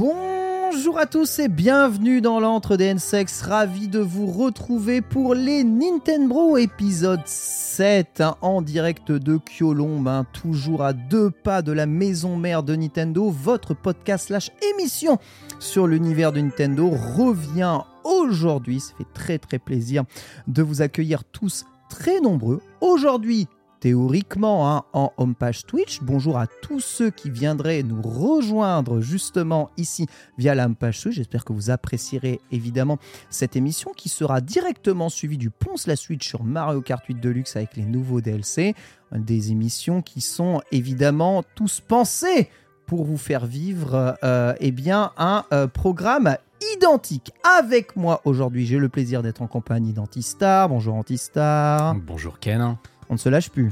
Bonjour à tous et bienvenue dans l'antre des N-Sex. Ravi de vous retrouver pour les Nintendo épisode 7 hein, en direct de Kyolombe, hein, toujours à deux pas de la maison mère de Nintendo. Votre podcast slash émission sur l'univers de Nintendo revient aujourd'hui. Ça fait très très plaisir de vous accueillir tous très nombreux. Aujourd'hui, théoriquement hein, en homepage Twitch. Bonjour à tous ceux qui viendraient nous rejoindre justement ici via la homepage Twitch. J'espère que vous apprécierez évidemment cette émission qui sera directement suivie du Ponce la Switch sur Mario Kart 8 Deluxe avec les nouveaux DLC. Des émissions qui sont évidemment tous pensées pour vous faire vivre euh, eh bien, un euh, programme identique. Avec moi aujourd'hui, j'ai le plaisir d'être en compagnie d'Antistar. Bonjour Antistar. Bonjour Ken. On ne se lâche plus.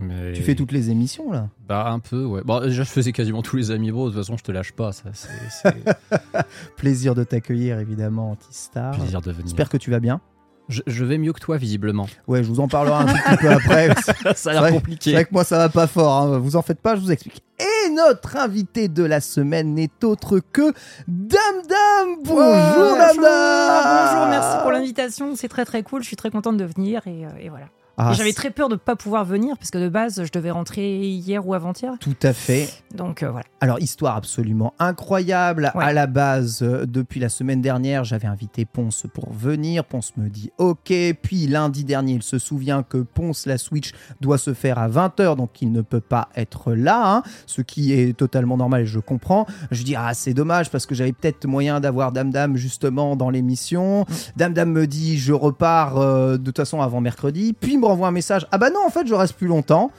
Mais... Tu fais toutes les émissions là Bah un peu, ouais. Bon, déjà je faisais quasiment tous les amis bros, de toute façon je te lâche pas. Ça, Plaisir de t'accueillir évidemment Antistar. plaisir de venir. J'espère que tu vas bien. Je, je vais mieux que toi visiblement. Ouais, je vous en parlerai un petit peu après. ça a l'air compliqué. C'est vrai que moi ça va pas fort, hein. vous en faites pas, je vous explique. Et notre invité de la semaine n'est autre que Dame Dame. Bonjour Dame Dame. Bonjour, merci pour l'invitation, c'est très très cool, je suis très contente de venir et, euh, et voilà. Ah, J'avais très peur de ne pas pouvoir venir parce que de base je devais rentrer hier ou avant-hier. Tout à fait. Donc euh, voilà. Alors, histoire absolument incroyable. Ouais. À la base, euh, depuis la semaine dernière, j'avais invité Ponce pour venir. Ponce me dit OK. Puis lundi dernier, il se souvient que Ponce, la Switch, doit se faire à 20h, donc il ne peut pas être là. hein. ce qui est totalement normal et je comprends. Je dis Ah, c'est dommage parce que j'avais peut-être moyen d'avoir Dame Dame justement dans l'émission. Dame Dame me dit Je repars euh, de toute façon avant mercredi. Puis me renvoie un message Ah bah non, en fait, je reste plus longtemps.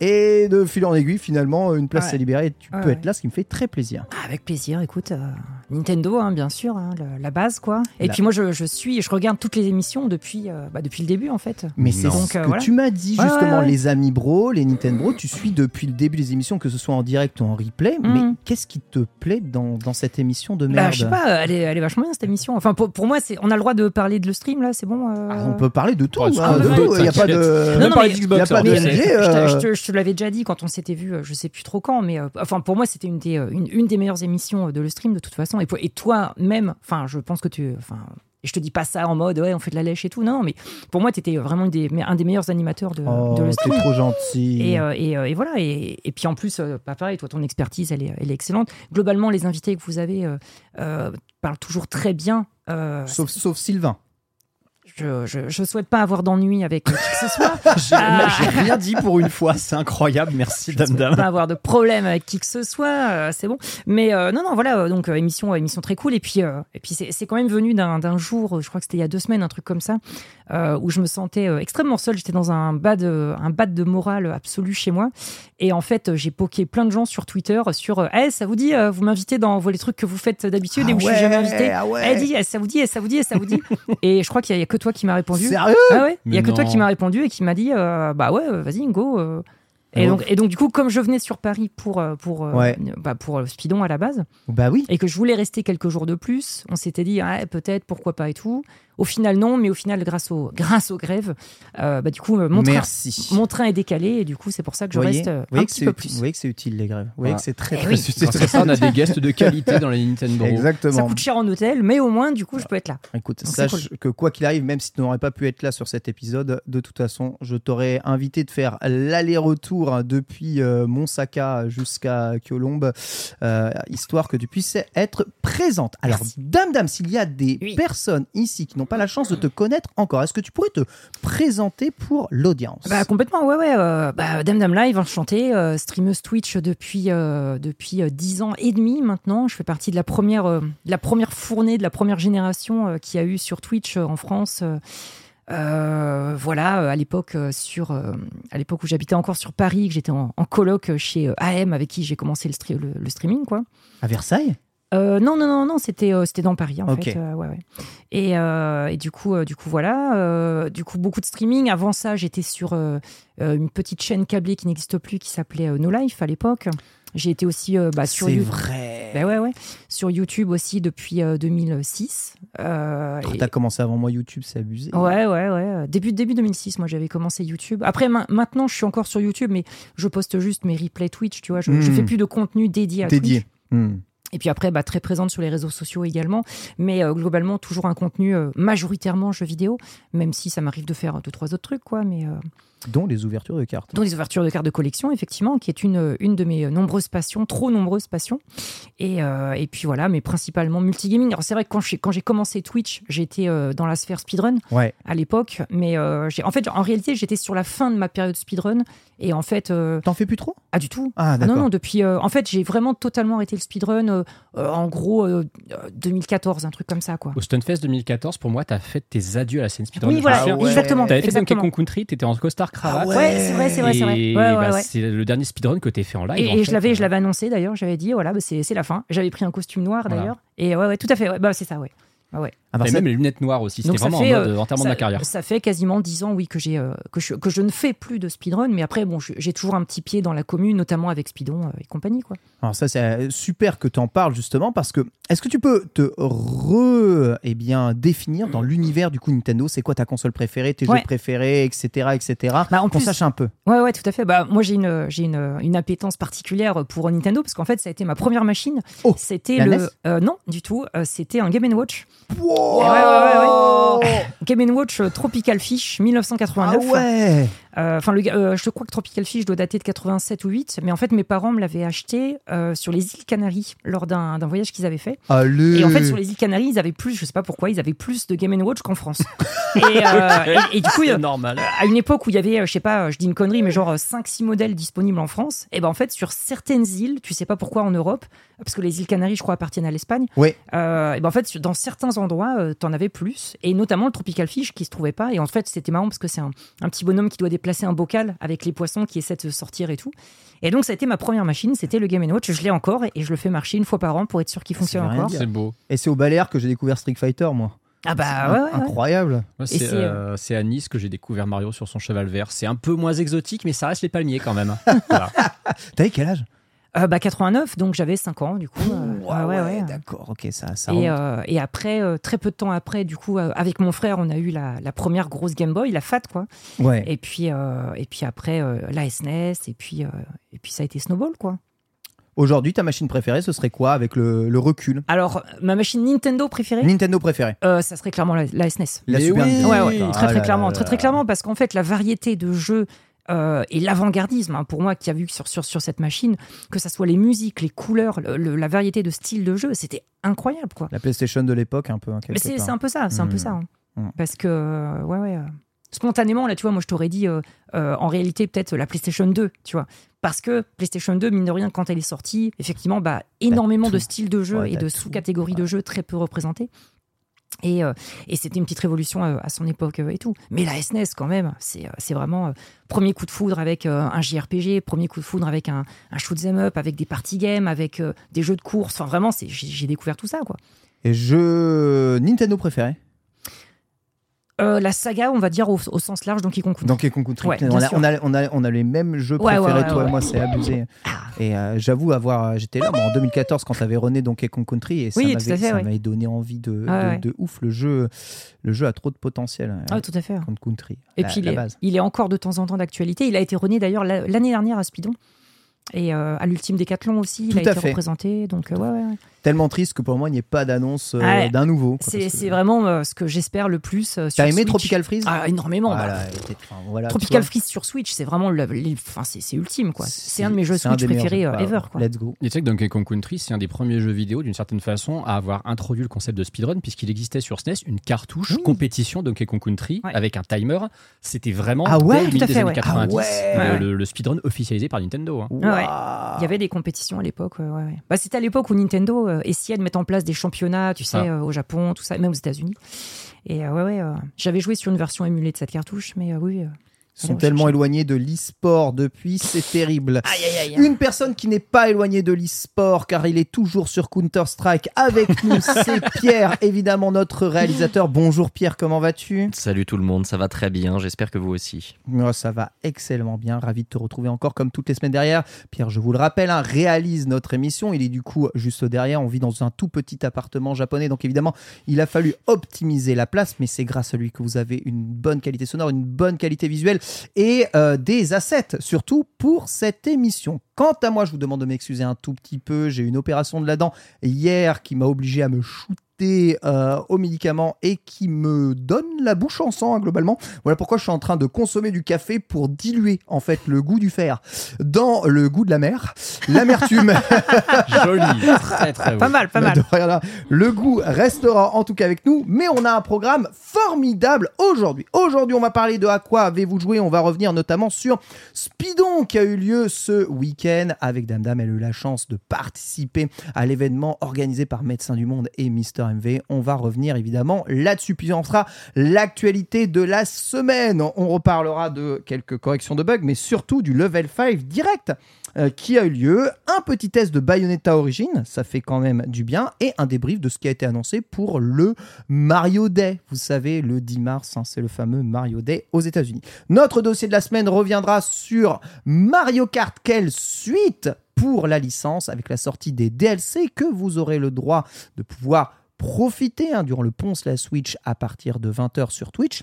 Et de fil en aiguille, finalement, une place Ouais. s'est libérée et tu Ouais, peux ouais. être là, ce qui me fait très plaisir. Ah, avec plaisir, écoute, euh, Nintendo, hein, bien sûr, hein, le- la base quoi. Et La- puis moi je, je suis, je regarde toutes les émissions depuis, euh, bah, depuis le début en fait. Mais c'est ce euh, que voilà. tu m'as dit Ouais, justement, ouais, ouais. les amis bro, les Nintendo bro, tu suis depuis le début des émissions, que ce soit en direct ou en replay. Mhm. Mais qu'est-ce qui te plaît dans, dans cette émission de Bah, merde je sais pas, elle est, elle est vachement bien cette émission. Enfin pour, pour moi c'est, on a le droit de parler de le stream là, c'est bon. euh, Ah, On peut parler de tout, Ouais, hein, il n'y a pas de. Non, non, mais- y a pas de je Je te- l'avais déjà dit quand on s'était vu, euh, je sais plus trop quand, mais euh, enfin pour moi c'était une des euh, une, une des meilleures émissions de le stream de toute façon. Et, toi même, enfin je pense que tu, enfin et je te dis pas ça en mode ouais on fait de la lèche et tout, non, mais pour moi t'étais vraiment une des, un des meilleurs animateurs de, Oh, de le stream. trop gentil. Et, euh, et, et voilà. Et, et puis en plus, pas pareil, toi, ton expertise, elle est, elle est excellente. Globalement, les invités que vous avez euh, parlent toujours très bien. Sauf, sauf Sylvain. Je, je, je souhaite pas avoir d'ennui avec euh, qui que ce soit. J'ai Ah. j'ai rien dit pour une fois, c'est incroyable, merci Je Dame Dame. pas avoir de problème avec qui que ce soit, euh, c'est bon. Mais euh, non, non, voilà, euh, donc euh, émission, émission très cool. Et puis, euh, et puis c'est quand même venu d'un jour, euh, je crois que c'était il y a deux semaines, un truc comme ça, euh, où je me sentais euh, extrêmement seule. J'étais dans un bad, un bad de morale absolu chez moi. Et en fait, j'ai poké plein de gens sur Twitter sur euh, Eh, ça vous dit, vous m'invitez dans les trucs que vous faites d'habitude et où je suis jamais invitée ah ouais. Elle dit, Eh, ça vous dit, eh, ça vous dit, eh, ça vous dit. et je crois qu'il y, a- il y a que toi qui m'a répondu. Sérieux? Ah ouais Il y a que toi qui m'a répondu et qui m'a dit euh, bah ouais vas-y go euh. et Ouais. donc et donc du coup comme je venais sur Paris pour pour Ouais. bah, pour Spidon à la base Bah oui. et que je voulais rester quelques jours de plus on s'était dit ah, peut-être pourquoi pas et tout au final non mais au final grâce au grâce aux grèves euh, bah du coup mon train Merci. mon train est décalé et du coup c'est pour ça que je voyez, reste euh, un que petit c'est peu utile- plus Vous voyez que c'est utile les grèves. Vous voyez Voilà. que c'est très Eh très oui. utile. Ça, on a des guests de qualité dans les Nintendo. Exactement. ça coûte cher en hôtel mais au moins du coup je peux être là Écoute, Donc, sache que quoi qu'il arrive, même si tu n'aurais pas pu être là sur cet épisode, de toute façon, je t'aurais invité de faire l'aller-retour depuis euh, Monsaka jusqu'à Kyolombe, euh, histoire que tu puisses être présente. Alors, Merci. dame, dame, s'il y a des Oui. personnes ici qui n'ont pas la chance de te connaître encore, est-ce que tu pourrais te présenter pour l'audience Bah complètement, ouais, ouais. Euh, bah, Dame Dame Live, enchantée, euh, streameuse Twitch depuis euh, depuis euh, 10 ans et demi maintenant. Je fais partie de la première euh, de la première fournée de la première génération euh, qui a eu sur Twitch euh, en France. euh, euh, voilà, euh, à l'époque euh, sur euh, à l'époque où j'habitais encore sur Paris, que j'étais en, en coloc chez euh, AM avec qui j'ai commencé le- le streaming, quoi. À Versailles? Euh, non, non, non, non, c'était euh, c'était dans Paris en fait. euh, ouais, ouais. Et, et du coup, du coup, voilà. du coup, beaucoup de streaming. Avant ça, j'étais sur une petite chaîne câblée qui n'existe plus, qui s'appelait No Life à l'époque. J'ai été aussi bah, sur C'est vrai. Ben ouais, ouais. Sur YouTube aussi depuis euh, 2006. Euh, Oh, et- T'as commencé avant moi YouTube, c'est abusé. Ouais, ouais, ouais. Début, début 2006, moi, j'avais commencé YouTube. Après, ma- maintenant, je suis encore sur YouTube, mais je poste juste mes replays Twitch, tu vois. Je, je Hmm. fais plus de contenu dédié à Dédié. Twitch. Hmm. Et puis après, bah, très présente sur les réseaux sociaux également. Mais euh, globalement, toujours un contenu euh, majoritairement jeux vidéo, même si ça m'arrive de faire deux, trois autres trucs, quoi. Mais euh, Dont les ouvertures de cartes. dont les ouvertures de cartes de collection, effectivement, qui est une, une de mes nombreuses passions, trop nombreuses passions. Et, euh, et puis voilà, mais principalement multigaming. Alors c'est vrai que quand j'ai, quand j'ai commencé Twitch, j'étais euh, dans la sphère speedrun Ouais. à l'époque, mais euh, j'ai, en fait, en réalité, j'étais sur la fin de ma période speedrun. Et en fait, euh, T'en fais plus trop? Ah du tout. Ah, Ah d'accord. non, non, depuis. euh, en fait, j'ai vraiment totalement arrêté le speedrun, euh, euh, en gros, euh, euh, 2014, un truc comme ça, quoi. Au Stunfest 2014, pour moi, t'as fait tes adieux à la scène speedrun. Oui, voilà, Ah ouais. exactement. T'avais fait Donkey exactement. Kong Country, t'étais en costard cravate. Ah Ouais, c'est vrai, c'est vrai, c'est vrai. Ouais, bah, ouais. c'est le dernier speedrun que t'es fait en live. Et, en et fait. je l'avais, je l'avais annoncé d'ailleurs. J'avais dit, voilà, bah, c'est la fin. J'avais pris un costume noir Voilà. d'ailleurs. Et ouais, ouais, tout à fait. ouais. Bah, c'est ça, ouais. Ah ouais. Ah, même les lunettes noires aussi. C'était vraiment fait, en mode euh, enterrement ça, de ma carrière. Ça fait quasiment 10 ans, oui, que, j'ai, euh, que, je, que je ne fais plus de speedrun. Mais après, bon, j'ai toujours un petit pied dans la commune, notamment avec Speedon euh, et compagnie, quoi. Alors ça c'est super que tu en parles justement parce que est-ce que tu peux te re eh bien définir dans l'univers du coup Nintendo? C'est quoi ta console préférée tes Ouais. jeux préférés etc etc Bah, en qu'on plus- sache un peu Ouais, ouais, tout à fait. Bah, moi, j'ai une, j'ai une, une appétence particulière pour Nintendo parce qu'en fait, ça a été ma première machine. Oh, c'était le. Euh, non, du tout. Euh, c'était un Game Watch. wow ouais, ouais, ouais, Game Watch euh, Tropical Fish ah 1989. ouais Euh, Enfin, euh, je crois que Tropical Fish doit dater de 87 ou 8, mais en fait, mes parents me l'avaient acheté euh, sur les îles Canaries lors d'un voyage qu'ils avaient fait. allez Et en fait, sur les îles Canaries, ils avaient plus, je sais pas pourquoi, ils avaient plus de Game Watch qu'en France. et, euh, et, et du coup, euh, normal. à une époque où il y avait, je sais pas, je dis une connerie, mais genre 5-6 modèles disponibles en France, et ben en fait, sur certaines îles, tu sais pas pourquoi en Europe, parce que les îles Canaries, je crois, appartiennent à l'Espagne, euh, et ben en fait, dans certains endroits, euh, t'en avais plus, et notamment le Tropical Fish qui se trouvait pas, et en fait, c'était marrant parce que c'est un, un petit bonhomme qui doit déplacer un bocal avec les poissons qui essaient de sortir et tout. Et donc, ça a été ma première machine, c'était le Game Watch, je l'ai encore, et je le fais marcher une fois par an pour être sûr qu'il fonctionne encore. C'est beau. et c'est au Baléares que j'ai découvert Street Fighter moi Ah bah C'est ouais, incroyable c'est c'est, euh, c'est à Nice que j'ai découvert Mario sur son cheval vert. C'est un peu moins exotique, mais ça reste les palmiers quand même. Voilà. t'avais quel âge? Euh, bah 89, donc j'avais 5 ans du coup. euh, Ah ouais, ouais. d'accord ok ça ça Et, euh, et après, euh, très peu de temps après, du coup, euh, avec mon frère, on a eu la, la première grosse Game Boy, la Fat, quoi. ouais Et puis, euh, et puis après, euh, la SNES, et puis, euh, et puis ça a été Snowball, quoi. aujourd'hui ta machine préférée ce serait quoi avec le, le recul? Alors, ma machine Nintendo préférée, Nintendo préférée euh, ça serait clairement la, la SNES. la Mais Super oui. Nintendo. Ouais, ouais, Ah très très là clairement, là très là. très clairement, parce qu'en fait, la variété de jeux euh, et l'avant-gardisme, hein, pour moi, qui a vu sur, sur, sur cette machine, que ça soit les musiques, les couleurs, le- le- la variété de styles de jeu, c'était incroyable, quoi. la PlayStation de l'époque un peu hein, Mais c'est un peu ça, c'est un peu Mm. ça. hein. Mm. Parce que, euh, ouais, ouais. euh, Spontanément, là, tu vois, moi, je t'aurais dit, euh, euh, en réalité, peut-être la PlayStation 2, tu vois. Parce que PlayStation 2, mine de rien, quand elle est sortie, effectivement, bah, énormément tout. de styles de jeu Ouais, et de sous-catégories de jeux très peu représentés. Et, euh, et c'était une petite révolution euh, à son époque euh, et tout. Mais la SNES, quand même, c'est vraiment premier coup de foudre avec un JRPG, premier coup de foudre avec un, un shoot 'em up, avec des party games, avec des jeux de course. Enfin, vraiment, j'ai découvert tout ça, quoi. Et jeu Nintendo préféré? Euh, la saga, on va dire au, au sens large, Donkey Kong Country. Donkey Kong Country. Ouais, on, a, on, a, on, a, on a les mêmes jeux Ouais, préférés, ouais, toi et moi, c'est abusé. Ah. Et euh, j'avoue avoir. J'étais là moi, en 2014 quand t'avais rené Donkey Kong Country et ça Oui, m'avait donné envie de, de, ouf. Le jeu, le jeu a trop de potentiel. euh, Ah, tout à fait. Country. Et la, puis, il est, base. il est encore de temps en temps d'actualité. Il a été rené d'ailleurs la- l'année dernière à Speedon. Et euh, à l'ultime Décathlon aussi, Tout il a été fait. représenté. Donc, euh, ouais, ouais, ouais. Tellement triste que pour moi, il n'y ait pas d'annonce euh, Ouais. d'un nouveau. quoi, C'est parce que- c'est vraiment euh, ce que j'espère le plus. euh, sur T'as aimé Switch. Tropical Freeze Ah, énormément. bah. Voilà, et t'es- enfin, voilà, Tropical vois. Freeze sur Switch, c'est vraiment le, enfin, c'est c'est ultime quoi. C'est un de mes jeux c'est un Switch des meilleurs préférés jeux. euh, Bah, ever quoi. Let's go. Et tu sais que Donkey Kong Country, c'est un des premiers jeux vidéo, d'une certaine façon, à avoir introduit le concept de speedrun, puisqu'il existait sur SNES une cartouche Oui. compétition Donkey Kong Country Ouais. avec un timer. C'était vraiment Ah ouais dès le Tout à milieu des fait, années ouais. 90 Ah ouais. le, speedrun officialisé par Nintendo. hein. Ouais. Il y avait des compétitions à l'époque. ouais, ouais, ouais. Bah, C'était à l'époque où Nintendo euh, essayait de mettre en place des championnats, tu sais, ça. euh, au Japon, tout ça, même aux États-Unis. Et euh, ouais, ouais, euh, j'avais joué sur une version émulée de cette cartouche, mais euh, oui. Sont on tellement éloignés de l'e-sport depuis, c'est terrible. Aïe, aïe, aïe. Une personne qui n'est pas éloignée de l'e-sport car il est toujours sur Counter-Strike avec nous, c'est Pierre, évidemment notre réalisateur. Bonjour Pierre, comment vas-tu? Salut tout le monde, ça va très bien, j'espère que vous aussi. Oh, Ça va excellemment bien, ravi de te retrouver encore comme toutes les semaines derrière. Pierre, je vous le rappelle, hein, réalise notre émission, il est du coup juste derrière, on vit dans un tout petit appartement japonais, donc évidemment il a fallu optimiser la place, mais c'est grâce à lui que vous avez une bonne qualité sonore, une bonne qualité visuelle et euh, des assets, surtout pour cette émission. Quant à moi, je vous demande de m'excuser un tout petit peu. J'ai eu une opération de la dent hier qui m'a obligé à me shooter euh, aux médicaments et qui me donne la bouche en sang, hein, globalement. Voilà pourquoi je suis en train de consommer du café pour diluer en fait le goût du fer dans le goût de la mer, l'amertume. Joli, très très beau. Pas mal, pas mal. Le goût restera en tout cas avec nous, mais on a un programme formidable aujourd'hui. Aujourd'hui, on va parler de à quoi avez-vous joué. On va revenir notamment sur Speedon qui a eu lieu ce week-end avec Dame Dame. Elle a eu la chance de participer à l'événement organisé par Médecins du Monde et Mister MV. On va revenir évidemment là-dessus. Puis on fera l'actualité de la semaine. On reparlera de quelques corrections de bugs, mais surtout du level 5 direct euh, qui a eu lieu, un petit test de Bayonetta Origin, ça fait quand même du bien, et un débrief de ce qui a été annoncé pour le Mario Day. Vous savez, le 10 mars, hein, c'est le fameux Mario Day aux États-Unis. Notre dossier de la semaine reviendra sur Mario Kart, quelle suite pour la licence avec la sortie des DLC que vous aurez le droit de pouvoir profiter hein, durant le Ponce la Switch à partir de 20h sur Twitch.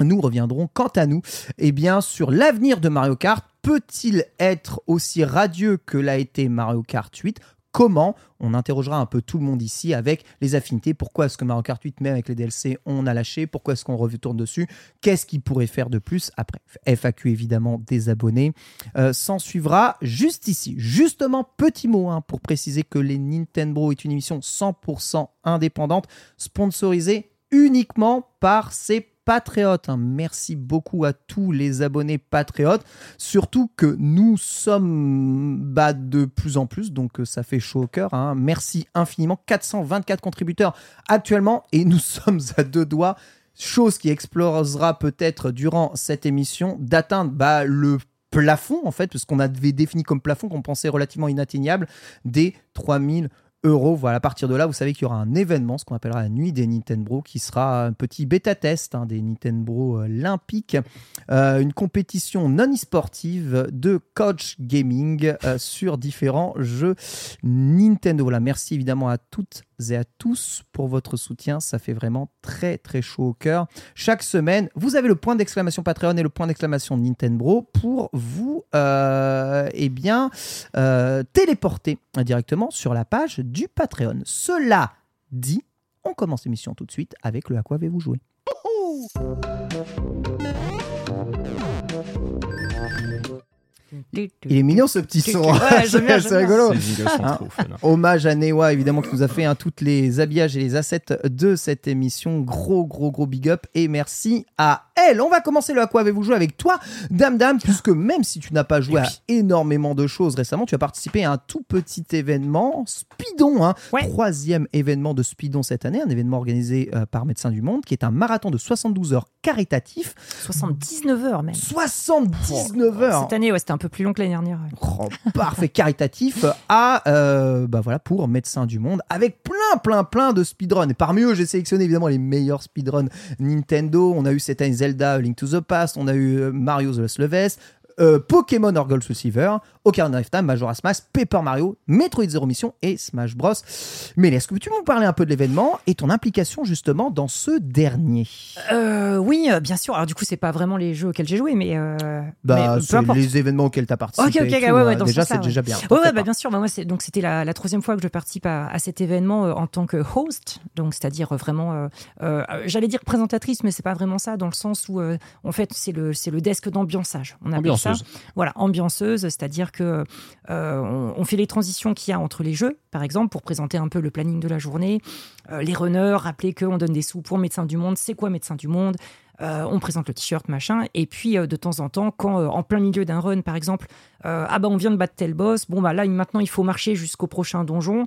Nous reviendrons quant à nous eh bien, sur l'avenir de Mario Kart. Peut-il être aussi radieux que l'a été Mario Kart 8 Comment On interrogera un peu tout le monde ici avec les affinités. Pourquoi est-ce que Mario Kart 8, même avec les DLC, on a lâché? Pourquoi est-ce qu'on retourne dessus? Qu'est-ce qu'il pourrait faire de plus? Après, FAQ évidemment des abonnés. Euh, S'en suivra juste ici. Justement, petit mot hein, pour préciser que les Nintendo est une émission 100% indépendante, sponsorisée uniquement par ses patriotes. hein. Merci beaucoup à tous les abonnés patriotes. Surtout que nous sommes bah, de plus en plus, donc euh, ça fait chaud au cœur. hein. Merci infiniment. 424 contributeurs actuellement et nous sommes à deux doigts. Chose qui explosera peut-être durant cette émission d'atteindre bah, le plafond en fait, parce qu'on avait défini comme plafond qu'on pensait relativement inatteignable des 3000 euros. Voilà, à partir de là, vous savez qu'il y aura un événement, ce qu'on appellera la nuit des Nintendo, qui sera un petit bêta-test hein, des Nintendo euh, olympiques, Euh, une compétition non e-sportive de coach gaming euh, sur différents jeux Nintendo. Voilà, merci évidemment à toutes et à tous pour votre soutien. Ça fait vraiment très très chaud au cœur. Chaque semaine, vous avez le point d'exclamation Patreon et le point d'exclamation Nintendo pour vous euh, eh bien, euh, téléporter directement sur la page du Patreon. Cela dit, on commence l'émission tout de suite avec le à quoi avez-vous joué? Il est mignon ce petit son. Ouais, c'est rigolo. Hein. fun. Hommage à Newa, évidemment, qui nous a fait hein, toutes les habillages et les assets de cette émission. Gros, gros, gros big up et merci à elle. On va commencer le à quoi avez-vous joué avec toi, Dame Dame, puisque même si tu n'as pas joué à énormément de choses récemment, tu as participé à un tout petit événement, Speedon, hein, Ouais. troisième événement de Speedon cette année, un événement organisé euh, par Médecins du Monde, qui est un marathon de 72 heures caritatif. 79 heures même. 79 heures Cette année, ouais, c'était un plus long que l'année dernière. parfait. Caritatif à euh, bah voilà pour médecins du monde avec plein plein plein de speedruns. Parmi eux j'ai sélectionné évidemment les meilleurs speedruns Nintendo. On a eu cette année Zelda Link to the Past. On a eu euh, Mario The Levels euh, Pokémon Orgold Receiver, Ocarina of Time, Majora's Mask, Paper Mario, Metroid Zero Mission et Smash Bros. Mais est-ce que tu peux nous parler un peu de l'événement et ton implication justement dans ce dernier? Euh, oui, euh, bien sûr. Alors du coup, c'est pas vraiment les jeux auxquels j'ai joué, mais, euh, Bah, mais peu les événements auxquels tu as participé. Ok, ok, tout, ouais, ouais, dans ce déjà, c'est ouais. déjà bien. T'en ouais, bah, bien sûr. Bah, moi, donc c'était la, la troisième fois que je participe à, à cet événement en tant que host, donc c'est-à-dire vraiment, j'allais dire présentatrice, mais c'est pas vraiment ça dans le sens où en fait c'est le c'est le desk d'ambiançage. On ça. Voilà, ambianceuse, c'est-à-dire que euh, on, on fait les transitions qu'il y a entre les jeux, par exemple, pour présenter un peu le planning de la journée, Euh, les runners, rappeler qu'on donne des sous pour Médecins du Monde, c'est quoi Médecins du Monde? Euh, on présente le t-shirt, machin, et puis euh, de temps en temps, quand euh, en plein milieu d'un run, par exemple, ah bah on vient de battre tel boss, bon bah là maintenant il faut marcher jusqu'au prochain donjon.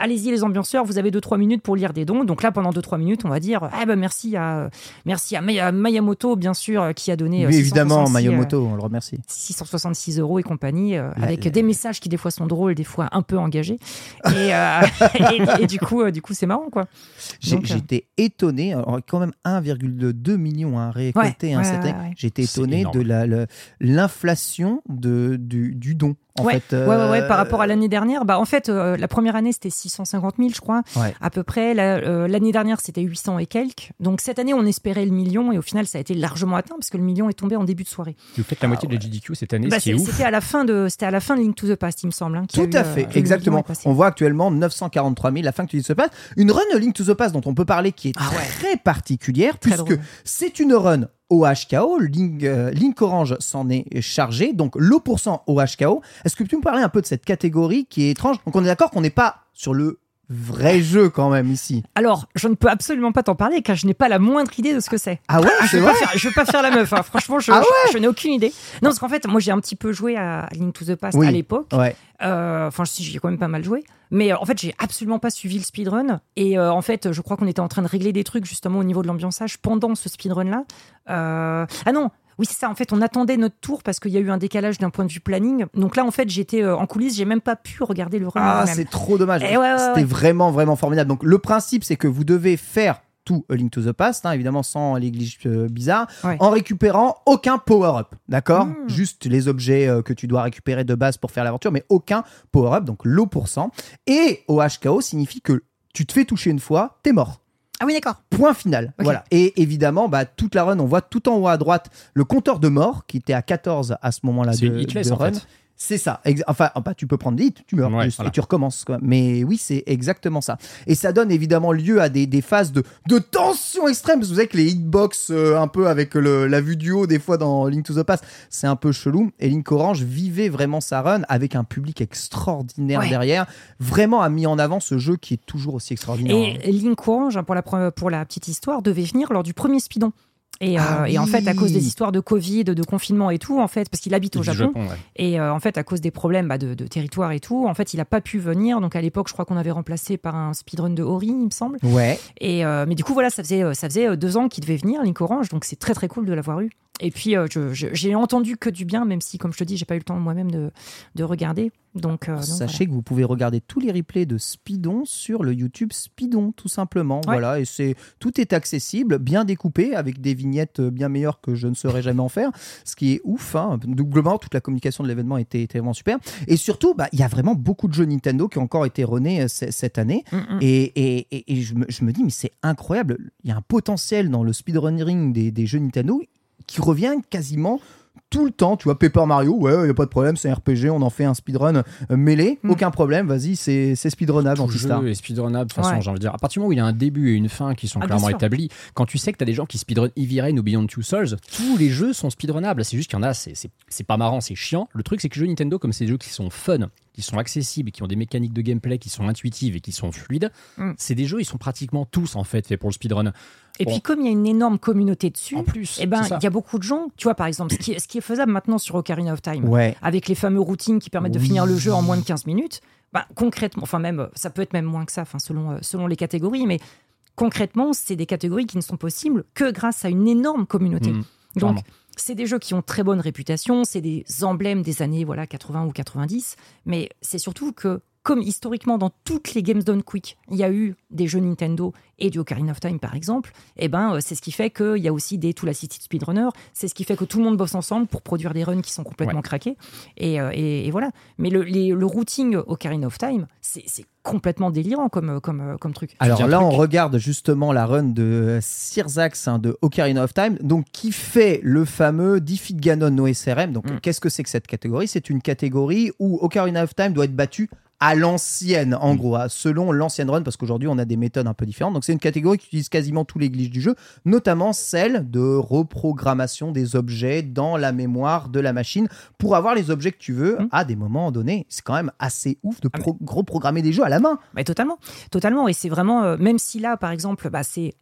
Euh, Allez-y les ambianceurs, vous avez 2-3 minutes pour lire des dons. Donc là, pendant 2-3 minutes, on va dire ah bah merci à, merci à Maya- Mayamoto, bien sûr, euh, qui a donné. euh, Oui, évidemment, 666, euh, Mayomoto, on le remercie. 666 euros et compagnie, euh, La- avec la- des messages qui des fois sont drôles, des fois un peu engagés. Et, euh, et, et du coup, euh, du coup, c'est marrant quoi. Euh, J'étais étonné, quand même 1,2 million à récolter Ouais, hein, ouais, cette année. ouais, ouais. J'étais étonné de l'inflation de, du, du don. En ouais, fait, ouais, ouais, ouais, euh, par rapport à l'année dernière, bah en fait, euh, la première année c'était 650 000, je crois, Ouais. à peu près. La- euh, L'année dernière c'était 800 et quelques. Donc cette année on espérait le million et au final ça a été largement atteint parce que le million est tombé en début de soirée. Vous faites la moitié de la GDQ cette année, Bah, ce qui est c'est- ouf. c'était à la fin de, c'était à la fin de Link to the Past, il me semble. hein, Tout a à eu, fait, exactement. On voit actuellement 943 000, la fin que tu dis se passe. Une run Link to the Past dont on peut parler qui est Ah ouais. très particulière, Très puisque c'est une run au HKO. Link, euh, Orange s'en est chargé, donc l'eau pour cent au HKO. Est-ce que tu peux me parler un peu de cette catégorie qui est étrange? Donc on est d'accord qu'on n'est pas sur le vrai jeu quand même ici. Alors, je ne peux absolument pas t'en parler car je n'ai pas la moindre idée de ce que c'est. Ah ouais, Je c'est vais, vrai pas faire, je pas faire la meuf, hein. franchement, je, Ah je- je n'ai aucune idée. Non, parce qu'en fait, moi j'ai un petit peu joué à Link to the Past Oui. à l'époque. Ouais. Euh, Enfin, si, j'y ai quand même pas mal joué. Mais euh, en fait, j'ai absolument pas suivi le speedrun. Et euh, en fait, je crois qu'on était en train de régler des trucs justement au niveau de l'ambiançage pendant ce speedrun-là. Euh, Ah non oui, c'est ça. En fait, on attendait notre tour parce qu'il y a eu un décalage d'un point de vue planning. Donc là, en fait, j'étais euh, en coulisses, j'ai même pas pu regarder le run. Ah, c'est trop dommage. Eh ouais, ouais, C'était ouais. vraiment, vraiment formidable. Donc, le principe, c'est que vous devez faire tout A Link to the Past, hein, évidemment sans les glitches euh, bizarres, Ouais. en récupérant aucun power-up, d'accord Mm. Juste les objets euh, que tu dois récupérer de base pour faire l'aventure, mais aucun power-up, donc l'eau pour cent. Et au HKO signifie que tu te fais toucher une fois, t'es mort. Ah oui, d'accord. Point final. Voilà. Et évidemment, bah, toute la run, on voit tout en haut à droite le compteur de mort qui était à 14 à ce moment-là C'est de, une hitless de en run. fait. C'est ça. Ex- Enfin, bah, tu peux prendre des hits, tu meurs Ouais, juste, voilà. et tu recommences. Quoi. Mais oui, c'est exactement ça. Et ça donne évidemment lieu à des, des phases de, de tension extrême. Parce que vous savez que les hitbox, euh, un peu avec le- la vue du haut, des fois dans Link to the Past, c'est un peu chelou. Et Link Orange vivait vraiment sa run avec un public extraordinaire Ouais. derrière. Vraiment a mis en avant ce jeu qui est toujours aussi extraordinaire. hein. Et Link Orange, hein, pour la, pour la petite histoire, devait venir lors du premier speedon. Et, euh, Ah et en fait, à cause des histoires de Covid, de confinement et tout, en fait, parce qu'il habite au Japon, ouais. et euh, en fait, à cause des problèmes bah, de, de territoire et tout, en fait, il n'a pas pu venir. Donc à l'époque, je crois qu'on avait remplacé par un speedrun de Ori, il me semble. Ouais. Et euh, mais du coup, voilà, ça faisait, ça faisait deux ans qu'il devait venir, Link Orange, donc c'est très très cool de l'avoir eu. Et puis, j'ai entendu que du bien, même si, comme je te dis, j'ai pas eu le temps moi-même de, de regarder. Donc, euh, donc Sachez que vous pouvez regarder tous les replays de Speedon sur le YouTube Speedon, tout simplement. Voilà, et c'est tout est accessible, bien découpé, avec des vignettes bien meilleures que je ne saurais jamais en faire, ce qui est ouf. Hein. Donc, globalement, toute la communication de l'événement était, était vraiment super. Et surtout, bah, il y a vraiment beaucoup de jeux Nintendo qui ont encore été runnés euh, cette année. Mm, mm. Et, et- et- et je, me, je me dis, mais c'est incroyable. Il y a un potentiel dans le speedrunning des, des jeux Nintendo qui revient quasiment tout le temps. Tu vois, Paper Mario, ouais, il y a pas de problème, c'est un RPG, on en fait un speedrun euh, mêlé, Mm. aucun problème, vas-y, c'est c'est speedrunnable, Tout Antistar. jeu est speedrunnable. De toute façon, Ouais. j'ai envie de dire, à partir du moment où il y a un début et une fin qui sont Ah, clairement établis, quand tu sais que tu as des gens qui speedrun Heavy Rain ou Beyond Two Souls, tous les jeux sont speedrunnables. C'est juste qu'il y en a, c'est- c'est c'est pas marrant, c'est chiant. Le truc, c'est que les jeux Nintendo, comme c'est des jeux qui sont fun, qui sont accessibles, qui ont des mécaniques de gameplay qui sont intuitives et qui sont fluides, Mm. c'est des jeux, ils sont pratiquement tous en fait faits pour le speedrun. Et Bon. puis comme il y a une énorme communauté dessus, En plus, eh ben il y a beaucoup de gens. Tu vois par exemple, ce qui, est- ce qui est faisable maintenant sur Ocarina of Time, Ouais. avec les fameux routines qui permettent de finir le jeu en moins de 15 minutes. Bah, concrètement, enfin même, ça peut être même moins que ça, enfin selon euh, selon les catégories, mais concrètement, c'est des catégories qui ne sont possibles que grâce à une énorme communauté. Mm, Donc. C'est des jeux qui ont très bonne réputation, c'est des emblèmes des années voilà 80 ou 90, mais c'est surtout que comme historiquement dans toutes les Games Done Quick, il y a eu des jeux Nintendo et du Ocarina of Time par exemple, et ben euh, c'est ce qui fait qu'il y a aussi des Tool Assisted Speedrunner, c'est ce qui fait que tout le monde bosse ensemble pour produire des runs qui sont complètement Ouais. craqués, et, euh, et- et voilà. Mais le, les- le routing Ocarina of Time, c'est complètement délirant comme, comme, euh, comme truc. Alors là, truc. on regarde justement la run de Sirzax hein, de Ocarina of Time, donc qui fait le fameux Defeat Ganon no SRM. Donc, Mm. qu'est-ce que c'est que cette catégorie? C'est une catégorie où Ocarina of Time doit être battu à l'ancienne, en gros, hein, selon l'ancienne run, parce qu'aujourd'hui on a des méthodes un peu différentes. Donc c'est une catégorie qui utilise quasiment tous les glitches du jeu, notamment celle de reprogrammation des objets dans la mémoire de la machine pour avoir les objets que tu veux Mm. à des moments donnés. C'est quand même assez ouf de Ah, pro- reprogrammer des jeux à la main. Mais totalement, totalement. Et c'est vraiment, euh, même si là, par exemple, bah, c'est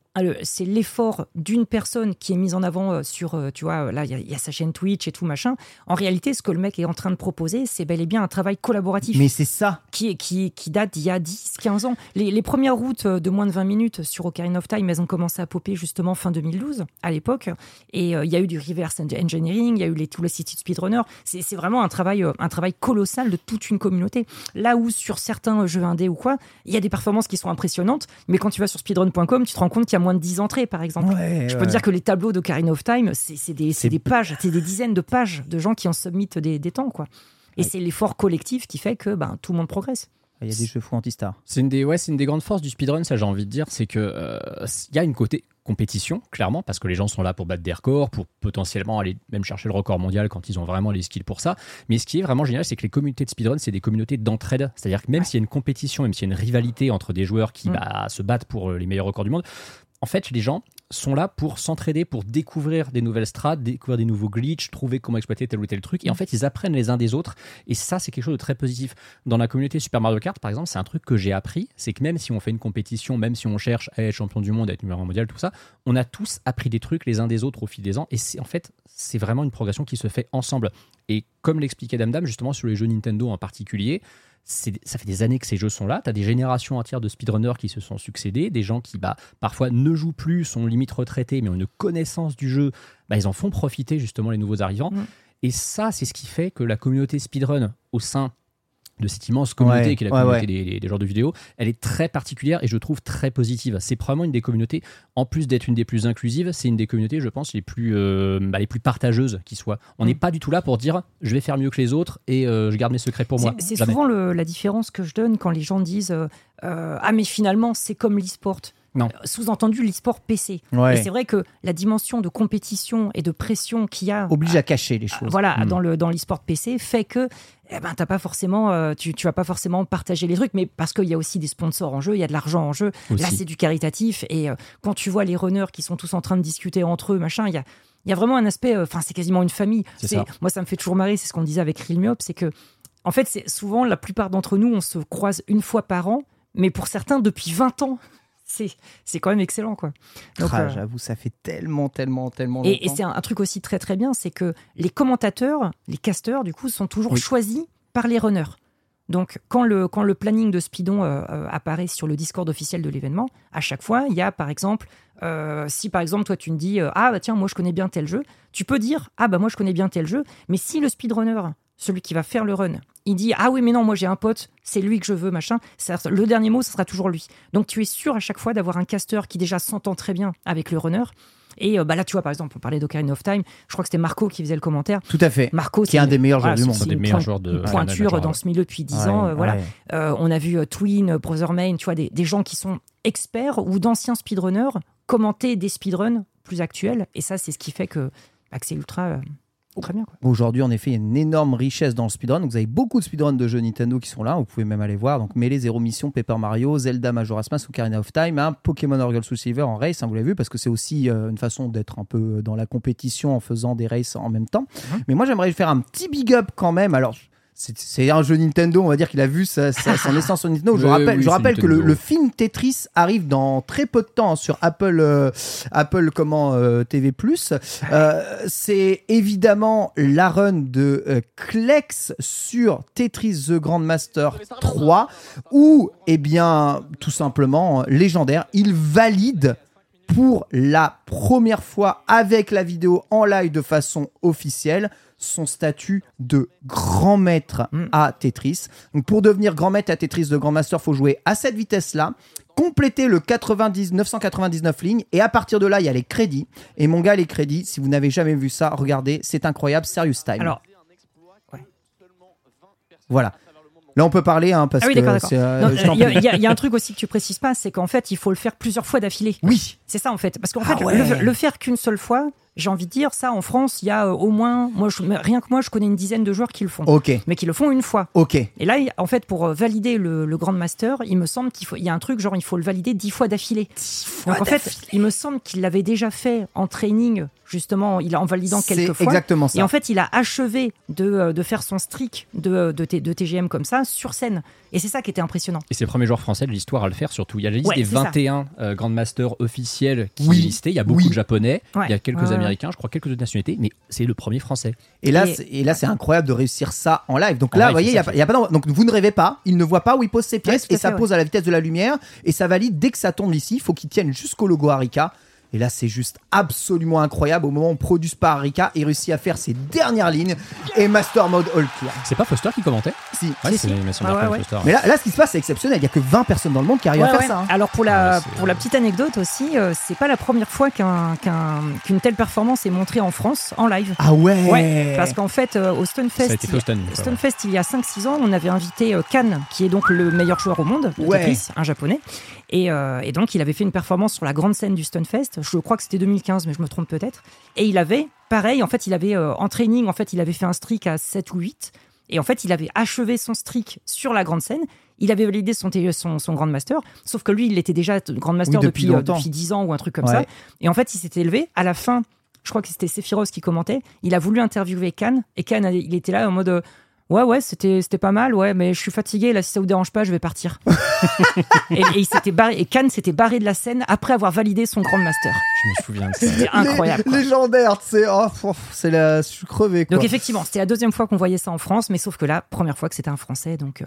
c'est l'effort d'une personne qui est mise en avant euh, sur, euh, tu vois, là, il y, a- il y a sa chaîne Twitch et tout, machin. En réalité, ce que le mec est en train de proposer, c'est bel et bien un travail collaboratif Mais c'est ça. qui, qui, qui date d'il y a 10, 15 ans. Les, les premières routes euh, de moins de 20 minutes sur Ocarina of Time, elles ont commencé à popper justement fin 2012, à l'époque. Et euh, il y a eu du reverse engineering, il y a eu les Tool Assisted Speedrunner. C'est c'est vraiment un travail, un travail colossal de toute une communauté. Là où sur certains jeux indés ou quoi, il y a des performances qui sont impressionnantes, mais quand tu vas sur speedrun.com, tu te rends compte qu'il moins de 10 entrées, par exemple. Ouais, Je peux ouais. te dire que les tableaux d'Ocarina of Time, c'est c'est des, des pages, c'est des dizaines de pages de gens qui en submittent des, des temps, quoi. Et c'est l'effort collectif qui fait que ben, tout le monde progresse. Il y a des jeux fous anti-star. C'est une des ouais, c'est une des grandes forces du speedrun, ça j'ai envie de dire, c'est que euh, il y a une côté compétition clairement parce que les gens sont là pour battre des records, pour potentiellement aller même chercher le record mondial quand ils ont vraiment les skills pour ça. Mais ce qui est vraiment génial, c'est que les communautés de speedrun, c'est des communautés d'entraide. C'est-à-dire que même s'il y a une compétition, même s'il y a une rivalité entre des joueurs qui Mm. bah, se battent pour euh, les meilleurs records du monde, en fait, les gens sont là pour s'entraider, pour découvrir des nouvelles strates, découvrir des nouveaux glitches, trouver comment exploiter tel ou tel truc. Et en fait, ils apprennent les uns des autres. Et ça, c'est quelque chose de très positif. Dans la communauté Super Mario Kart, par exemple, c'est un truc que j'ai appris. C'est que même si on fait une compétition, même si on cherche à être champion du monde, à être numéro un mondial, tout ça, on a tous appris des trucs les uns des autres au fil des ans. Et c'est en fait, c'est vraiment une progression qui se fait ensemble. Et comme l'expliquait Dame Dame, justement, sur les jeux Nintendo en particulier, ça fait des années que ces jeux sont là. Tu as des générations entières de speedrunners qui se sont succédés, des gens qui bah, parfois ne jouent plus, sont limite retraités, mais ont une connaissance du jeu. Bah, ils en font profiter justement les nouveaux arrivants. Mm. Et ça, c'est ce qui fait que la communauté speedrun au sein de cette immense communauté Ouais, qui est la ouais, communauté ouais. Des, des- des genres de vidéos, elle est très particulière et je trouve très positive. C'est probablement une des communautés, en plus d'être une des plus inclusives, c'est une des communautés, je pense, les plus, euh, bah, les plus partageuses qui soient. On n'est Mm. pas du tout là pour dire je vais faire mieux que les autres et euh, je garde mes secrets pour moi. C'est souvent le- la différence que je donne quand les gens disent euh, euh, Ah, mais finalement, c'est comme l'e-sport. Euh, Sous-entendu, l'e-sport PC. Ouais. Et c'est vrai que la dimension de compétition et de pression qu'il y a Oblige à cacher les choses. voilà, Mm. dans le dans l'e-sport PC fait que eh ben t'as pas forcément euh, tu tu vas pas forcément partager les trucs mais parce qu'il y a aussi des sponsors en jeu, il y a de l'argent en jeu. Là c'est du caritatif et euh, quand tu vois les runners qui sont tous en train de discuter entre eux, machin, il y a y a vraiment un aspect euh, enfin c'est quasiment une famille. C'est C'est- ça. moi ça me fait toujours marrer, c'est ce qu'on disait avec Realmiop, c'est que en fait, c'est souvent la plupart d'entre nous on se croise une fois par an, mais pour certains depuis 20 ans. C'est c'est quand même excellent quoi. Donc, Ah, euh, J'avoue, ça fait tellement, tellement, tellement et, et c'est un, un truc aussi très très bien, c'est que les commentateurs, les casteurs, du coup, sont toujours Oui. choisis par les runners. Donc, quand le, quand le planning de Speedon euh, euh, apparaît sur le Discord officiel de l'événement, à chaque fois, il y a par exemple, euh, si par exemple, toi tu me dis, ah bah tiens, moi je connais bien tel jeu, tu peux dire, ah bah moi je connais bien tel jeu, mais si le speedrunner, celui qui va faire le run, il dit, ah oui, mais non, moi j'ai un pote, c'est lui que je veux, machin, ça- le dernier mot, ce sera toujours lui. Donc, tu es sûr à chaque fois d'avoir un casteur qui déjà s'entend très bien avec le runner. Et euh, bah là, tu vois, par exemple, on parlait d'Ocarina of Time. Je crois que c'était Marco qui faisait le commentaire. Tout à fait. Marco, Qui est un des meilleurs joueurs du monde. c'est Un des meilleurs joueurs de- ouais, pointure dans ce milieu depuis 10 Ouais, ans. euh, voilà. Euh, on a vu euh, Twin, euh, Brother Main, tu vois, des, des gens qui sont experts ou d'anciens speedrunners commenter des speedruns plus actuels. Et ça, c'est ce qui fait que, bah, que c'est ultra, euh, Très bien. Aujourd'hui, en effet, il y a une énorme richesse dans le speedrun. Donc, vous avez beaucoup de speedruns de jeux Nintendo qui sont là. Vous pouvez même aller voir. Donc, Melee, Zero Mission, Paper Mario, Zelda Majora's Mask, Ocarina of Time, hein, Pokémon Orgul Soul Silver en race. hein, vous l'avez vu, parce que c'est aussi euh, une façon d'être un peu dans la compétition en faisant des races en même temps. Mais moi, j'aimerais faire un petit big up quand même. Alors, c'est- un jeu Nintendo, on va dire qu'il a vu sa, sa- son essence sur Nintendo. Je rappelle, oui, je c'est rappelle que le, film Tetris arrive dans très peu de temps sur Apple, euh, Apple comment euh, TV+. Euh, c'est évidemment la run de euh, Klex sur Tetris The Grandmaster 3, où, eh bien, tout simplement, légendaire, il valide pour la première fois avec la vidéo en live de façon officielle son statut de grand maître à Tetris. Donc pour devenir grand maître à Tetris de Grandmaster, faut jouer à cette vitesse-là, compléter le 90 999 lignes et à partir de là, il y a les crédits. Et mon gars, les crédits, si vous n'avez jamais vu ça, regardez, c'est incroyable, Serious Time. Alors, voilà. Là, on peut parler hein, parce ah oui, que euh, Il y, a- y y un truc aussi que tu précises pas, c'est qu'en fait, il faut le faire plusieurs fois d'affilée. Oui. C'est ça en fait. Parce qu'en Ah fait, ouais. le, le faire qu'une seule fois, j'ai envie de dire, ça en France, il y a euh, au moins, moi, je- rien que moi, je connais une dizaine de joueurs qui le font. Ok. Mais qui le font une fois. Ok. Et là, en fait, pour euh, valider le, le Grand Master, il me semble qu'il faut, il y a un truc genre, il faut le valider dix fois d'affilée. Donc en fait, il me semble qu'il l'avait déjà fait en training, justement, il en validant quelques fois. exactement ça. Et en fait, il a achevé de, euh, de faire son streak de, de, T- de TGM comme ça sur scène. Et c'est ça qui était impressionnant. Et c'est le premier joueur français de l'histoire à le faire, surtout. Il y a la liste Ouais, des c'est ça. 21 euh, Grandmasters officiels qui Oui. est listée. Il y a beaucoup Oui. de japonais, Ouais. il y a quelques Ouais, ouais. Américains, je crois quelques autres nationalités, mais c'est le premier français. Et là, Et- c'est- et là, c'est incroyable de réussir ça en live. Donc En là, live, vous voyez, il y a, ça pas- il y a pas d'en- donc vous ne rêvez pas. Il ne voit pas où il pose ses pièces et ça pose à la vitesse de la lumière et ça valide dès que ça tombe ici. Il faut qu'il tienne jusqu'au logo Arika. Et là, c'est juste absolument incroyable. Au moment où on produit par Arika, il réussit à faire ses dernières lignes et Master Mode All Clear. C'est pas Foster qui commentait Si. Ouais, Si, c'est si. Ouais, ouais, Foster. Mais là, là, ce qui se passe, c'est exceptionnel. Il n'y a que 20 personnes dans le monde qui arrivent à faire ouais. ça. hein. Alors pour la, Ouais, c'est- pour la petite anecdote aussi, euh, c'est pas la première fois qu'un- qu'un- qu'une telle performance est montrée en France en live. Ah ouais. Ouais, parce qu'en fait, euh, au Stunfest, il, Stunfest, il y a 5-6 ans, on avait invité euh, Kan, qui est donc le meilleur joueur au monde de Ouais. Tetris, un japonais. Et, euh, et donc, il avait fait une performance sur la grande scène du Stunfest. Je crois que c'était 2015, mais je me trompe peut-être. Et il avait, pareil, en fait, il avait euh, en training, en fait, il avait fait un streak à 7 ou 8. Et en fait, il avait achevé son streak sur la grande scène. Il avait validé son, T- son, son Grand Master. Sauf que lui, il était déjà Grand Master Oui, depuis depuis, euh, longtemps. depuis 10 ans ou un truc comme Ouais. ça. Et en fait, il s'était élevé. À la fin, je crois que c'était Sephiroth qui commentait. Il a voulu interviewer Khan. Et Khan, il était là en mode euh, Ouais, ouais, c'était c'était pas mal, ouais, mais je suis fatigué. Là, si ça vous dérange pas, je vais partir. et, et il s'était barré. Et Khan s'était barré de la scène après avoir validé son Grand Master. Je me souviens de ça. C'était incroyable. Lé-. Légendaire, tu sais. Oh, pff, c'est la. Je suis crevé, quoi. Donc effectivement, c'était la deuxième fois qu'on voyait ça en France, mais sauf que là, première fois que c'était un Français. Donc euh,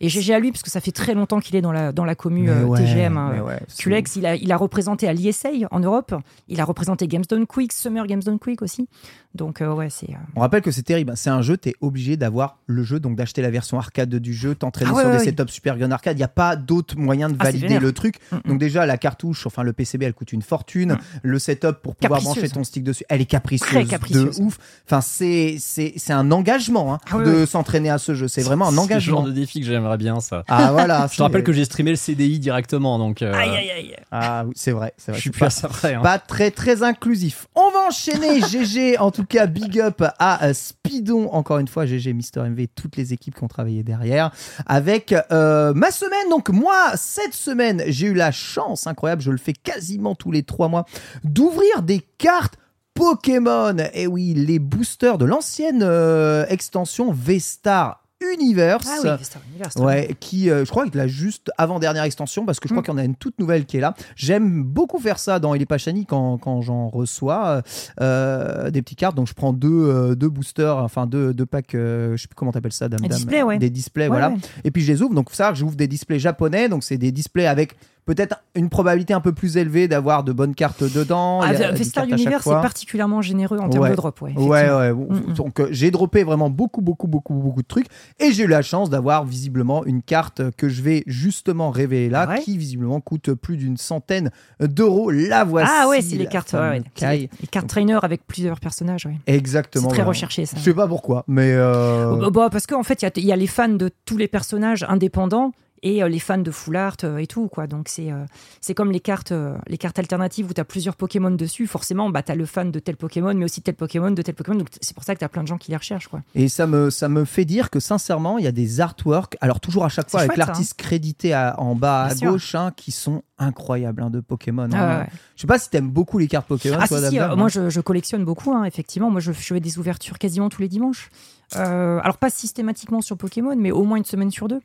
et GG à lui parce que ça fait très longtemps qu'il est dans la dans la commu euh, ouais, TGM. hein. mais ouais, c'est- Culex, il a, il a représenté à l'ISA en Europe. Il a représenté Games Done Quick, Summer Games Done Quick aussi. Donc euh, ouais, c'est. euh, On rappelle que c'est terrible. C'est un jeu, t'es obligé d'avoir le jeu, donc d'acheter la version arcade du jeu, t'entraîner Ah ouais, sur ouais, des ouais. setups Super Gun Arcade. Il n'y a pas d'autre moyen de Ah, valider le truc. Mm, mm. Donc déjà, la cartouche, enfin le PCB, elle coûte une fortune. Le setup pour pouvoir brancher ton stick dessus, elle est capricieuse, Très capricieuse. de ouf. Enfin, c'est c'est c'est un engagement hein, Ah ouais, de ouais. s'entraîner à ce jeu. C'est vraiment un C'est le engagement. genre de défi que j'aimerais bien, ça. Ah voilà. Je te rappelle que j'ai streamé le CDI directement, donc euh, Aïe aïe aïe. ah oui, c'est vrai, c'est je vrai. suis C'est plus pas- à ça près. hein. pas très très inclusif. On va enchaîner GG, en tout cas big up à euh, Speedon, encore une fois GG, Mister MV, toutes les équipes qui ont travaillé derrière, avec euh, ma semaine. Donc moi, cette semaine, j'ai eu la chance, incroyable, je le fais quasiment tous les trois mois, d'ouvrir des cartes Pokémon. Et oui, les boosters de l'ancienne euh, extension V-Star Universe. Ah oui, Universe. Ouais, qui, euh, je crois, que la juste avant-dernière extension, parce que je crois Mm. qu'il y en a une toute nouvelle qui est là. J'aime beaucoup faire ça dans Il est pas Shiny quand, quand j'en reçois euh, des petites cartes. Donc je prends deux, euh, deux boosters, enfin deux, deux packs, euh, je sais plus comment t'appelles ça, dame, Des dame, ouais. Des displays, Ouais, voilà. ouais. Et puis je les ouvre. Donc ça, j'ouvre des displays japonais. Donc c'est des displays avec peut-être une probabilité un peu plus élevée d'avoir de bonnes cartes dedans. Ah, chaque Universe fois. est particulièrement généreux en termes Ouais. de drop. Ouais, Ouais, ouais. Mm, mm. Donc euh, j'ai droppé vraiment beaucoup, beaucoup, beaucoup, beaucoup de trucs. Et j'ai eu la chance d'avoir visiblement une carte que je vais justement révéler là, ouais qui visiblement coûte plus d'une centaine d'euros. La voici. Ah ouais, c'est les cartes, ouais. C'est les, les cartes trainer avec plusieurs personnages. Ouais. Exactement. C'est très recherché ça. Je sais pas pourquoi, mais. euh, Bah, bah, parce qu'en fait, il y y, a les fans de tous les personnages indépendants et euh, les fans de full art euh, et tout quoi. Donc c'est euh, c'est comme les cartes les cartes alternatives où tu as plusieurs Pokémon dessus. Forcément, bah tu as le fan de tel Pokémon mais aussi de tel Pokémon, de tel Pokémon. Donc c'est pour ça que tu as plein de gens qui les recherchent quoi. Et ça me, ça me fait dire que sincèrement, il y a des artworks, alors toujours à chaque fois avec chouette, l'artiste crédité à- en bas Bien à gauche, hein, qui sont incroyables hein, de Pokémon. Ah hein. ouais. Je sais pas si t'aimes beaucoup les cartes Pokémon. Ah toi, si, euh, hein. moi je, je collectionne beaucoup, hein, effectivement. Moi je, je fais des ouvertures quasiment tous les dimanches. Euh, alors pas systématiquement sur Pokémon, mais au moins une semaine sur deux.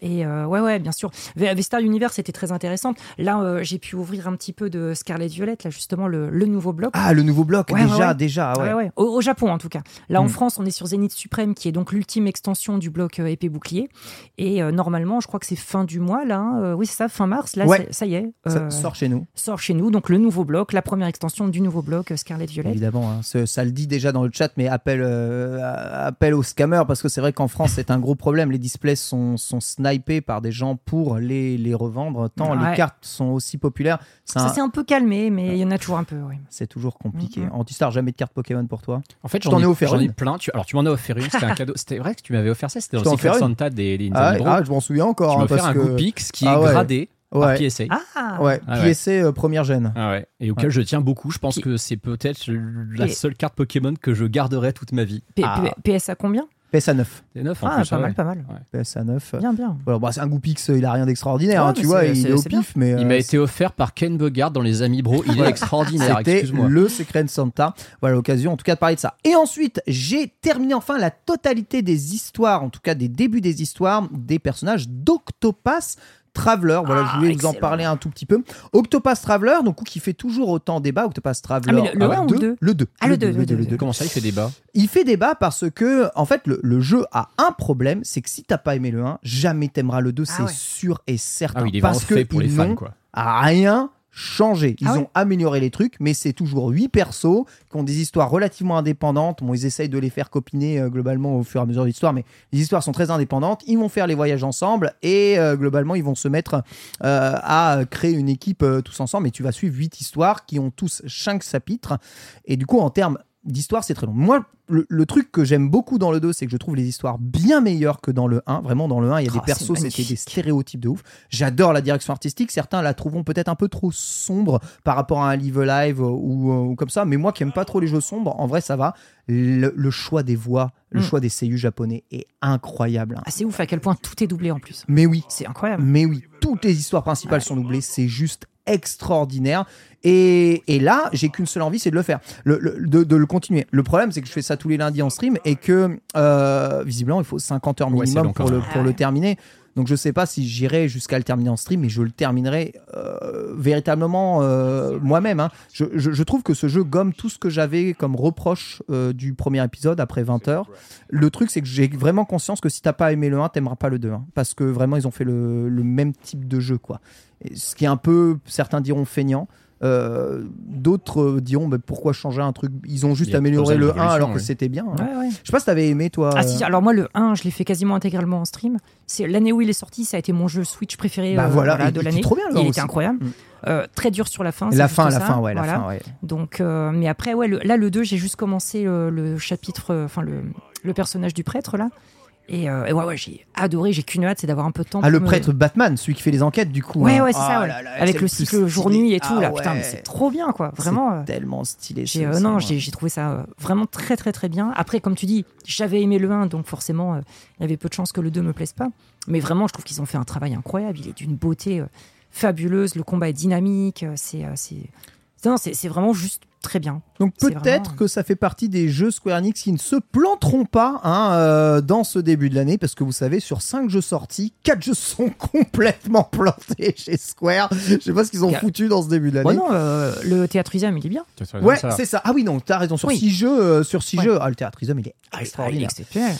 Et euh, ouais, ouais, bien sûr. V- Vestar Universe c'était très intéressante. Là, euh, j'ai pu ouvrir un petit peu de Scarlet Violet, là justement le, le nouveau bloc. Ah, le nouveau bloc, Ouais, déjà, ouais. déjà, ouais. Au, au Japon en tout cas. Là en Hmm. France, on est sur Zenith Suprême qui est donc l'ultime extension du bloc euh, épée bouclier. Et euh, normalement, je crois que c'est fin du mois là. hein. Euh, oui, c'est ça, fin mars. Là, ça y est. Ça sort chez nous. sort chez nous. Donc le nouveau bloc, la première extension du nouveau bloc Scarlet Violet. Évidemment, hein. Ça le dit déjà dans le chat, mais appel, appel aux scammers, parce que c'est vrai qu'en France, c'est un gros problème. Les displays sont, sont snipés par des gens pour les, les revendre, tant Ouais. les cartes sont aussi populaires. Ça un- s'est un peu calmé, mais il y en a toujours un peu. oui. c'est toujours compliqué. Mhm. Antistar, jamais de carte Pokémon pour toi En fait, Je t'en ai j'en ai, offert j'en ai une. plein. Tu- alors, tu m'en as offert une, c'était un cadeau. C'était vrai que tu m'avais offert ça, c'était dans Secret une. Santa des, des ah, ah, je m'en souviens encore. tu m'as hein, offert parce un que... Goopix qui Ah est ouais. gradé par Ouais. PSA. Ah Ouais, Ah ouais. PSA euh, première gêne. Ah ouais. Et auquel Ouais. je tiens beaucoup. Je pense que c'est peut-être la seule carte Pokémon que je garderai toute ma vie. P- Ah. P- PS à combien? PSA 9. C'est neuf en Ah, plus. pas mal, pas mal. PSA 9. Bien, bien. Voilà, bah, c'est un Goopix, il a rien d'extraordinaire, Ouais, hein, tu vois, il est au bien. pif, mais Il euh, m'a été offert par Ken Bogard dans les Amis Bro. Il est extraordinaire, C'était excuse-moi. le Secret Santa. Voilà l'occasion en tout cas de parler de ça. Et ensuite, j'ai terminé enfin la totalité des histoires, en tout cas des débuts des histoires des personnages d'Octopass Traveler. Voilà, Ah, je voulais vous en parler un tout petit peu. Octopass Traveler, donc qui fait toujours autant débat. Octopass Traveler. Ah, le- le un ou le deux Le 2. Ah, le deux, le deux. Comment ça, il fait débat? Il fait débat parce que, en fait, le, le jeu a un problème, c'est que si t'as pas aimé le 1, jamais t'aimeras le 2, Ah c'est ouais. sûr et certain. Ah oui, il est parce vraiment fait pour que les ils fans, n'ont quoi. rien changé. Ils Ah ouais ont amélioré les trucs, mais c'est toujours huit persos qui ont des histoires relativement indépendantes. Bon, ils essayent de les faire copiner euh, globalement au fur et à mesure de l'histoire, mais les histoires sont très indépendantes. Ils vont faire les voyages ensemble et euh, globalement, ils vont se mettre euh, à créer une équipe tous ensemble. Et tu vas suivre huit histoires qui ont tous cinq chapitres. Et du coup, en termes d'histoire, c'est très long. Moi, le, le truc que j'aime beaucoup dans le 2, c'est que je trouve les histoires bien meilleures que dans le 1. Vraiment, dans le 1, il y a Oh, des c'est persos, c'était des stéréotypes de ouf. J'adore la direction artistique. Certains la trouveront peut-être un peu trop sombre par rapport à un Live Live ou, ou comme ça. Mais moi qui aime pas trop les jeux sombres, en vrai, ça va. Le, le choix des voix, le Mm. choix des seiyuu japonais est incroyable. hein. Ah, c'est ouf à quel point tout est doublé en plus. Mais oui, C'est incroyable. mais oui, toutes les histoires principales sont doublées, c'est juste extraordinaire. Et, et là, j'ai qu'une seule envie, c'est de le faire, le- le- de, de le continuer. Le problème, c'est que je fais ça tous les lundis en stream et que euh, visiblement, il faut 50 heures Ouais, minimum long pour, le, pour Ah le ouais. terminer. Donc je sais pas si j'irai jusqu'à le terminer en stream, mais je le terminerai euh, véritablement euh, moi-même. hein. Je, trouve que ce jeu gomme tout ce que j'avais comme reproche euh, du premier épisode après 20 heures. Le truc, c'est que j'ai vraiment conscience que si t'as pas aimé le 1, t'aimeras pas le 2. hein, parce que vraiment, ils ont fait le, même type de jeu. quoi. Ce qui est un peu, certains diront feignant. Euh, D'autres euh, diront bah, pourquoi changer un truc? Ils ont juste amélioré le 1 d'évolution, alors que ouais. c'était bien. hein. Ouais, ouais. Je sais pas si t'avais aimé toi. Ah euh, si, alors moi le 1, je l'ai fait quasiment intégralement en stream. C'est l'année où il est sorti, ça a été mon jeu Switch préféré Bah euh, voilà, voilà, il- de l'année. trop bien, Il était incroyable. Mm. Euh, très dur sur la fin. la c'est fin, la ça. fin, ouais, la fin, ouais. Donc, euh, mais après, ouais, le- là, le 2, j'ai juste commencé le, le chapitre, euh, enfin, le, le personnage du prêtre, là. Et, euh, et ouais, ouais, j'ai adoré, j'ai qu'une hâte, c'est d'avoir un peu de temps. Ah, pour le me- prêtre Batman, celui qui fait les enquêtes, du coup. Ouais, hein. ouais, c'est Ah ça, ouais. là là, Avec le cycle jour-nuit et tout, là. Ah Putain, mais c'est trop bien, quoi. Vraiment. euh, tellement stylé. J'ai, euh, ça, non, ouais. j'ai, trouvé ça euh, vraiment très, très, très bien. Après, comme tu dis, j'avais aimé le 1, donc forcément, euh, il y avait peu de chances que le 2 me plaise pas. Mais vraiment, je trouve qu'ils ont fait un travail incroyable. Il est d'une beauté euh, fabuleuse. Le combat est dynamique. euh, C'est, euh, c'est... Non, c'est, c'est vraiment juste très bien. Donc peut-être vraiment- que ça fait partie des jeux Square Enix qui ne se planteront pas hein, euh, dans ce début de l'année, parce que vous savez, sur 5 jeux sortis, 4 jeux sont complètement plantés chez Square. Je sais pas ce qu'ils ont Quatre. foutu dans ce début de Ouais, l'année. non, euh, le Théâtrisme, il est bien. Ouais, c'est ça. Ah oui, non, t'as raison. Sur Oui. 6 jeux, euh, sur six Ouais. jeux, ah, le Théâtrisme, il est Ah, il est extraordinaire.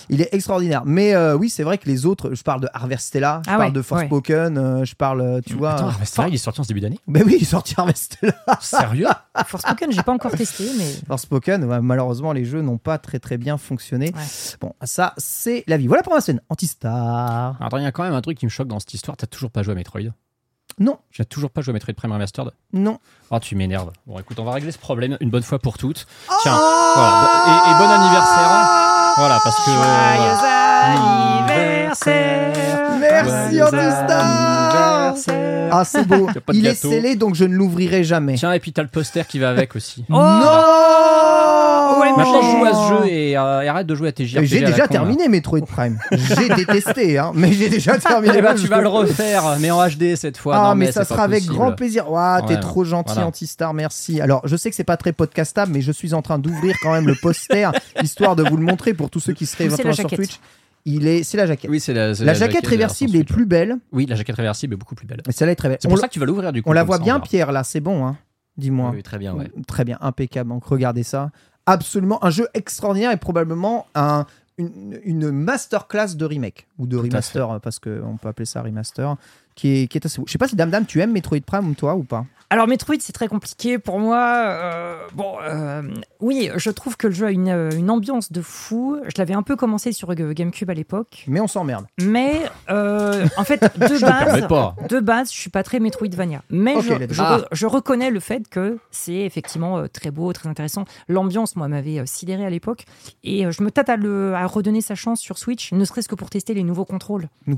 Il est extraordinaire. Mais euh, oui, c'est vrai que les autres, je parle de Harvestella, je Ah parle ouais, de Forspoken, euh, je parle, tu vois. Attends, Harvestella, il est sorti en ce début d'année Mais oui, il est sorti Harvestella. Sérieux? Forspoken, j'ai pas encore testé, mais. Forspoken, ouais, malheureusement, les jeux n'ont pas très très bien fonctionné. Ouais. Bon, ça, c'est la vie. Voilà pour ma scène. Antistar. Alors, attends, il y a quand même un truc qui me choque dans cette histoire. T'as toujours pas joué à Metroid Non, J'ai toujours pas joué à Metroid Prime Remastered non. Oh, tu m'énerves. Bon, écoute, on va régler ce problème une bonne fois pour toutes. Oh Tiens, voilà. Et, et bon anniversaire. Voilà, parce que. Joyeux anniversaire Merci Antistar Ah c'est beau. Il est scellé donc je ne l'ouvrirai jamais. Tiens, et puis t'as le poster qui va avec aussi. non Ouais, mais Maintenant, j'ai- joue à ce jeu et, euh, et arrête de jouer à tes JRPG. J'ai à la déjà con, terminé Metroid Prime. J'ai détesté, hein, mais j'ai déjà terminé. Eh ben, le tu jeu. vas le refaire, mais en HD cette fois. Ah, Non, mais, mais ça sera avec possible. grand plaisir. Ouah, t'es Ouais, trop gentil, voilà. Antistar, merci. Alors, je sais que c'est pas très podcastable, mais je suis en train d'ouvrir quand même le poster, histoire de vous le montrer pour tous ceux qui seraient éventuellement sur. Twitch. Il est, c'est la jaquette. Oui, c'est la, la, jaquette de réversible est plus belle. Oui, la jaquette réversible est beaucoup plus belle. celle-là est très belle. C'est pour ça que tu vas l'ouvrir du coup. on la voit bien. Pierre, là, c'est bon, hein Dis-moi. Oui, très bien, ouais. Très bien, impeccable. Donc, regardez ça. Absolument, un jeu extraordinaire et probablement un, une, une masterclass de remake ou de remaster, euh, parce qu'on peut appeler ça remaster, qui est, qui est assez beau. Je sais pas si Dame Dame, tu aimes Metroid Prime, toi, ou pas? Alors Metroid, c'est très compliqué pour moi. Euh, bon, euh, oui, je trouve que le jeu a une, euh, une ambiance de fou. Je l'avais un peu commencé sur GameCube à l'époque, Mais on s'emmerde. mais euh, en fait, de base, de base, je suis pas très Metroidvania. Mais Ok, je, je reconnais le fait que c'est effectivement très beau, très intéressant. L'ambiance, moi, m'avait sidéré à l'époque, et je me tâte à, le, à redonner sa chance sur Switch, ne serait-ce que pour tester les nouveaux contrôles. Oui,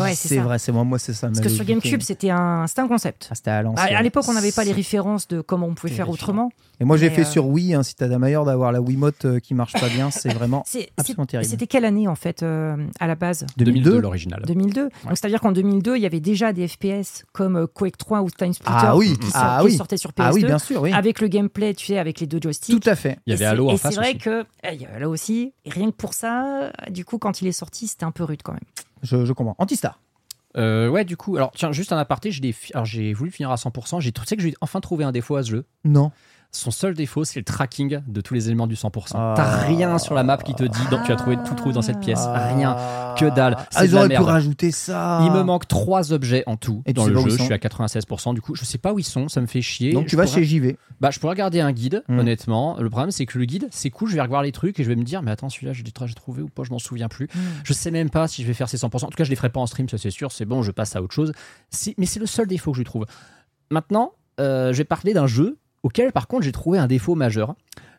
ouais, c'est vrai, c'est moi, moi c'est ça. Parce que sur. GameCube, c'était un, un concept. Ah, c'était à À, l'ancienne. à l'époque, on n'avait pas les références de comment on pouvait faire autrement. Et moi, j'ai fait euh, sur Wii, hein, si t'as d'ailleurs d'avoir la Wiimote euh, qui marche pas bien, c'est vraiment absolument terrible. C'était quelle année en fait euh, à la base? 2002 l'original. 2002. Donc c'est-à-dire qu'en 2002, il y avait déjà des FPS comme Quake 3 ou Time Splitter Ah oui, qui, sort- ah oui. sortaient sur PS2 Ah oui, bien sûr, oui. avec le gameplay, tu sais, avec les deux joysticks. Tout à fait. Il y avait Halo en et face c'est vrai aussi. que eh, là aussi, rien que pour ça, du coup, quand il est sorti, c'était un peu rude quand même. Je, je comprends. Antistar. Euh, ouais, du coup, alors tiens, juste un aparté, j'ai voulu finir à 100%. J'ai tu sais que j'ai enfin trouvé un défaut à ce jeu? Non. Son seul défaut, c'est le tracking de tous les éléments du 100%. Ah. T'as rien sur la map qui te dit, donc tu as trouvé tout trouvé dans cette pièce. Rien. Que dalle. Ah, ils auraient pu rajouter ça. Il me manque trois objets en tout Et dans le jeu. Je suis à 96%. Du coup, je sais pas où ils sont. Ça me fait chier. Donc Je tu vas pourrais- chez JV. Bah, je pourrais regarder un guide, Hmm. honnêtement. Le problème, c'est que le guide, c'est cool. Je vais revoir les trucs et je vais me dire, mais attends, celui-là, j'ai trouvé ou pas? Je m'en souviens plus. Je sais même pas si je vais faire ces 100%. En tout cas, je les ferai pas en stream, ça c'est sûr. C'est bon, je passe à autre chose. Mais c'est le seul défaut que je trouve. Maintenant, euh, je vais parler d'un jeu auquel, par contre, j'ai trouvé un défaut majeur.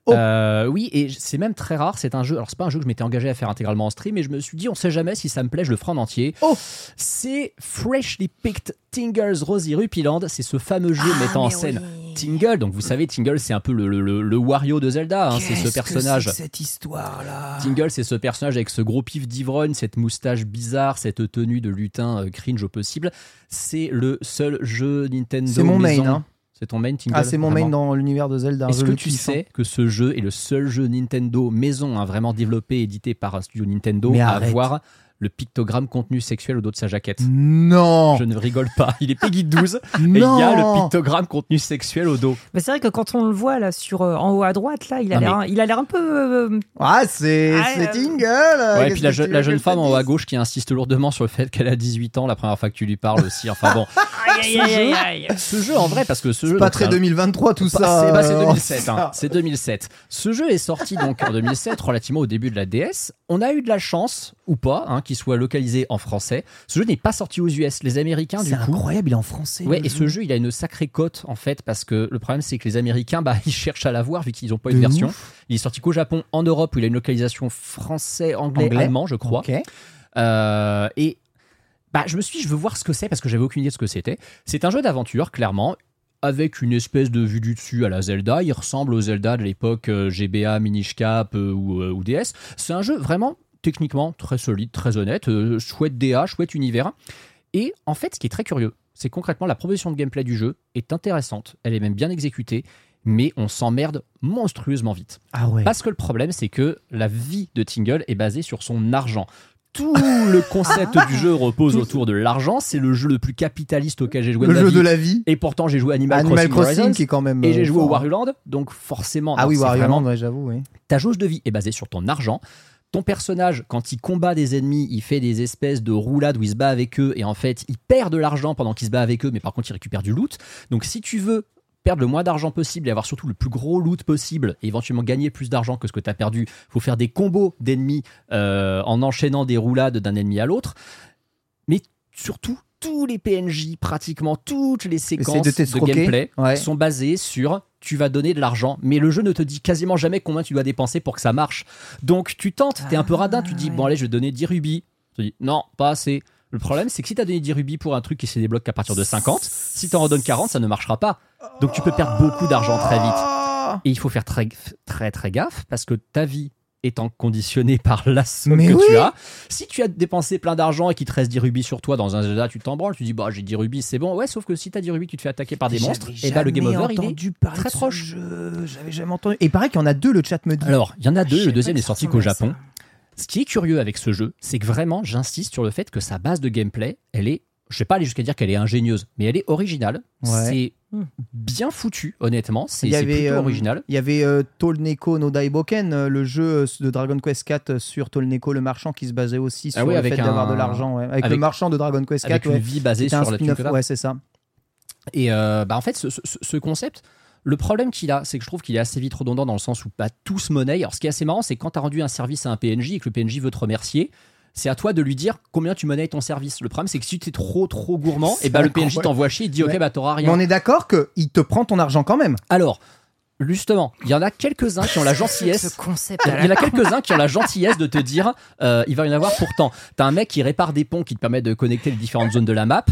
Oh. Euh, oui, et c'est même très rare. C'est un jeu. Alors, c'est pas un jeu que je m'étais engagé à faire intégralement en stream, mais je me suis dit, on sait jamais si ça me plaît, je le ferai en entier. Oh. C'est Freshly Picked Tingle's Rosy Rupiland. C'est ce fameux jeu Ah, mettant en scène Tingle. Donc, vous savez, Tingle, c'est un peu le, le- le- le Wario de Zelda. hein, c'est ce personnage. cette histoire-là? Tingle, c'est ce personnage avec ce gros pif d'ivrogne, cette moustache bizarre, cette tenue de lutin euh, cringe au possible. C'est le seul jeu Nintendo. C'est mon main, hein. C'est ton main, Tingle Ah, c'est mon main dans l'univers de Zelda. Est-ce que tu sais que ce jeu est le seul jeu Nintendo maison, hein, vraiment développé et édité par un studio Nintendo, Mais à arrête. avoir le pictogramme contenu sexuel au dos de sa jaquette Non Je ne rigole pas. Il est Peggy 12 et il y a le pictogramme contenu sexuel au dos. Mais c'est vrai que quand on le voit là sur euh, en haut à droite là, il a Non, l'air il a l'air un peu euh, Ah, c'est Ah, c'est euh, Tingle Ouais, et puis la, je- jeune femme en haut à gauche qui insiste lourdement sur le fait qu'elle a 18 ans la première fois que tu lui parles aussi. Enfin bon, aïe aïe aïe aïe. aïe. ce jeu en vrai, parce que ce jeu. Pas donc, très c'est un- 2023 tout ça. c'est bah, c'est euh, 2007. hein. C'est 2007. Ce jeu est sorti donc en 2007, relativement au début de la DS. On a eu de la chance, ou pas, hein, qu'il soit localisé en français. Ce jeu n'est pas sorti aux US. Les Américains, du C'est coup. incroyable, il est en français. Ouais, et jeu. ce jeu, il a une sacrée cote en fait, parce que le problème, c'est que les Américains, bah, ils cherchent à l'avoir vu qu'ils n'ont pas De version. ouf. Il est sorti qu'au Japon, en Europe, où il a une localisation français, anglais, Anglais. allemand, je crois. Euh, et bah, je me suis dit, je veux voir ce que c'est parce que j'avais aucune idée de ce que c'était. C'est un jeu d'aventure, clairement, avec une espèce de vue du dessus à la Zelda. Il ressemble au Zelda de l'époque euh, GBA, Minish Cap euh, ou, euh, ou DS. C'est un jeu vraiment techniquement très solide, très honnête, euh, chouette DA, chouette univers. Et en fait, ce qui est très curieux, c'est concrètement la proposition de gameplay du jeu est intéressante. Elle est même bien exécutée. Mais on s'emmerde monstrueusement vite. Ah ouais. Parce que le problème, c'est que la vie de Tingle est basée sur son argent. Tout le concept du jeu repose autour de l'argent. C'est le jeu le plus capitaliste auquel j'ai joué Le de jeu vie. de la vie. Et pourtant, j'ai joué à Animal, Animal Crossing, Crossing Horizons, qui est quand même. et j'ai euh, joué au. Wario Land. Donc forcément, Ah oui, Wario Land, ouais, j'avoue, oui. ta jauge de vie est basée sur ton argent. Ton personnage, quand il combat des ennemis, il fait des espèces de roulades où il se bat avec eux et en fait, il perd de l'argent pendant qu'il se bat avec eux, mais par contre, il récupère du loot. Donc, si tu veux perdre le moins d'argent possible et avoir surtout le plus gros loot possible et éventuellement gagner plus d'argent que ce que tu as perdu, faut faire des combos d'ennemis euh, en enchaînant des roulades d'un ennemi à l'autre. Mais surtout, tous les PNJ, pratiquement toutes les séquences de gameplay Ouais. sont basées sur tu vas donner de l'argent, mais le jeu ne te dit quasiment jamais combien tu dois dépenser pour que ça marche. Donc tu tentes, t'es un peu radin, tu dis ouais. bon allez je vais donner 10 rubis. Tu dis non, pas assez. Le problème, c'est que si t'as donné 10 rubis pour un truc qui se débloque qu'à partir de 50, si t'en redonnes 40, ça ne marchera pas. Donc tu peux perdre beaucoup d'argent très vite. Et il faut faire très, très, très gaffe parce que ta vie étant conditionnée par la somme que oui. tu as, si tu as dépensé plein d'argent et qu'il te reste 10 rubis sur toi dans un Zelda, tu t'en branles, tu dis bah j'ai 10 rubis, c'est bon. Ouais, sauf que si t'as 10 rubis, tu te fais attaquer par des monstres, et bah le game over, il est très proche. J'avais jamais entendu. Et pareil qu'il y en a deux, le chat me dit. Alors, il y en a deux, je le deuxième est sorti qu'au Japon. Ce qui est curieux avec ce jeu, c'est que vraiment, j'insiste sur le fait que sa base de gameplay, elle est, je vais pas aller jusqu'à dire qu'elle est ingénieuse, mais elle est originale. Ouais. C'est Hmm. bien foutu, honnêtement. C'est Il y c'est avait, plutôt euh, original. Il y avait euh, Tolneko no Daiboken, euh, le jeu euh, de Dragon Quest 4 sur Tolneko le marchand qui se basait aussi sur Ah oui, le avec fait d'avoir un- de l'argent. ouais. Avec, le marchand de Dragon Quest 4. Avec une vie basée C'était un sur la. Ouais, c'est ça. Et euh, bah, en fait, ce, ce- ce concept, le problème qu'il a, c'est que je trouve qu'il est assez vite redondant dans le sens où pas tous monnaie. Alors, ce qui est assez marrant, c'est que quand tu as rendu un service à un PNJ et que le PNJ veut te remercier, c'est à toi de lui dire combien tu monnaies ton service. Le problème, c'est que si tu es trop trop gourmand, et bah, le PNJ t'envoie chier, il te dit ok, bah t'auras Mais rien. on est d'accord qu'il te prend ton argent quand même. Alors, justement, il y en a quelques-uns qui ont la Ce gentillesse. concept. Il y en a quelques-uns qui ont la gentillesse de te dire euh, il va y en avoir pourtant. T'as un mec qui répare des ponts qui te permettent de connecter les différentes zones de la map.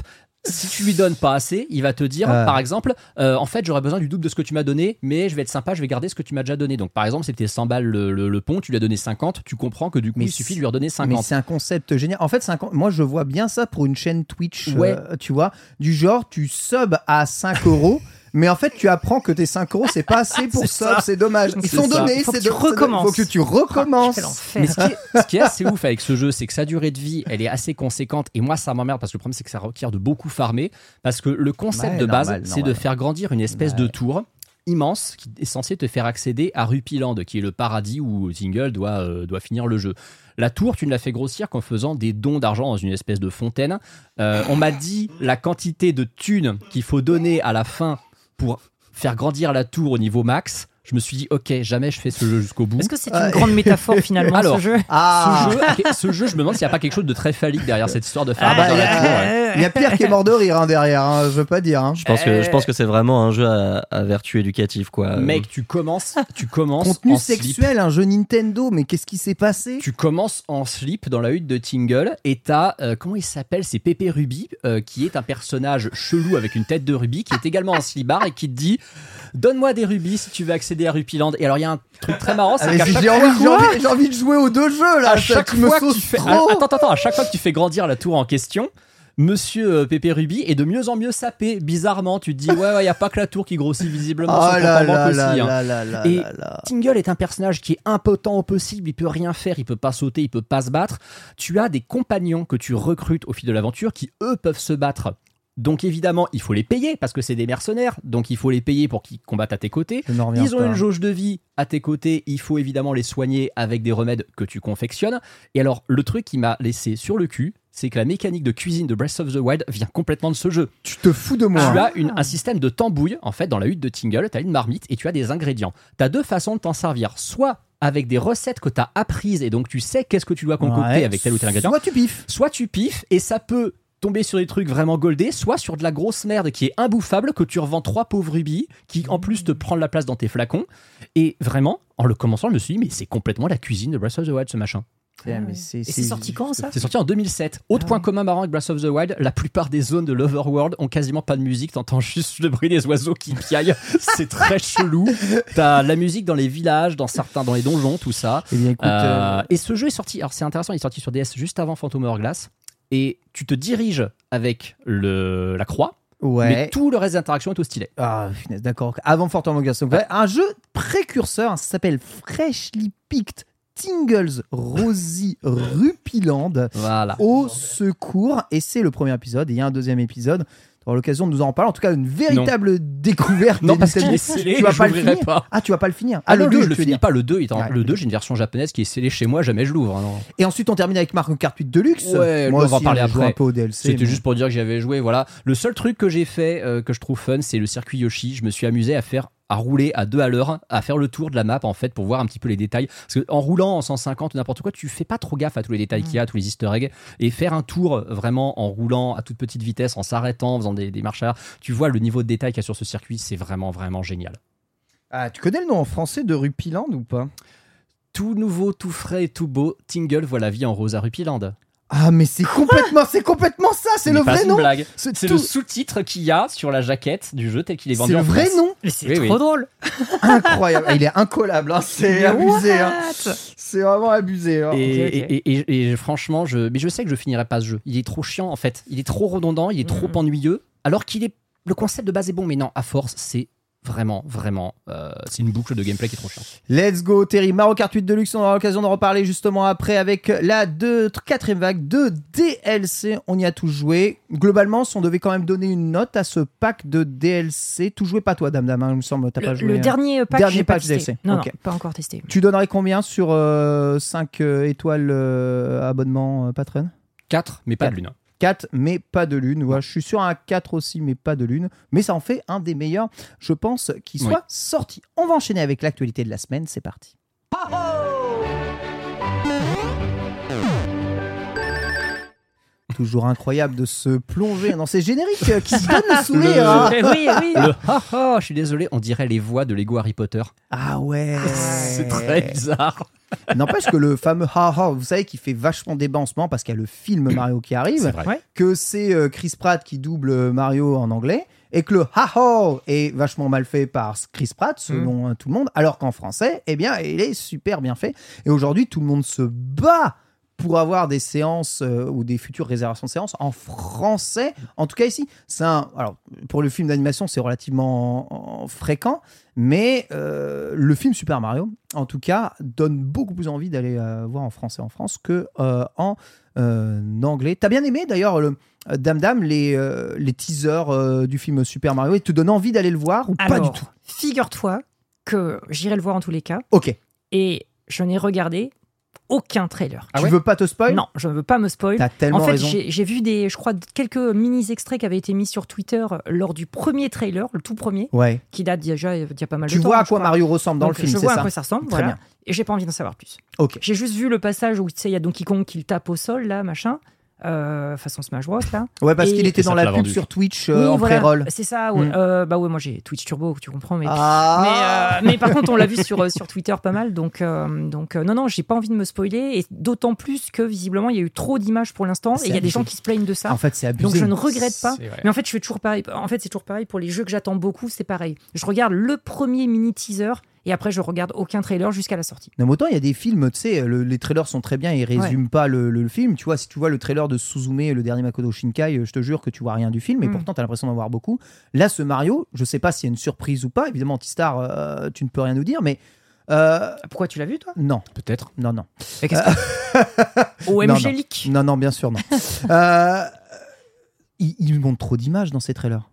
Si tu lui donnes pas assez, il va te dire, Euh. par exemple, euh, en fait, j'aurais besoin du double de ce que tu m'as donné, mais je vais être sympa, je vais garder ce que tu m'as déjà donné. Donc, par exemple, c'était 100 balles le, le- le pont, tu lui as donné 50, tu comprends que du coup, Mais il suffit de lui redonner Mais 50. c'est un concept génial. En fait, c'est un con- moi je vois bien ça pour une chaîne Twitch, Ouais. euh, tu vois, du genre tu sub à 5 euros. Mais en fait, tu apprends que tes 5 euros, c'est pas assez pour ça. c'est dommage. Ils sont ça. donnés, Faut que c'est do- recommences. Faut que tu recommences. Enfer. Mais ce qui, est, ce qui est assez ouf avec ce jeu, c'est que sa durée de vie, elle est assez conséquente. Et moi, ça m'emmerde parce que le problème, c'est que ça requiert de beaucoup farmer. Parce que le concept Ouais, de base, c'est de faire grandir une espèce de tour immense qui est censé te faire accéder à Rupiland, qui est le paradis où Tingle doit, euh, doit finir le jeu. La tour, tu ne l'as fait grossir qu'en faisant des dons d'argent dans une espèce de fontaine. Euh, on m'a dit la quantité de thunes qu'il faut donner à la fin pour faire grandir la tour au niveau max. Je me suis dit, ok, jamais je fais ce jeu jusqu'au bout. Est-ce que c'est Ouais. une grande métaphore finalement Alors, ce jeu Ah, Ce, jeu, ok, ce jeu, je me demande s'il n'y a pas quelque chose de très phallique derrière cette histoire de faire Ah bah, dans il y la a- tour, ouais. il y a Pierre qui est mort de rire hein, derrière, hein, je veux pas dire. hein. Je pense que je pense que c'est vraiment un jeu à, à vertu éducative quoi. Mec, tu commences, tu commences Contenu en slip. sexuel, un jeu Nintendo, mais qu'est-ce qui s'est passé? Tu commences en slip dans la hutte de Tingle et t'as, euh, comment il s'appelle C'est Pépé Ruby, euh, qui est un personnage chelou avec une tête de rubis, qui est également en slibard et qui te dit Donne-moi des rubis si tu veux accéder à Rupiland. Et alors, il y a un truc très marrant, c'est Ah, qu'à J'ai chaque envie, j'ai envie- j'ai envie de jouer aux deux jeux là. à ça, chaque tu me fois que sauces tu fais trop. Ah, attends attends à chaque fois que tu fais grandir la tour en question Monsieur euh, Pépé Ruby est de mieux en mieux sapé bizarrement tu te dis ouais ouais y a pas que la tour qui grossit visiblement son compte là en banque là aussi, là hein. là là là Et là là. Tingle est un personnage qui est impotent au possible, il peut rien faire, il peut pas sauter, il peut pas se battre. Tu as des compagnons que tu recrutes au fil de l'aventure qui eux peuvent se battre. Donc évidemment, il faut les payer parce que c'est des mercenaires, donc il faut les payer pour qu'ils combattent à tes côtés. Ils ont pas. une jauge de vie à tes côtés, il faut évidemment les soigner avec des remèdes que tu confectionnes. Et alors, le truc qui m'a laissé sur le cul, c'est que la mécanique de cuisine de Breath of the Wild vient complètement de ce jeu. Tu te fous de moi. Tu as une- un système de tambouille, en fait, dans la hutte de Tingle, tu as une marmite et tu as des ingrédients. Tu as deux façons de t'en servir. Soit avec des recettes que tu as apprises et donc tu sais qu'est-ce que tu dois concocter Ouais. avec tel ou tel ingrédient. Soit tu piffes. Soit tu piffes et ça peut tomber sur des trucs vraiment goldés, soit sur de la grosse merde qui est imbouffable, que tu revends trois pauvres rubis, qui en plus te prend de la place dans tes flacons. Et vraiment, en le commençant, je me suis dit, mais c'est complètement la cuisine de Breath of the Wild, ce machin. Mais c'est- Et c'est sorti quand ça? C'est sorti en 2007. Autre point commun marrant avec Breath of the Wild, la plupart des zones de l'Overworld ont quasiment pas de musique, t'entends juste le bruit des oiseaux qui piaillent. C'est très chelou. T'as la musique dans les villages, dans certains, dans les donjons, tout ça. Eh bien, écoute, Euh, euh, Et ce jeu est sorti, alors c'est intéressant, il est sorti sur DS juste avant Phantom Hourglass. Et tu te diriges avec le, la croix, mais ouais. tout le reste des interactions est au stylet. Ah, punaise, d'accord. Avant Fort Among Us. Donc, ouais, un jeu précurseur, ça s'appelle Freshly Picked Tingles Rosy Rupiland. Voilà. Au secours. Et c'est le premier épisode. Et il y a un deuxième épisode. Auras l'occasion de nous en parler. En tout cas, une véritable découverte. Non, parce qu'il Nintendo. est scellé, Tu vas pas le finir pas. Ah, tu vas pas le finir. Ah, le non, 2, je le finis pas, le 2, est en- Ouais. le 2, j'ai une version japonaise qui est scellée chez moi, jamais je l'ouvre. hein. Et ensuite, on termine avec Mario Kart 8 Deluxe. Ouais, Moi on va en parler hein, après. un peu au DLC. C'était mais- juste pour dire que j'avais joué, voilà. Le seul truc que j'ai fait, euh, que je trouve fun, c'est le circuit Yoshi. Je me suis amusé à faire à rouler à deux à l'heure, à faire le tour de la map en fait pour voir un petit peu les détails. Parce que en roulant en 150 ou n'importe quoi, tu fais pas trop gaffe à tous les détails qu'il y a, à tous les Easter eggs, et faire un tour vraiment en roulant à toute petite vitesse, en s'arrêtant, en faisant des, des marches arrière, tu vois le niveau de détail qu'il y a sur ce circuit, c'est vraiment vraiment génial. Ah, tu connais le nom en français de Rupiland ou pas? Tout nouveau, tout frais et tout beau, Tingle voit la vie en rose à Rupiland. Ah, mais c'est complètement, c'est complètement ça, c'est le vrai nom. C'est le sous-titre qu'il y a sur la jaquette du jeu tel qu'il est vendu C'est le vrai nom. Mais c'est Oui, trop oui. drôle. Incroyable. Ah, Il est incollable, hein, c'est abusé. hein. C'est vraiment abusé. hein. Et, Ok, ok. et- et- et- et franchement, je, mais je sais que je finirai pas ce jeu. Il est trop chiant en fait. Il est trop redondant, il est trop Mhm. ennuyeux. Alors qu'il est. Le concept de base est bon, mais non, à force, c'est vraiment, vraiment. euh, c'est une boucle de gameplay qui est trop chiante. Let's go, Terry. Mario Kart 8 Deluxe, on aura l'occasion d'en reparler justement après avec la deux, quatrième vague de DLC. On y a tous joué. Globalement, si on devait quand même donner une note à ce pack de DLC, tout joué pas toi, Dame Dame, hein, il me semble, t'as Le, pas joué. le hein. dernier pack, Dernier pas pack testé. DLC. Non, pas encore testé. Tu donnerais combien sur 5 étoiles euh, abonnement euh, Patreon? 4, mais pas de lune. 4, mais pas de lune. Ouais, je suis sur un 4 aussi, mais pas de lune. Mais ça en fait un des meilleurs, je pense, qui soit Oui. sorti. On va enchaîner avec l'actualité de la semaine. C'est parti. Toujours incroyable de se plonger dans ces génériques euh, qui se donnent le sourire. hein. Oui, oui. Le je suis désolé, on dirait les voix de Lego Harry Potter. Ah ouais. C'est très bizarre. N'empêche que le fameux ha ha, vous savez, qui fait vachement débat en ce moment parce qu'il y a le film Mario qui arrive. Que c'est euh, Chris Pratt qui double Mario en anglais et que le ha ha est vachement mal fait par Chris Pratt selon euh, tout le monde, alors qu'en français, eh bien, il est super bien fait. Et aujourd'hui, tout le monde se bat pour avoir des séances euh, ou des futures réservations de séances en français. En tout cas ici, c'est un. Alors pour le film d'animation, c'est relativement en- en fréquent, mais euh, le film Super Mario, en tout cas, donne beaucoup plus envie d'aller euh, voir en français en France que en anglais. T'as bien aimé d'ailleurs le Dame Dame les les teasers du film Super Mario et te donne envie d'aller le voir ou pas Alors, du tout? Figure-toi que j'irai le voir en tous les cas. Ok. Et je n'ai regardé aucun trailer. tu veux pas te spoil? Non, je ne veux pas me spoil. T'as tellement En fait, j'ai vu des, je crois, quelques mini extraits qui avaient été mis sur Twitter lors du premier trailer, le tout premier, Ouais. qui date déjà il y a pas mal Tu de temps. vois hein, à je quoi crois. Mario ressemble dans Donc, le film, Je c'est vois ça à quoi ça ressemble, Très voilà. bien. Et j'ai pas envie d'en savoir plus. Ok. J'ai juste vu le passage où tu sais, il y a Donkey Kong qui le tape au sol, là, machin, euh, façon Smash Bros, là. Ouais, parce qu'il était dans la pub vendu. sur Twitch euh, Oui, en voilà, pré-roll. C'est ça, ouais. Mm. Euh, bah ouais, moi j'ai Twitch Turbo, tu comprends, mais. Ah Mais, euh, mais par contre, on l'a vu sur, euh, sur Twitter pas mal, donc, euh, donc euh, non, non, j'ai pas envie de me spoiler, et d'autant plus que visiblement il y a eu trop d'images pour l'instant, et il y a des gens qui se plaignent de ça. En fait, c'est abusé. Donc je ne regrette pas. Mais en fait, je fais toujours pareil. En fait, c'est toujours pareil pour les jeux que j'attends beaucoup, c'est pareil. Je regarde le premier mini teaser et après je regarde aucun trailer jusqu'à la sortie. Non, mais autant il y a des films, tu sais, le- les trailers sont très bien, ils résument pas le, le film. Tu vois, si tu vois le trailer de Suzume, le dernier Makoto Shinkai, euh, je te jure que tu vois rien du film, et Mm. pourtant tu as l'impression d'en voir beaucoup. Là, ce Mario, je sais pas s'il y a une surprise ou pas. Évidemment, Antistar, euh, tu ne peux rien nous dire, mais euh, Ah, Pourquoi tu l'as vu toi? Non, Peut-être. non, non. Mais qu'est-ce que- OMG Non, non. leak. Non, non, bien sûr, non. euh, il, il montre trop d'images dans ces trailers.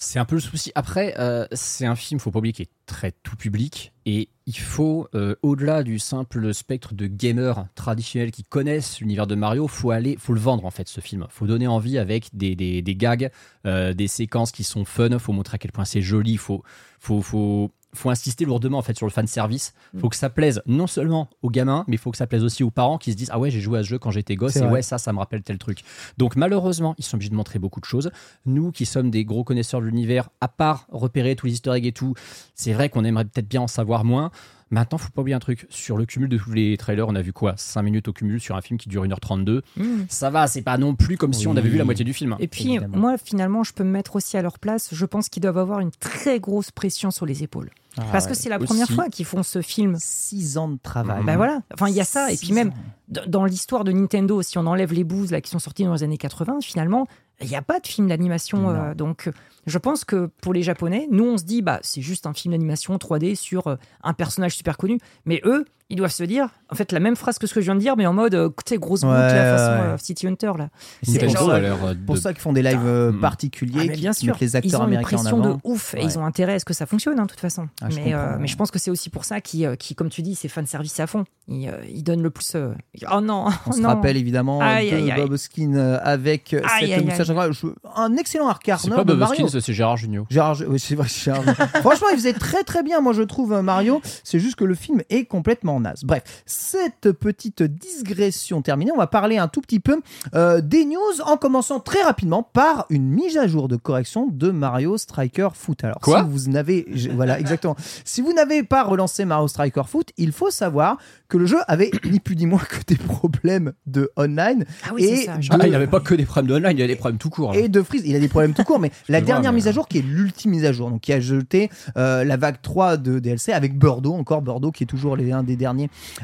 C'est un peu le souci. Après, euh, c'est un film, faut pas oublier, qui est très tout public. Et il faut, euh, au-delà du simple spectre de gamers traditionnels qui connaissent l'univers de Mario, faut aller, faut le vendre en fait, ce film. faut donner envie avec des, des, des gags, euh, des séquences qui sont fun. faut montrer à quel point c'est joli. faut, faut, faut, faut insister lourdement en fait sur le fan service. Mm. faut que ça plaise non seulement aux gamins, mais il faut que ça plaise aussi aux parents qui se disent Ah ouais, j'ai joué à ce jeu quand j'étais gosse et vrai. ouais, ça, ça me rappelle tel truc. Donc malheureusement, ils sont obligés de montrer beaucoup de choses. Nous qui sommes des gros connaisseurs de l'univers, à part repérer tous les easter eggs et tout, c'est vrai qu'on aimerait peut-être bien en savoir moins. Maintenant, faut pas oublier un truc. Sur le cumul de tous les trailers, on a vu quoi? 5 minutes au cumul sur un film qui dure 1h32. Mm. Ça va, c'est pas non plus comme si on avait vu la moitié du film. Et puis, Évidemment. moi, finalement, je peux me mettre aussi à leur place. Je pense qu'ils doivent avoir une très grosse pression sur les épaules. Parce que c'est la Aussi. première fois qu'ils font ce film. 6 ans de travail. Ben voilà. Enfin, il y a ça. Et puis Six même, ans. dans l'histoire de Nintendo, si on enlève les bouses là, qui sont sortis dans les années 80, finalement, il n'y a pas de film d'animation. euh, donc, euh, je pense que pour les Japonais, nous, on se dit, bah, c'est juste un film d'animation 3D sur euh, un personnage super connu. Mais eux, ils doivent se dire, en fait, la même phrase que ce que je viens de dire, mais en mode, euh, tu sais, grosse boucle, Ouais, la façon ouais. euh, City Hunter, là. C'est pour ça- euh, pour ça qu'ils font des lives euh, Mm. particuliers, Ah, mais qui bien sûr, mettent les ils acteurs ont une américains en pression de avant. ouf et Ouais. ils ont intérêt à ce que ça fonctionne, hein, de toute façon. Ah, je mais, euh, comprends. mais je pense que c'est aussi pour ça qu'ils, qu'ils, comme tu dis, c'est fan service à fond. Ils, ils donnent le plus. euh, Oh non, On se non. rappelle évidemment Aïe, de aïe. Bob Hoskin avec Aïe, cette aïe, moustache incroyable. Je- Un excellent C'est arcade pas Bob Mario. Hoskins, c'est Gérard Jugnot. Gérard, oui, c'est vrai, Gérard. Franchement, il faisait très très bien, moi je trouve Mario. C'est juste que le film est complètement naze. Bref, cette petite digression terminée, on va parler un tout petit peu euh, des news en commençant très rapidement par une mise à jour de correction de Mario Striker Foot. Alors, Quoi si vous n'avez, voilà, exactement. Si vous n'avez pas relancé Mario Striker Foot, il faut savoir que le jeu avait ni plus ni moins que des problèmes de online Ah oui, c'est et ça. de- Ah, il n'avait pas que des problèmes de online, il y avait des problèmes tout court. là. et de freeze. Il a des problèmes tout court, mais la vois, dernière mais- mise à jour qui est l'ultime mise à jour, donc qui a jeté euh, la vague 3 de DLC avec Bordeaux, encore Bordeaux qui est toujours l'un des derniers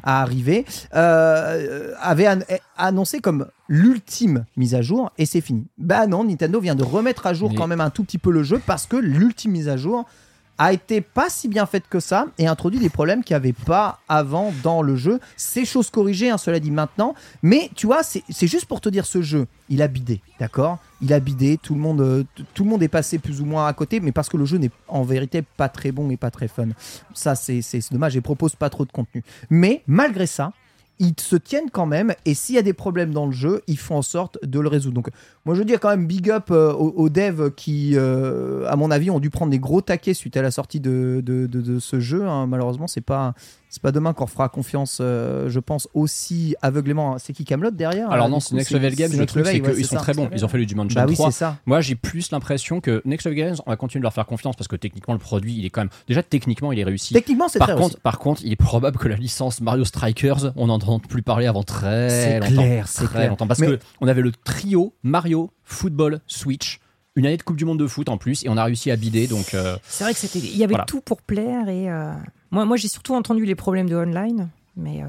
à arriver, euh, avait an- annoncé comme l'ultime mise à jour et c'est fini. Bah non, Nintendo vient de remettre à jour quand même un tout petit peu le jeu parce que l'ultime mise à jour a été pas si bien faite que ça et introduit des problèmes qu'il n'y avait pas avant dans le jeu. C'est chose corrigée, hein, cela dit maintenant. Mais tu vois, c'est juste pour te dire ce jeu, il a bidé, d'accord? Il a bidé, tout le, monde, euh, tout le monde est passé plus ou moins à côté, mais parce que le jeu n'est en vérité pas très bon et pas très fun. Ça, c'est dommage et propose pas trop de contenu. Mais malgré ça, ils se tiennent quand même et s'il y a des problèmes dans le jeu, ils font en sorte de le résoudre. Donc moi je dis quand même big up euh, aux, devs qui, euh, à mon avis, ont dû prendre des gros taquets suite à la sortie de ce jeu. hein. Malheureusement, c'est pas c'est pas demain qu'on fera confiance, euh, je pense, aussi aveuglément. C'est qui Camelot derrière Alors là, non, c'est Next Level Games. Le truc, c'est qu'ils sont ça. très bons. Ils ont fait le Dimension Bah oui, 3. c'est ça. Moi, j'ai plus l'impression que Next Level Games, on va continuer de leur faire confiance parce que techniquement, le produit, il est quand même. Déjà, techniquement, il est réussi. Techniquement, c'est Par très contre, réussi. par contre, il est probable que la licence Mario Strikers, on n'en entend plus parler avant très C'est longtemps. clair, c'est très clair. longtemps. Parce Mais- que on avait le trio Mario, Football, Switch, une année de Coupe du Monde de foot en plus, et on a réussi à bider. Donc, euh, C'est vrai que c'était, il y avait Voilà. tout pour plaire et euh, moi, moi j'ai surtout entendu les problèmes de online, mais euh,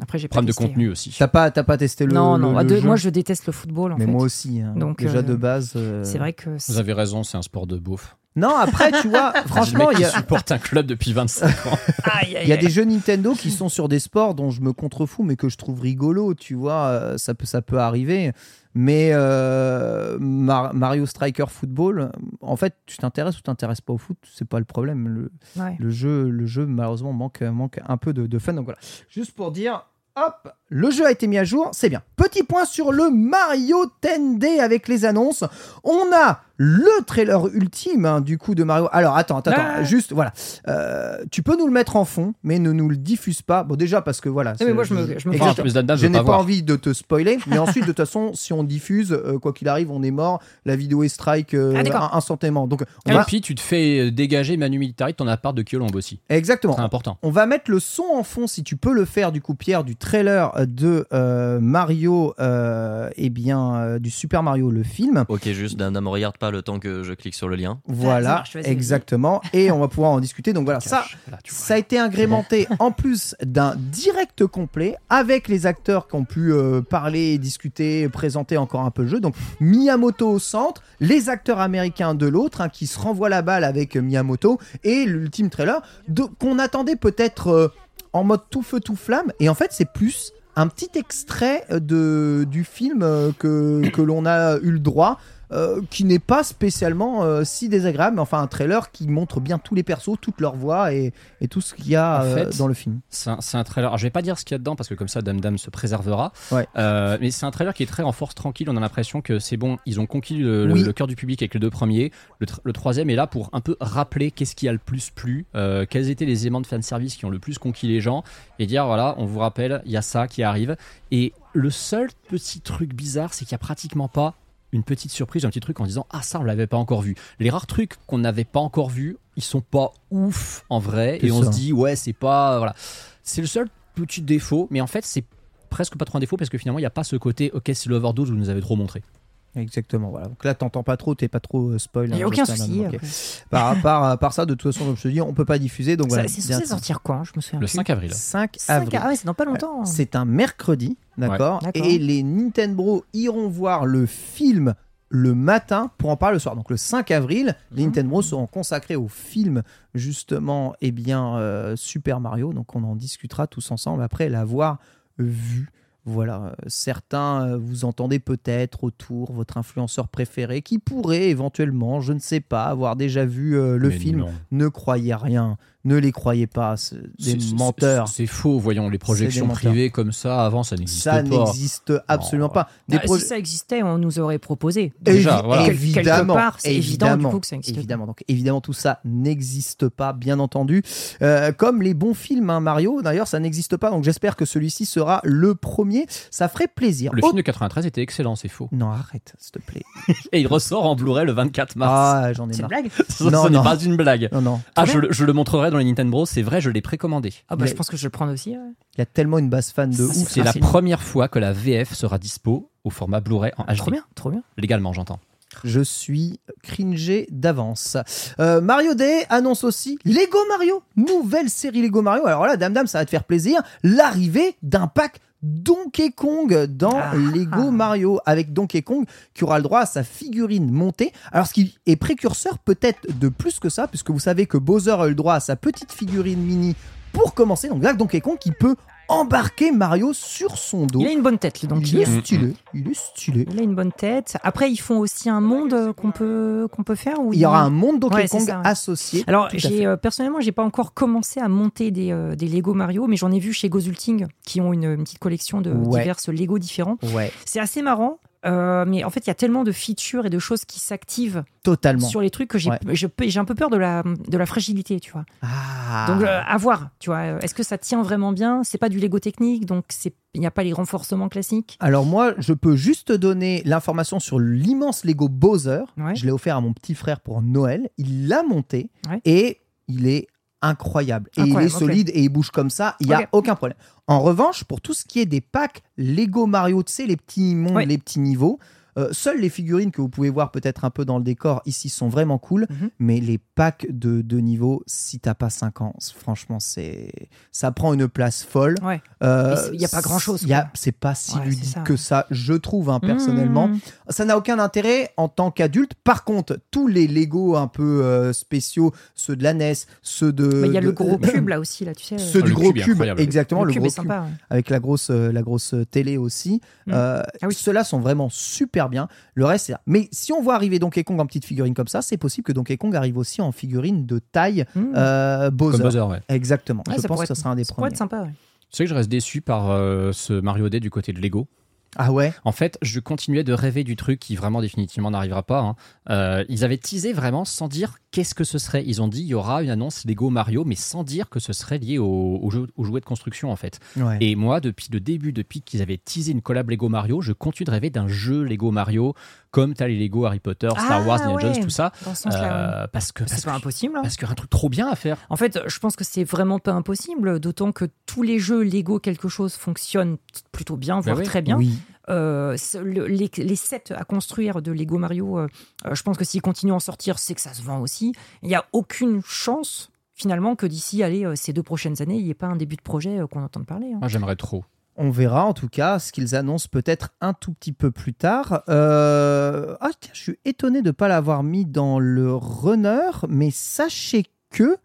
après j'ai pas problème de testé, contenu aussi. T'as pas, t'as pas testé hein. le, non, non, le jeu? moi je déteste le football en Mais fait. moi aussi. hein. Donc, Déjà euh, de base. euh, C'est vrai que c'est- Vous avez raison, c'est un sport de beauf. Non, après, tu vois, franchement, il y a. supporte un club depuis 25 ans. Il y a des jeux Nintendo qui sont sur des sports dont je me contrefous, mais que je trouve rigolo, tu vois, euh, ça peut, ça peut arriver. Mais euh, Mar- Mario Striker Football, en fait, tu t'intéresses ou t'intéresses pas au foot, c'est pas le problème. Le, Ouais. le jeu, le jeu malheureusement manque, manque un peu de, de fun. Donc voilà, juste pour dire, hop, le jeu a été mis à jour, c'est bien. Petit point sur le Mario 10D avec les annonces. On a le trailer ultime hein, du coup de Mario. Alors attends, attends, attends, Ah. juste voilà. Euh, tu peux nous le mettre en fond, mais ne nous le diffuse pas. Bon déjà parce que voilà. Eh, mais moi, je me- je me Je n'ai pas envie de te spoiler, mais ensuite de toute façon, si on diffuse, euh, quoi qu'il arrive, on est mort. La vidéo est strike euh, Ah, instantanément. Donc on Et va- puis, tu te fais dégager Manu Militari de ton appart de Kyolombe aussi. exactement. C'est important. On va mettre le son en fond, si tu peux le faire, du coup, Pierre, du trailer de euh, Mario, euh, eh bien, euh, du Super Mario, le film. Ok, juste, ne me regarde pas le temps que je clique sur le lien. Voilà, marche, vas-y, vas-y. exactement. Et on va pouvoir en discuter. Donc voilà, ça, Là, ça a été agrémenté en plus d'un direct complet avec les acteurs qui ont pu euh, parler, discuter, présenter encore un peu le jeu. Donc Miyamoto au centre, les acteurs américains de l'autre hein, qui se renvoient la balle avec Miyamoto et l'ultime trailer de- qu'on attendait peut-être euh, en mode tout feu tout flamme. Et en fait, c'est plus un petit extrait de, du film euh, que, que l'on a eu le droit. Euh, qui n'est pas spécialement euh, si désagréable, mais enfin un trailer qui montre bien tous les persos, toutes leurs voix et, et tout ce qu'il y a En euh, fait, dans le film. C'est un, trailer. Alors, je vais pas dire ce qu'il y a dedans parce que comme ça, Dame Dame se préservera. Ouais. Mais c'est un trailer qui est très en force tranquille. On a l'impression que c'est bon. Ils ont conquis le, le- Oui. le cœur du public avec les deux premiers. Le, tr- le troisième est là pour un peu rappeler qu'est-ce qui a le plus plu, quels étaient les éléments de fanservice qui ont le plus conquis les gens et dire voilà, on vous rappelle, il y a ça qui arrive. Et le seul petit truc bizarre, c'est qu'il y a pratiquement pas une petite surprise, un petit truc en disant ah ça on l'avait pas encore vu. Les rares trucs qu'on n'avait pas encore vus, ils sont pas ouf en vrai et on se dit ouais c'est pas voilà. C'est le seul petit défaut, mais en fait c'est presque pas trop un défaut parce que finalement il n'y a pas ce côté ok c'est l'overdose vous nous avez trop montré. Exactement, voilà. Donc là, t'entends pas trop, t'es pas trop euh, spoil. Il n'y hein, a aucun j'espère, souci. même. Ok. après. Par, par, par ça, de toute façon, comme je te dis, on peut pas diffuser. Donc Ça- voilà. c'est censé sortir quand Je me souviens. Le plus. 5 avril. 5 5 avril. Ah ouais, c'est dans pas longtemps. C'est un mercredi, d'accord Ouais. Et les Nintendo iront voir le film le matin pour en parler le soir. Donc le 5 avril, les Mhm. Nintendo seront consacrés au film justement, eh bien, euh, Super Mario. Donc on en discutera tous ensemble après l'avoir vu. Voilà, euh, certains euh, vous entendez peut-être autour votre influenceur préféré qui pourrait éventuellement, je ne sais pas, avoir déjà vu euh, le Mais film. non. Ne croyez rien, ne les croyez pas, c'est des menteurs. C'est faux, voyons, les projections privées comme ça, avant, ça n'existait Ça pas. n'existe absolument Non. pas. Des Ah, proj- Si ça existait, on nous aurait proposé. Déjà, Évi- voilà. Évidemment, quelque part, c'est évident, du évidemment, coup, que ça existe évidemment. Donc évidemment, tout ça n'existe pas, bien entendu. Euh, comme les bons films, hein, Mario. D'ailleurs, ça n'existe pas. Donc j'espère que celui-ci sera le premier. Ça ferait plaisir. Le Autre- film de 93 était excellent, c'est faux. Non, arrête, s'il te plaît. Et il ressort en Blu-ray le 24 mars. Ah, j'en ai C'est une marre. blague Ce Non, ce n'est non. pas une blague. Non, non. Ah, je le montrerai dans les Nintendo, c'est vrai, je l'ai précommandé. Ah bah, Mais- je pense que je vais le prendre aussi. ouais. Il y a tellement une base fan de ouf. C'est la première fois que la VF sera dispo au format Blu-ray en HD. Trop bien, trop bien. Légalement, j'entends. Je suis cringé d'avance. Euh, Mario Day annonce aussi Lego Mario, nouvelle série Lego Mario. Alors là, dame dame, ça va te faire plaisir. L'arrivée d'un pack Donkey Kong dans Ah. Lego Mario avec Donkey Kong qui aura le droit à sa figurine montée. Alors ce qui est précurseur peut-être de plus que ça, puisque vous savez que Bowser a eu le droit à sa petite figurine mini pour commencer. Donc là, Donkey Kong qui peut embarquer Mario sur son dos. Il a une bonne tête, le Il est stylé, il est stylé. Il a une bonne tête. Après, ils font aussi un monde qu'on peut, qu'on peut faire. Où Il y aura un monde Donkey Ouais, Kong ça, ouais. associé. Alors, j'ai euh, personnellement, j'ai pas encore commencé à monter des, euh, des Lego Mario, mais j'en ai vu chez Gozulting qui ont une, une petite collection de Ouais. diverses Lego différents. Ouais, C'est assez marrant. Euh, mais en fait, il y a tellement de features et de choses qui s'activent totalement. sur les trucs que j'ai Ouais. un peu peur de la, de la fragilité, tu vois. Ah. Donc, euh, à voir, tu vois. Est-ce que ça tient vraiment bien? C'est pas du Lego technique, donc c'est- il n'y a pas les renforcements classiques? Alors moi, je peux juste te donner l'information sur l'immense Lego Bowser. Ouais. Je l'ai offert à mon petit frère pour Noël. Il l'a monté Ouais. et il est incroyable. Et Incroyable, il est solide et il bouge comme ça. Il n'y a aucun problème. En revanche, pour tout ce qui est des packs Lego Mario, tu sais, les petits mondes, les petits niveaux, euh, seules les figurines que vous pouvez voir peut-être un peu dans le décor ici sont vraiment cool. Mhm. Mais les packs de, de niveaux, si t'as pas 5 ans, franchement, c'est ça prend une place folle. Ouais. Euh, Mais c'est- il y a pas grand-chose, il. C'est pas si Ouais, ludique ça. que ça, je trouve, hein, personnellement. Mmh. Ça n'a aucun intérêt en tant qu'adulte. Par contre, tous les Lego un peu euh, spéciaux, ceux de la NES, ceux de. Mais il y a de- le gros cube là aussi, là, tu sais. Ceux Ah, du gros cube cube, incroyable. exactement, le le, cube gros est sympa. ouais. avec la grosse, euh, la grosse télé aussi. Mm. Euh, Ah oui. Ceux-là sont vraiment super bien. Le reste, c'est là. Mais si on voit arriver Donkey Kong en petite figurine comme ça, c'est possible que Donkey Kong arrive aussi en figurine de taille Mmh. euh, Bowser. Comme Bowser, ouais. Exactement. Ouais, Je ça pense pourrait que ce être- sera un des ça pourrait premiers. être sympa, ouais. Tu sais que je reste déçu par euh, ce Mario Day du côté de Lego. Ah ouais? En fait, je continuais de rêver du truc qui vraiment définitivement n'arrivera pas. hein. Euh, ils avaient teasé vraiment sans dire qu'est-ce que ce serait. Ils ont dit il y aura une annonce Lego Mario, mais sans dire que ce serait lié au, au jeu- aux jouets de construction en fait. Ouais. Et moi, depuis le début, depuis qu'ils avaient teasé une collab Lego Mario, je continue de rêver d'un jeu Lego Mario, comme t'as les Lego Harry Potter, Star Ah, Wars, Indiana Jones, ouais. tout ça. Dans ce sens-là, ouais. Euh, parce que C'est pas impossible. hein. parce qu'il y a un truc trop bien à faire. En fait, je pense que c'est vraiment pas impossible, d'autant que tous les jeux Lego quelque chose fonctionnent plutôt bien, voire Bah oui. très bien. Oui. Euh, le- les, les sets à construire de Lego Mario, euh, euh, je pense que s'ils continuent à en sortir, c'est que ça se vend aussi. Il n'y a aucune chance finalement que d'ici allez, ces deux prochaines années, il n'y ait pas un début de projet euh, qu'on entende parler. hein. Moi, j'aimerais trop. On verra en tout cas ce qu'ils annoncent peut-être un tout petit peu plus tard. Euh, Ah tiens, je suis étonné de ne pas l'avoir mis dans le runner, mais sachez que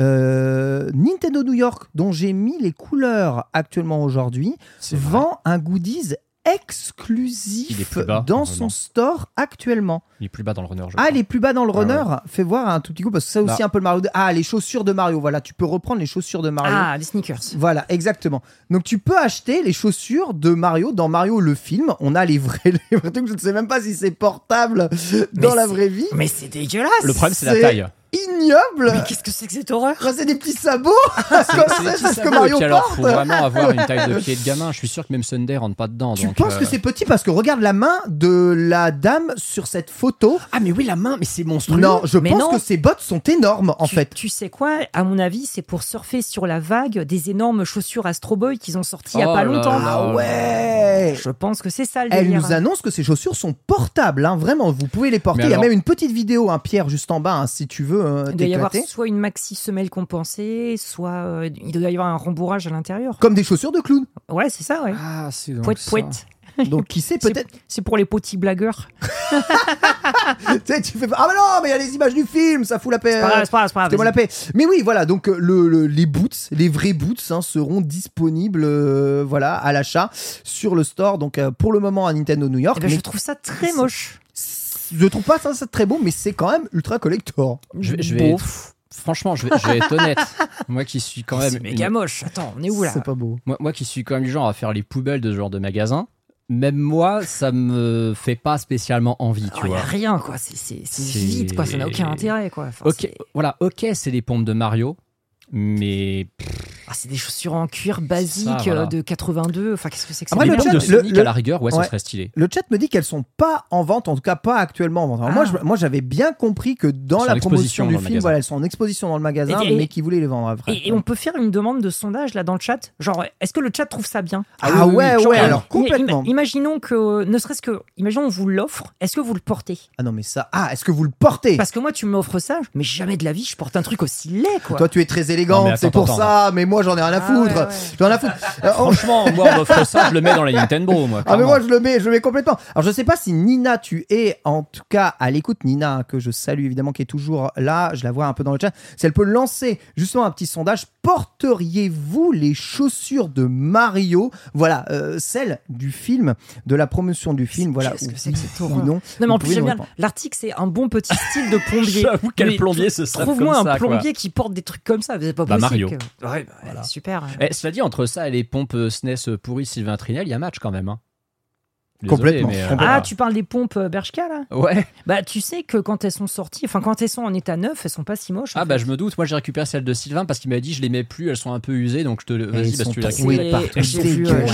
euh, Nintendo New York, dont j'ai mis les couleurs actuellement aujourd'hui, vend un goodies exclusif plus bas, dans son store actuellement. Il est plus bas dans le runner. je Ah, crois. les plus bas dans le Ah runner Fais voir un tout petit coup, parce que c'est aussi Là. un peu le Mario. Ah, les chaussures de Mario, voilà, tu peux reprendre les chaussures de Mario. Ah, les sneakers. Voilà, exactement. Donc tu peux acheter les chaussures de Mario dans Mario le film. On a les vrais, les vrais trucs. Je ne sais même pas si c'est portable dans Mais la vraie vie. Mais c'est dégueulasse Le problème, c'est la taille. Ignoble. Mais qu'est-ce que c'est que cette horreur? Ah, C'est des petits sabots. C'est Comme ça, c'est ce que Mario puis alors, porte. faut vraiment avoir une taille de pied de gamin. Je suis sûr que même Sunday rentre pas dedans. Tu donc, penses euh, que c'est petit parce que regarde la main de la dame sur cette photo? Ah, mais oui, la main, mais c'est monstrueux. Non, je Mais pense non. que ses bottes sont énormes en tu, fait. tu sais quoi? À mon avis, c'est pour surfer sur la vague des énormes chaussures Astro Boy qu'ils ont sorties il y a Oh pas longtemps. Ah ouais. Je pense que c'est ça le Elle délire. nous annonce que ces chaussures sont portables, hein, vraiment. Vous pouvez les porter. Mais Il y a alors- même une petite vidéo, un Pierre juste en bas, hein, si tu veux euh, Il doit y avoir soit une maxi semelle compensée, soit euh, il doit y avoir un rembourrage à l'intérieur. Comme des chaussures de clown. Ouais, c'est ça, ouais. Ah, c'est donc Pouette, ça. pouette. Donc qui sait peut-être. C'est pour les petits blagueurs. tu sais, tu fais ah mais non, mais il y a les images du film, ça fout la paix. C'est pas grave, c'est pas Foutez-moi la paix. Mais oui, voilà, donc euh, le, le- les boots, les vrais boots hein, seront disponibles euh, voilà, à l'achat sur le store. Donc euh, pour le moment à Nintendo New York. Eh ben, mais je trouve ça très moche. Je trouve pas ça, ça très beau, mais c'est quand même ultra collector. Je, je vais, franchement, je vais, je vais être honnête. Moi qui suis quand même. C'est méga une- moche. Attends, on est où là C'est pas beau. Moi, moi qui suis quand même du genre à faire les poubelles de ce genre de magasin, même moi, ça me fait pas spécialement envie, tu Il y a rien quoi, c'est vide quoi, ça n'a aucun intérêt quoi. Enfin, Ok, voilà, ok, c'est les pompes de Mario, mais Ah, c'est des chaussures en cuir basiques Ça, voilà. euh, de 82. Enfin, qu'est-ce que c'est que ça Après, le chat- de Sonic le- à la rigueur, ouais, ouais. ça serait stylé. Le chat me dit qu'elles sont pas en vente, en tout cas pas actuellement en vente. Alors moi, Ah. je- moi, j'avais bien compris que dans la promotion du le film, voilà, elles sont en exposition dans le magasin, Et- et- mais qui voulaient les vendre après. Et, et on peut faire une demande de sondage là dans le chat? Genre, est-ce que le chat trouve ça bien? Ah, Ah oui, ouais, ouais, alors complètement. ima- imaginons que, ne serait-ce que, imaginons on vous l'offre. Est-ce que vous le portez? Ah non, mais ça. Ah, est-ce que vous le portez? Parce que moi, tu m'offres ça, mais jamais de la vie, je porte un truc aussi laid quoi. Toi, tu es très Non, élégante, c'est pour attends, ça, mais moi, j'en ai rien à Ah, foutre. ouais, ouais. J'en ai rien à foutre. Euh, Franchement, moi, on m'offre ça, je le mets dans la Nintendo, moi. Ah mais moi je le mets, je le mets complètement. Alors je sais pas si Nina tu es en tout cas à l'écoute Nina que je salue évidemment qui est toujours là, je la vois un peu dans le chat. Si elle peut lancer justement un petit sondage, porteriez-vous les chaussures de Mario? Voilà, euh, celles du film, de la promotion du film, voilà. Qu'est-ce que c'est que cette horreur? non. Non mais en plus j'aime bien l'article c'est un bon petit style de plombier. J'avoue quel plombier ce serait Trouve-moi un plombier qui porte des trucs comme ça, c'est pas Bah, possible. Mario. que- Ouais, bah, super. Eh, cela dit, entre ça et les pompes euh, SNES pourries Sylvain Trinel, il y a match quand même. hein. Complètement, mais, euh, complètement. Ah, tu parles des pompes euh, Bershka là? Ouais. Bah, tu sais que quand elles sont sorties, enfin quand elles sont en état neuf, elles sont pas si moches. Ah bah je me doute, moi j'ai récupéré celle de Sylvain parce qu'il m'a dit je les mets plus, elles sont un peu usées donc je te vas-y parce sont que tu j'ai vu, euh,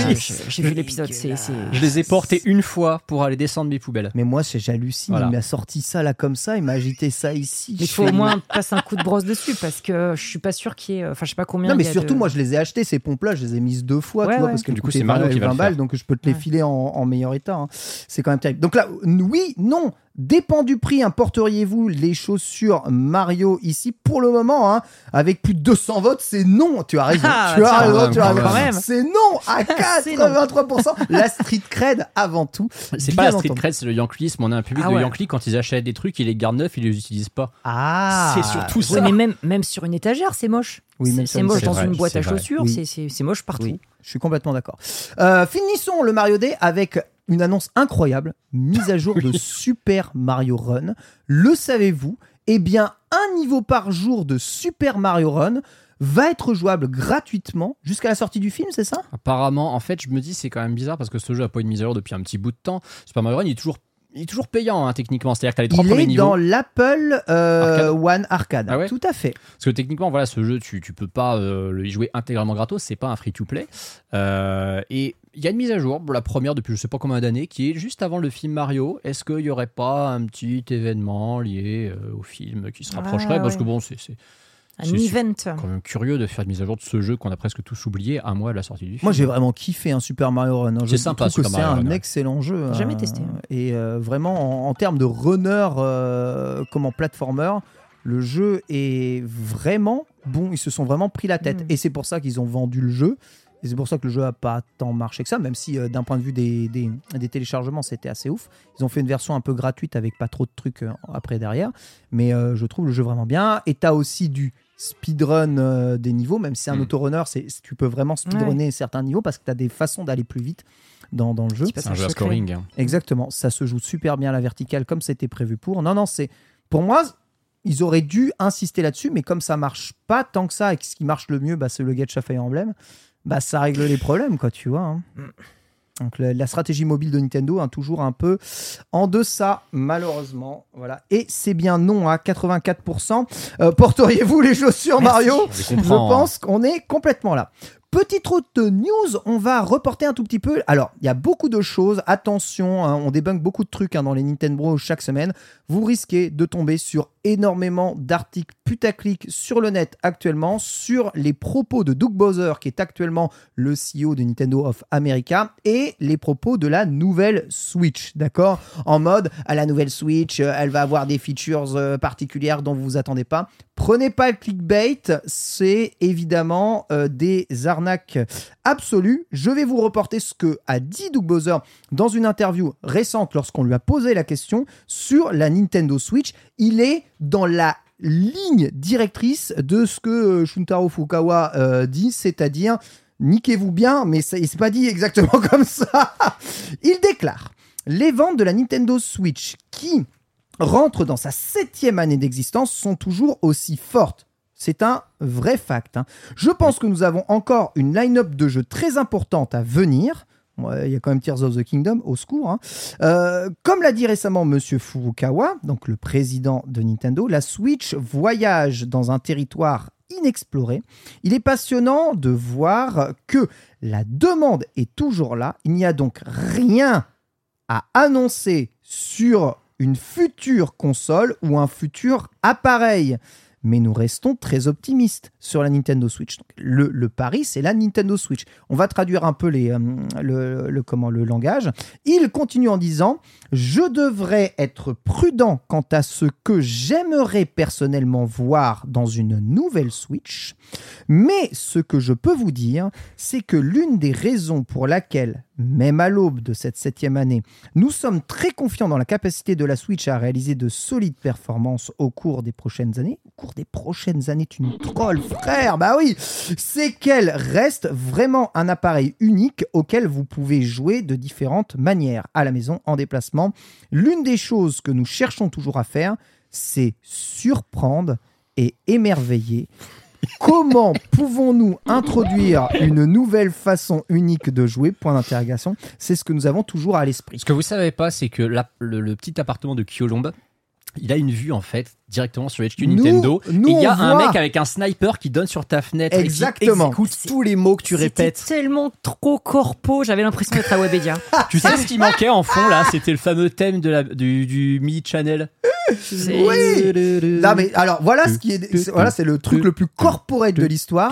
j'ai- vu l'épisode. Je les ai portées une fois pour aller descendre mes poubelles. Mais moi c'est- j'hallucine, Voilà. il m'a sorti ça là comme ça, il m'a agité ça ici. Mais il faut au moins passer un coup de brosse dessus parce que je suis pas sûr qu'il y ait. Enfin, je sais pas combien. Non, mais surtout, moi, je les ai achetés, ces pompes-là, je les ai mises deux fois, tu vois, parce que Du coup, c'est Mario qui va le 20 balles, donc je peux te les filer en, en meilleur état. Hein. C'est quand même terrible. Donc là, oui, non, dépend du prix, importeriez-vous les chaussures Mario ici? Pour le moment, hein, avec plus de 200 votes, c'est non. Tu as raison. Ah, tu as raison, tu as raison. C'est non à C'est non. 83%. La street cred avant tout. C'est pas la street entendu. cred, c'est le yanklisme. On a un public Ah de ouais. Yankee quand ils achètent des trucs, ils les gardent neufs, ils les utilisent pas. Ah, C'est surtout ça. Mais même, même sur une étagère, c'est moche. Oui, C'est- moche dans une boîte à chaussures, Oui. c'est- c'est c'est moche partout. Oui, je suis complètement d'accord. Euh, finissons le Mario Day avec une annonce incroyable, mise à jour de Super Mario Run. Le savez-vous? Eh bien, un niveau par jour de Super Mario Run va être jouable gratuitement jusqu'à la sortie du film, c'est ça? Apparemment, en fait, je me dis c'est quand même bizarre parce que ce jeu a pas une mise à jour depuis un petit bout de temps. Super Mario Run, il est toujours, il est toujours payant hein, techniquement. C'est-à-dire que t'as les trois Il premiers est niveaux. dans l'Apple euh, Arcade. One Arcade. Ah ouais Tout à fait. Parce que techniquement, voilà, ce jeu, tu, tu peux pas euh, le jouer intégralement gratos, c'est pas un free-to-play. Euh, et il y a une mise à jour, la première depuis je sais pas combien d'années, qui est juste avant le film Mario. Est-ce qu'il y aurait pas un petit événement lié euh, au film qui se Ah, rapprocherait Parce ouais. que bon, c'est c'est Un C'est event. quand même curieux de faire une mise à jour de ce jeu qu'on a presque tous oublié un mois de la sortie du film. Moi, j'ai vraiment kiffé un Super Mario Run. hein. Je C'est sympa, trouve que Super c'est Mario un Run, ouais. excellent jeu. Jamais hein. testé. Et euh, vraiment, en, en termes de runner, euh, comme en platformer, le jeu est vraiment bon. Ils se sont vraiment pris la tête. Mm. Et c'est pour ça qu'ils ont vendu le jeu. Et c'est pour ça que le jeu a pas tant marché que ça, même si euh, d'un point de vue des, des- des téléchargements, c'était assez ouf. Ils ont fait une version un peu gratuite avec pas trop de trucs euh, après derrière. Mais euh, je trouve le jeu vraiment bien. Et tu as aussi du speedrun euh, des niveaux, même si c'est un Mm. autorunner, c'est, tu peux vraiment speedrunner certains niveaux parce que tu as des façons d'aller plus vite dans, dans le jeu. C'est un jeu à scoring. hein. Exactement, ça se joue super bien à la verticale comme c'était prévu pour. Non, non, c'est pour moi, ils auraient dû insister là-dessus, mais comme ça marche pas tant que ça et que ce qui marche le mieux, bah, c'est le Gacha Fire Emblem, bah, ça règle les problèmes, quoi, tu vois. hein. Donc la, la stratégie mobile de Nintendo, hein, toujours un peu en deçà, malheureusement. Voilà. Et c'est bien non à 84%. Euh, porteriez-vous les chaussures Mario Je comprends, pense qu'on est complètement là. Petite route de news, on va reporter un tout petit peu. Alors, il y a beaucoup de choses. Attention, hein, on débunk beaucoup de trucs hein, dans les Nintendo chaque semaine. Vous risquez de tomber sur énormément d'articles putaclic sur le net actuellement sur les propos de Doug Bowser, qui est actuellement le CEO de Nintendo of America, et les propos de la nouvelle Switch. D'accord? En mode, à la nouvelle Switch, euh, elle va avoir des features euh, particulières dont vous vous attendez pas. Prenez pas le clickbait, c'est évidemment euh, des arnaques l'arnaque absolue. Je vais vous reporter ce que a dit Doug Bowser dans une interview récente lorsqu'on lui a posé la question sur la Nintendo Switch. Il est dans la ligne directrice de ce que euh, Shuntaro Fukawa euh, dit, c'est-à-dire niquez-vous bien, mais ça- il s'est pas dit exactement comme ça. Il déclare les ventes de la Nintendo Switch qui rentrent dans sa septième année d'existence sont toujours aussi fortes. C'est un vrai fact. hein. Je pense que nous avons encore une line-up de jeux très importante à venir. Il y a quand même Tears of the Kingdom, au secours. hein. Euh, comme l'a dit récemment Monsieur Furukawa, donc le président de Nintendo, la Switch voyage dans un territoire inexploré. Il est passionnant de voir que la demande est toujours là. Il n'y a donc rien à annoncer sur une future console ou un futur appareil. Mais nous restons très optimistes sur la Nintendo Switch. Le, pari, c'est la Nintendo Switch. On va traduire un peu euh, le, le- comment, le langage. Il continue en disant Je devrais être prudent quant à ce que j'aimerais personnellement voir dans une nouvelle Switch. Mais ce que je peux vous dire, c'est que l'une des raisons pour laquelle, même à l'aube de cette septième année, nous sommes très confiants dans la capacité de la Switch à réaliser de solides performances au cours des prochaines années. Au cours des prochaines années, tu nous trolls, frère Bah oui C'est qu'elle reste vraiment un appareil unique auquel vous pouvez jouer de différentes manières, à la maison, en déplacement. L'une des choses que nous cherchons toujours à faire, c'est surprendre et émerveiller. Comment pouvons-nous introduire une nouvelle façon unique de jouer? Point d'interrogation. C'est ce que nous avons toujours à l'esprit. Ce que vous savez pas, c'est que le petit appartement de Kyolombe, il a une vue en fait directement sur HQ Nous- Nintendo. nous, il y a un voit- mec avec un sniper qui donne sur ta fenêtre Exactement. et qui exécute tous les mots que tu répètes. tellement trop corpo, j'avais l'impression d'être à Webedia. Tu sais ce qui manquait en fond là C'était le fameux thème de la, du, du Mi Channel. C'est- Oui Non, mais alors voilà ce qui est c'est- voilà c'est le truc le plus corporate de l'histoire.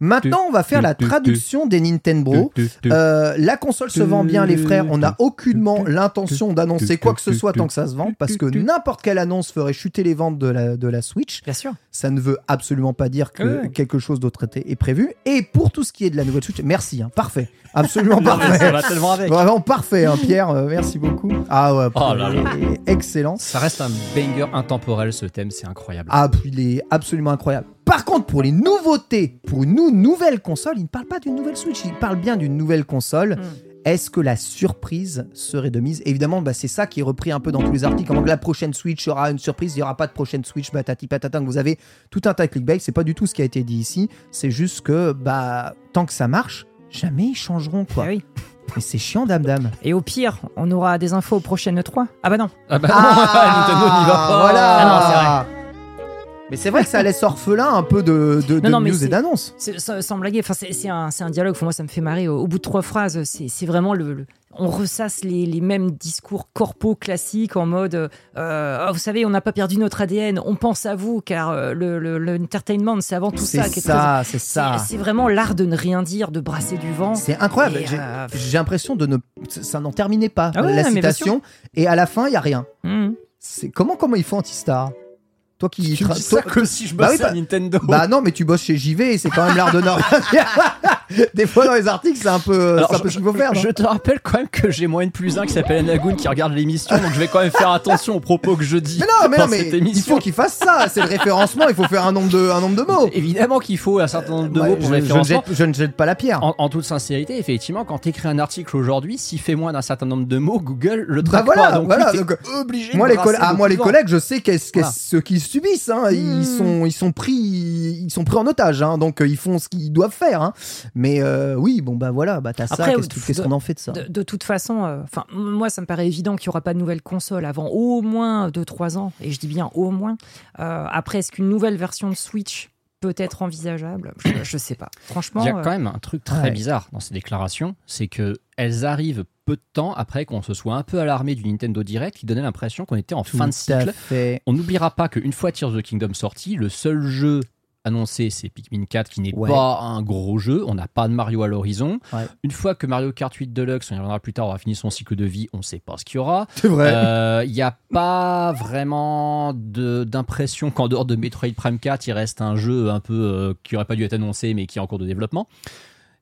Maintenant on va faire la traduction des Nintendo. Euh, la console se vend bien les frères. On n'a aucunement l'intention d'annoncer quoi que ce soit tant que ça se vend parce que n'importe quelle annonce ferait chuter les ventes de la de la Switch. Bien sûr. Ça ne veut absolument pas dire que Ouais. quelque chose d'autre était- est prévu. Et pour tout ce qui est de la nouvelle Switch, merci, hein, parfait, absolument parfait. ça va tellement avec. Vraiment parfait, hein, Pierre. euh, merci beaucoup. Ah ouais, Oh là là. excellent. Ça reste un banger intemporel ce thème, c'est incroyable. Ah, puis il est absolument incroyable. Par contre, pour les nouveautés, pour une nou- nouvelle console, il ne parle pas d'une nouvelle Switch, il parle bien d'une nouvelle console. Est-ce que la surprise serait de mise? Évidemment, bah, c'est ça qui est repris un peu dans tous les articles. Comment que la prochaine Switch sera une surprise, il n'y aura pas de prochaine Switch, patati patata. Vous avez tout un tas de clickbait. C'est pas du tout ce qui a été dit ici. C'est juste que, bah, tant que ça marche, jamais ils changeront quoi. Ah oui. Mais c'est chiant, dame dame. Et au pire, on aura des infos aux prochaines 3. Ah bah non. Ah bah non, Nintendo n'y va pas. Voilà. Ah non, c'est vrai. Mais c'est vrai que ça laisse orphelin un peu de, de, de Non, non, mais news et c'est- d'annonces. C'est- Sans, blaguer, enfin, c'est c'est un, c'est un dialogue, moi ça me fait marrer. Au, au bout de trois phrases, c'est c'est vraiment le, le- On ressasse les, les mêmes discours corpo classiques en mode euh, Ah, Vous savez, on n'a pas perdu notre ADN, on pense à vous, car euh, le, le- l'entertainment, c'est avant tout C'est ça qui est ça, c'est ça. C'est c'est vraiment l'art de ne rien dire, de brasser du vent. C'est incroyable. J'ai euh, j'ai l'impression de ne. Ça n'en terminait pas, Ah ouais, la mais bien citation. Et à la fin, il n'y a rien. C'est Comment, comment ils font Antistar? Toi qui. Tu dis ça comme si je Bah bossais oui, à Nintendo. Bah non, mais tu bosses chez JV et c'est quand même l'art de dire. Des fois, dans les articles, c'est un peu, Alors, un peu ce qu'il faut faire. Je te rappelle quand même que j'ai moi une plus un qui s'appelle Anagoun qui regarde l'émission, donc je vais quand même faire attention aux propos que je dis. Mais non, mais dans non, mais cette il faut qu'il fasse ça. C'est le référencement. Il faut faire un nombre de, un nombre de mots. Évidemment qu'il faut un certain nombre de mots pour je, je ne jette, je ne jette pas la pierre. En, en toute sincérité, effectivement, quand tu écris un article aujourd'hui, s'il fait moins d'un certain nombre de mots, Google le Bah traque voilà, pas. Donc, voilà, donc, obligé Moi, de les, brasser coll- ah, moi, de les collègues, je sais qu'est-ce, qu'est-ce- Voilà. ce qu'ils subissent. hein. Ils, sont, ils, sont pris, ils sont pris en otage. hein. Donc, euh, ils font ce qu'ils doivent faire. hein. Mais euh, oui, bon, bah voilà, bah, t'as ça. Qu'est-ce, qu'on en fait de ça? De, de toute façon, euh, moi, ça me paraît évident qu'il n'y aura pas de nouvelle console avant au moins 2-3 ans. Et je dis bien au moins. Euh, après, est-ce qu'une nouvelle version de Switch peut être envisageable je, je sais pas. Franchement. Il y a euh, quand même un truc très Ouais. bizarre dans ces déclarations, c'est que elles arrivent peu de temps après qu'on se soit un peu alarmé du Nintendo Direct qui donnait l'impression qu'on était en fin de cycle. fait. On n'oubliera pas qu'une fois Tears of the Kingdom sorti, le seul jeu annoncé c'est Pikmin 4 qui n'est Ouais. pas un gros jeu, on n'a pas de Mario à l'horizon. Ouais. Une fois que Mario Kart 8 Deluxe, on y reviendra plus tard, aura fini son cycle de vie, on ne sait pas ce qu'il y aura. C'est vrai. Euh, Il n'y a pas vraiment de- d'impression qu'en dehors de Metroid Prime 4, il reste un jeu un peu euh, qui aurait pas dû être annoncé mais qui est en cours de développement.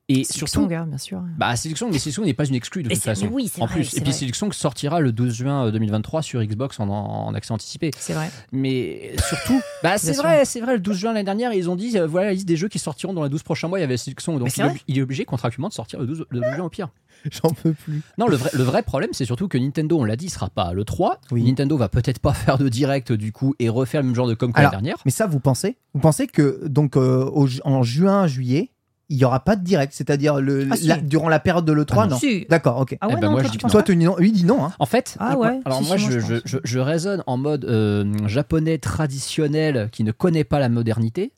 Et surtout, Song, hein, bien sûr. bah, Silksong, mais Silksong n'est pas une exclue de toute façon. oui, c'est en vrai, plus, et puis. Silksong sortira le 12 juin 2023 sur Xbox en, en accès anticipé. C'est vrai. Mais surtout, bah, c'est vrai, c'est vrai, le 12 juin l'année dernière, ils ont dit, euh, voilà la liste des jeux qui sortiront dans les 12 prochains mois, il y avait Mais donc il est, il obligé contractuellement de sortir le 12, le 12 juin au pire. J'en peux plus. Non, le vrai, le vrai problème, c'est surtout que Nintendo, on l'a dit, sera pas à l'E3. Oui. Nintendo va peut-être pas faire de direct du coup et refaire le même genre de com que l'année dernière. Mais ça, vous pensez? Vous pensez que donc euh, au en juin, juillet, il y aura pas de direct, c'est-à-dire le, Ah, si. la- durant la période de l'E3, Ah, non. non Si. D'accord, ok. Ah ouais, Eh ben, non, moi, toi, je tu dis penses Toi, pas tu dis non Oui, dis non. hein. En fait, Ah ouais, alors si, moi, si, je, je- je raisonne en mode euh, japonais traditionnel qui ne connaît pas la modernité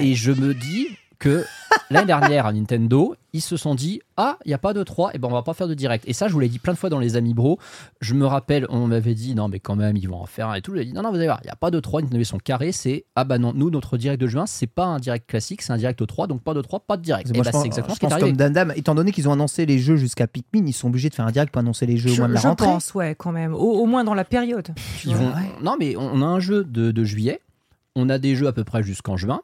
et je me dis que l'année dernière à Nintendo, ils se sont dit ah il y a pas de 3 et ben on va pas faire de direct et ça je vous l'ai dit plein de fois dans les amis bro je me rappelle on m'avait dit non mais quand même ils vont en faire un et tout j'ai dit non non vous allez voir il y a pas de 3 Nintendo ils sont carrés c'est ah bah non nous notre direct de juin c'est pas un direct classique c'est un direct au 3 donc pas de 3 pas de direct et Moi, bah, c'est exactement je ce qui est comme Dandam, étant donné qu'ils ont annoncé les jeux jusqu'à Pikmin, ils sont obligés de faire un direct pour annoncer les jeux au Je, moins de la je rentrée. pense, ouais, quand même. Au, au moins dans la période. Ils. Non, mais on a un jeu de, de juillet. On a des jeux à peu près jusqu'en juin.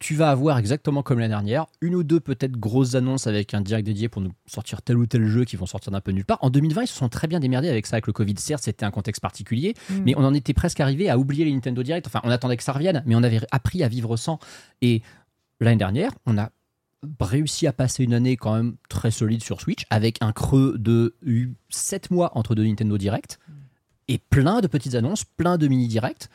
Tu vas avoir exactement comme l'année dernière, une ou deux peut-être grosses annonces avec un direct dédié pour nous sortir tel ou tel jeu qui vont sortir d'un peu nulle part. En 2020, ils se sont très bien démerdés avec ça, avec le Covid. Certes, c'était un contexte particulier, Mm. mais on en était presque arrivé à oublier les Nintendo Direct. Enfin, on attendait que ça revienne, mais on avait appris à vivre sans. Et l'année dernière, on a réussi à passer une année quand même très solide sur Switch, avec un creux de 7 mois entre deux Nintendo Direct, et plein de petites annonces, plein de mini-directs.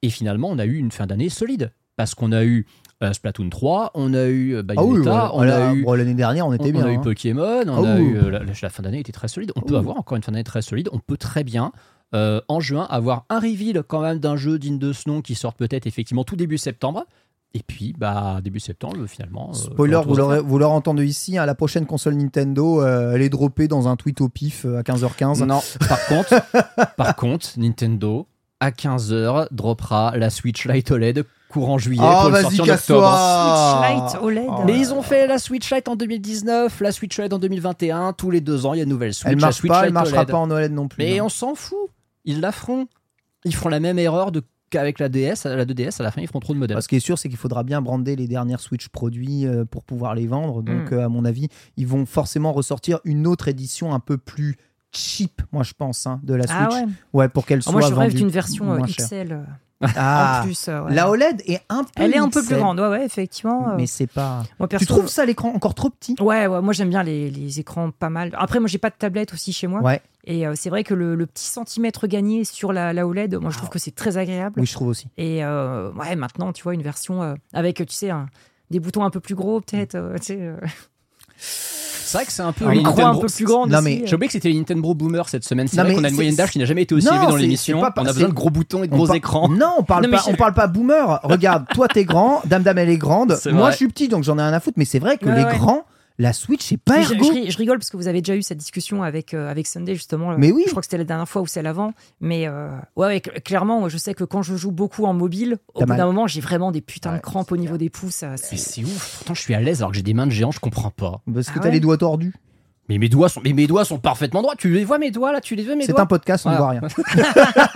Et finalement, on a eu une fin d'année solide, parce qu'on a eu euh, Splatoon 3, on a eu euh, Ah oui, Bayonetta, on voilà, a eu bon, l'année dernière, on était on, bien. on a eu. Pokémon, on Ah a oui. eu la, la fin d'année était très solide. On peut Ouh. avoir encore une fin d'année très solide. On peut très bien euh, en juin avoir un reveal quand même d'un jeu digne de ce nom qui sort peut-être effectivement tout début septembre. Et puis bah début septembre finalement. Spoiler, vous l'aurez entendu ici, hein, la prochaine console Nintendo, euh, elle est droppée dans un tweet au pif à 15h15. Non, par contre, par contre, Nintendo à 15h droppera la Switch Lite OLED courant juillet Oh, pour le sortir en octobre. Switch Lite OLED. Oh. Mais ils ont fait la Switch Lite en 2019, la Switch OLED en 2021. Tous les deux ans, il y a une nouvelle Switch. Elle la marche Switch pas, elle marchera OLED. pas en OLED non plus. Mais hein. on s'en fout. Ils la feront. Ils feront la même erreur de qu'avec la DS, la 2DS, à la fin, ils feront trop de modèles. Ce qui est sûr, c'est qu'il faudra bien brander les dernières Switch produits euh, pour pouvoir les vendre. Donc, Mm. euh, à mon avis, ils vont forcément ressortir une autre édition un peu plus cheap, moi je pense, hein, de la Switch. Ah ouais. Ouais, pour qu'elle Ah, soit moi, je rêve d'une version euh. XL euh, Ah, en plus. euh, ouais. la OLED est un peu. Elle est un peu plus grande, ouais, ouais, effectivement. euh, Mais c'est pas. moi, Tu trouves ça l'écran encore trop petit? Ouais, ouais, moi j'aime bien les, les écrans pas mal. Après, moi j'ai pas de tablette aussi chez moi. Ouais, Et euh, c'est vrai que le, le petit centimètre gagné sur la, la OLED, moi je trouve que c'est très agréable. oui, je trouve aussi. Et euh, ouais, maintenant, tu vois, une version euh, avec, tu sais, un- des boutons un peu plus gros, peut-être. euh, tu sais, euh, C'est vrai que c'est un peu. un peu plus grand. Non, aussi, mais. J'ai oublié que c'était les Nintendo Boomer cette semaine. C'est Non, vrai mais qu'on a une moyenne d'âge qui n'a jamais été aussi élevée dans l'émission. On a c'est- besoin de gros boutons et de On gros par- écrans. Non, on parle pas. je- On parle pas boomer. Regarde, toi t'es grand, Dame Dame elle est grande. C'est Moi vrai. je suis petit, donc j'en ai rien à foutre. Mais c'est vrai que Ouais, les ouais. grands, la Switch c'est pas je, ergo. je je rigole parce que vous avez déjà eu cette discussion avec, euh, avec Sunday, justement. Mais oui. Je crois que c'était la dernière fois ou celle avant. Mais euh, ouais, ouais, cl- clairement, je sais que quand je joue beaucoup en mobile, au bout d'un moment, j'ai vraiment des putains Ouais, de crampes au niveau des pouces. Mais c'est- ouf. Pourtant, je suis à l'aise alors que j'ai des mains de géant, je comprends pas. Parce que Ah t'as ouais les doigts tordus. Mais mes doigts sont, mais mes doigts sont parfaitement droits. Tu les vois mes doigts là? Tu les veux mes C'est doigts? un podcast, on ne Voilà. voit rien.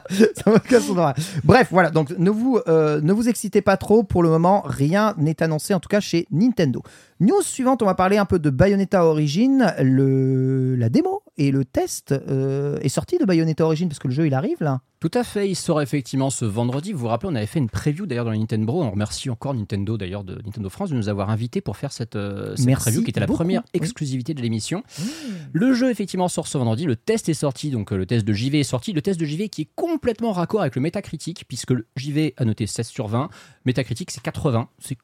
C'est un podcast, on ne voit rien. Bref, voilà. Donc ne vous euh, ne vous excitez pas trop. Pour le moment, rien n'est annoncé, en tout cas chez Nintendo. News suivante, on va parler un peu de Bayonetta Origin. Le la démo et le test euh, est sorti de Bayonetta Origin parce que le jeu il arrive là. Tout à fait, il sort effectivement ce vendredi. Vous vous rappelez, on avait fait une preview d'ailleurs dans la Nintendo. On remercie encore Nintendo d'ailleurs de Nintendo France de nous avoir invités pour faire cette, euh, cette Merci preview qui était la beaucoup. première Oui. Exclusivité de l'émission. Le jeu effectivement sort ce vendredi. Le test est sorti, donc euh, le test de JV est sorti. Le test de JV qui est complètement raccord avec le Metacritic puisque le JV a noté 16 sur 20. Metacritic c'est 80. C'est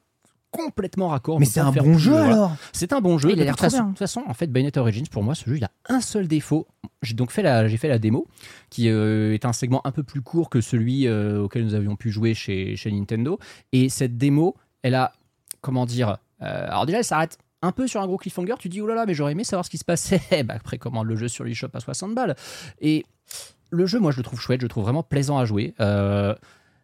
complètement raccord. Mais c'est un bon plus, jeu voilà. alors. C'est un bon jeu. Il a de toute façon, en fait, Bayonetta Origins, pour moi, ce jeu, il a un seul défaut. J'ai donc fait la, j'ai fait la démo, qui euh, est un segment un peu plus court que celui euh, auquel nous avions pu jouer chez, chez Nintendo. Et cette démo, elle a, comment dire, euh, alors déjà, elle s'arrête un peu sur un gros cliffhanger. Tu dis, oh là là, mais j'aurais aimé savoir ce qui se passait. bah, après, commande le jeu sur l'eShop à 60 balles. Et le jeu, moi, je le trouve chouette, je le trouve vraiment plaisant à jouer. Euh,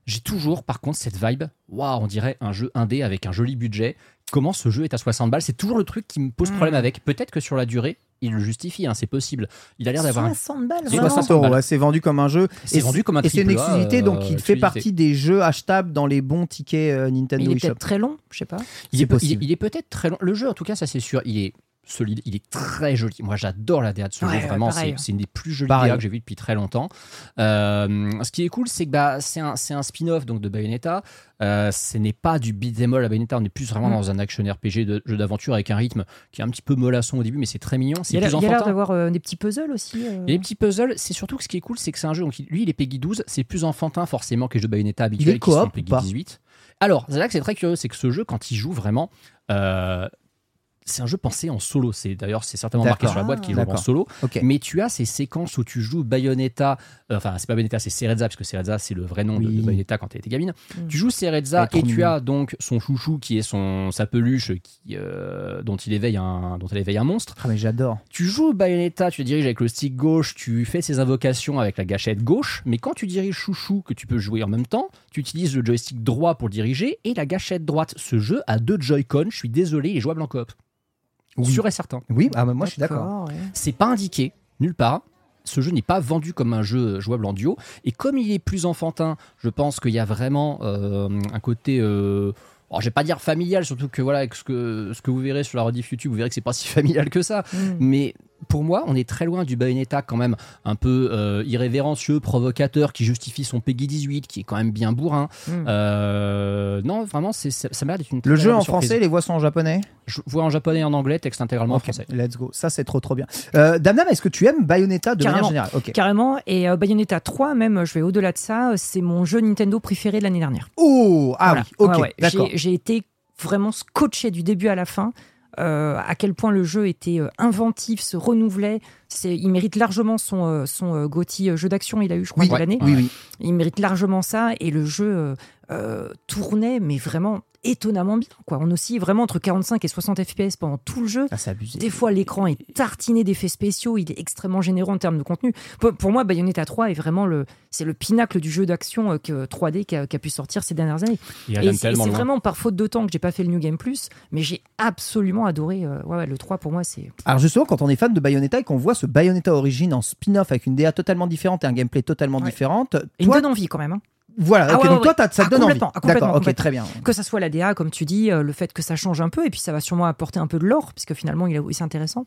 j'ai toujours, par contre, cette vibe. Waouh, on dirait un jeu indé avec un joli budget. Comment ce jeu est à 60 balles C'est toujours le truc qui me pose problème Mm. avec. Peut-être que sur la durée, il le justifie, hein, c'est possible. Il a l'air d'avoir un 60 balles, C'est vraiment. 60 60 euros, ouais, c'est vendu comme un jeu. C'est Et vendu comme un Et c'est une exclusivité, donc euh, il fait partie des jeux achetables dans les bons tickets euh, Mais Nintendo il est peut-être très long, je sais pas. Il est, po- il est- possible. il est peut-être très long. Le jeu, en tout cas, ça c'est sûr, il est solide, il est très joli. Moi, j'adore la DA de ce Ouais, jeu. Vraiment, c'est une des plus jolies Pareil. DA que j'ai vues depuis très longtemps. Euh, ce qui est cool, c'est que bah, c'est un, spin-off donc de Bayonetta. Euh, ce n'est pas du beat'em all à Bayonetta. On est plus vraiment Mm. dans un action RPG de jeu d'aventure avec un rythme qui est un petit peu mollasson au début, mais c'est très mignon. Il C'est y a l'air- plus il y a l'air enfantin. d'avoir euh, des petits puzzles aussi. Il y a des petits puzzles. C'est surtout que ce qui est cool, c'est que c'est un jeu. Donc, lui, il est Peggy 12. C'est plus enfantin, forcément, que les jeux de Bayonetta habituels qui sont Peggy pas 18. Alors, c'est là que c'est très curieux. C'est que ce jeu, quand il joue vraiment. euh, c'est un jeu pensé en solo. C'est d'ailleurs c'est certainement marqué sur la boîte qu'il joue en solo. Ok. Mais tu as ces séquences où tu joues Bayonetta, euh, enfin c'est pas Bayonetta, c'est Cereza parce que Cereza c'est le vrai nom de- Oui. de, Bayonetta quand elle était gamine. Mm. Tu joues trop et tu as donc son chouchou qui est son sa peluche qui euh, dont il éveille un dont elle éveille un monstre. Ah, mais j'adore. Tu joues Bayonetta, tu te diriges avec le stick gauche, tu fais ses invocations avec la gâchette gauche, mais quand tu diriges Chouchou, que tu peux jouer en même temps, tu utilises le joystick droit pour le diriger et la gâchette droite. Ce jeu a deux Joy-Con, je suis désolé, il est jouable en coop. Oui. Sûr et certain. Oui, ah, bah, moi je suis d'accord. ouais. C'est pas indiqué, nulle part. Ce jeu n'est pas vendu comme un jeu jouable en duo. Et comme il est plus enfantin, je pense qu'il y a vraiment euh, un côté. Euh, alors, je vais pas dire familial, surtout que voilà, avec ce que, ce que vous verrez sur la rediff YouTube, vous verrez que c'est pas si familial que ça. Mm. Mais pour moi, on est très loin du Bayonetta quand même un peu euh, irrévérencieux, provocateur, qui justifie son Peggy 18, qui est quand même bien bourrin. Mm. Euh, non, vraiment, c'est, ça, ça m'a l'air d'être une Le jeu en surprise. français, les voix sont en japonais? Je vois en japonais et en anglais, texte intégralement en français. Let's go. Ça, c'est trop, trop bien. Euh, Damnam, est-ce que tu aimes Bayonetta de manière Carrément. générale? Ok. Carrément. Et euh, Bayonetta 3, même, je vais au-delà de ça, c'est mon jeu Nintendo préféré de l'année dernière. Oh, ah Voilà. oui, ok, Ouais, ouais. d'accord. J'ai- J'ai été vraiment scotché du début à la fin. Euh, à quel point le jeu était euh, inventif, se renouvelait. Il mérite largement son, euh, son euh, jeu d'action, il a eu, je crois, Oui, de l'année. oui, oui. Il mérite largement ça. Et le jeu euh, tournait, mais vraiment étonnamment bien. Quoi. On oscille vraiment entre 45 et 60 FPS pendant tout le jeu. Ah. Des fois, l'écran est tartiné d'effets spéciaux, il est extrêmement généreux en termes de contenu. Pour, pour moi, Bayonetta 3 est vraiment le, c'est le pinacle du jeu d'action euh, que 3D qui a, pu sortir ces dernières années. Il Et c'est vraiment par faute de temps que j'ai pas fait le New Game Plus, mais j'ai absolument adoré. euh, ouais, ouais, le 3 pour moi, c'est. Alors justement, quand on est fan de Bayonetta et qu'on voit ce Bayonetta Origin en spin-off avec une DA totalement différente et un gameplay totalement Ouais. me toi, donne envie quand même. hein. Voilà, Ah ok, ouais, donc ouais, toi, t'as- ça Ah, te donne envie. complètement, ah, complètement, D'accord, ok, très bien. Que ça soit la DA, comme tu dis, euh, le fait que ça change un peu, et puis ça va sûrement apporter un peu de lore, puisque finalement, il est aussi intéressant.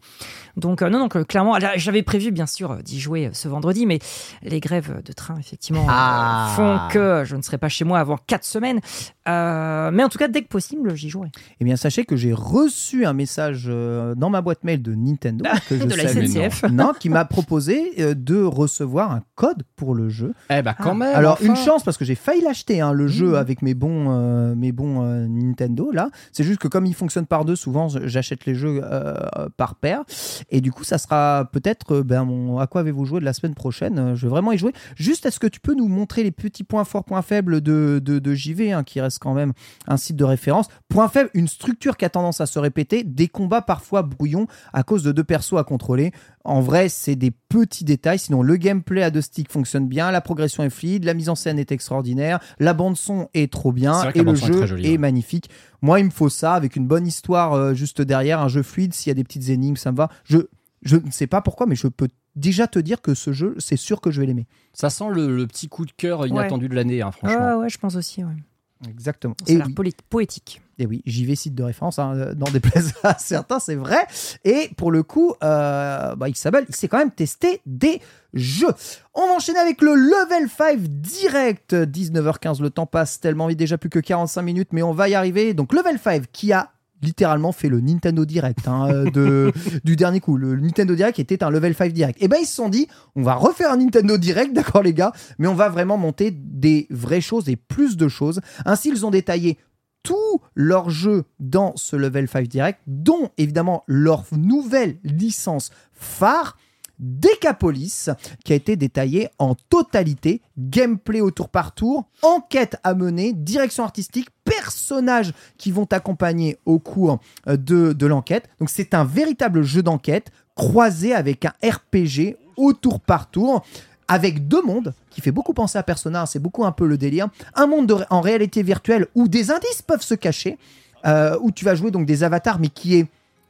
Donc, euh, non, donc, euh, clairement, j'avais prévu, bien sûr, euh, d'y jouer ce vendredi, mais les grèves de train, effectivement, Ah. font que je ne serai pas chez moi avant quatre semaines. Euh, mais en tout cas, dès que possible, j'y jouerai. Eh bien, sachez que j'ai reçu un message dans ma boîte mail de Nintendo que je de la salue. SNCF. Non, qui m'a proposé de recevoir un code pour le jeu. Eh ben quand Ah. même. Alors enfin. une chance parce que j'ai failli l'acheter hein, le jeu Mmh. avec mes bons euh, mes bons euh, Nintendo là. C'est juste que comme il fonctionne par deux, souvent j'achète les jeux euh, par paire et du coup ça sera peut-être ben mon à quoi avez-vous joué de la semaine prochaine? Je vais vraiment y jouer. Juste est-ce que tu peux nous montrer les petits points forts, points faibles de de, de JV hein, qui reste quand même un site de référence? Point faible, une structure qui a tendance à se répéter, des combats parfois brouillons à cause de deux persos à contrôler. En vrai, c'est des petits détails. Sinon, le gameplay à deux sticks fonctionne bien, la progression est fluide, la mise en scène est extraordinaire, la bande son est trop bien et le est jeu est ouais. magnifique. Moi, il me faut ça avec une bonne histoire euh, juste derrière, un jeu fluide. S'il y a des petites énigmes, ça me va. Je je ne sais pas pourquoi, mais je peux déjà te dire que ce jeu, c'est sûr que je vais l'aimer. Ça sent le, le petit coup de cœur inattendu de l'année, hein, franchement. Ouais, ouais, je pense aussi. ouais. Exactement. Ça a Et l'air oui. poétique. Et oui, j'y vais site de référence, hein, euh, n'en déplaise à certains, c'est vrai. Et pour le coup, euh, bah, Xabel, il s'est quand même testé des jeux. On va enchaîner avec le Level 5 direct. 19h15, le temps passe tellement vite, déjà plus que 45 minutes, mais on va y arriver. Donc Level 5 qui a littéralement fait le Nintendo Direct hein, euh, de, du dernier coup. Le Nintendo Direct était un Level 5 Direct. Et ben ils se sont dit, on va refaire un Nintendo Direct, d'accord les gars, mais on va vraiment monter des vraies choses et plus de choses. Ainsi, ils ont détaillé tous leurs jeux dans ce Level 5 Direct, dont évidemment leur nouvelle licence phare, Decapolis, qui a été détaillée en totalité, gameplay au tour par tour, enquête à mener, direction artistique, personnages qui vont t'accompagner au cours euh, de, de l'enquête. Donc c'est un véritable jeu d'enquête croisé avec un RPG au tour par tour avec deux mondes qui fait beaucoup penser à Persona, hein, c'est beaucoup un peu le délire. Un monde en réalité virtuelle où des indices peuvent se cacher, euh, où tu vas jouer donc des avatars, mais qui est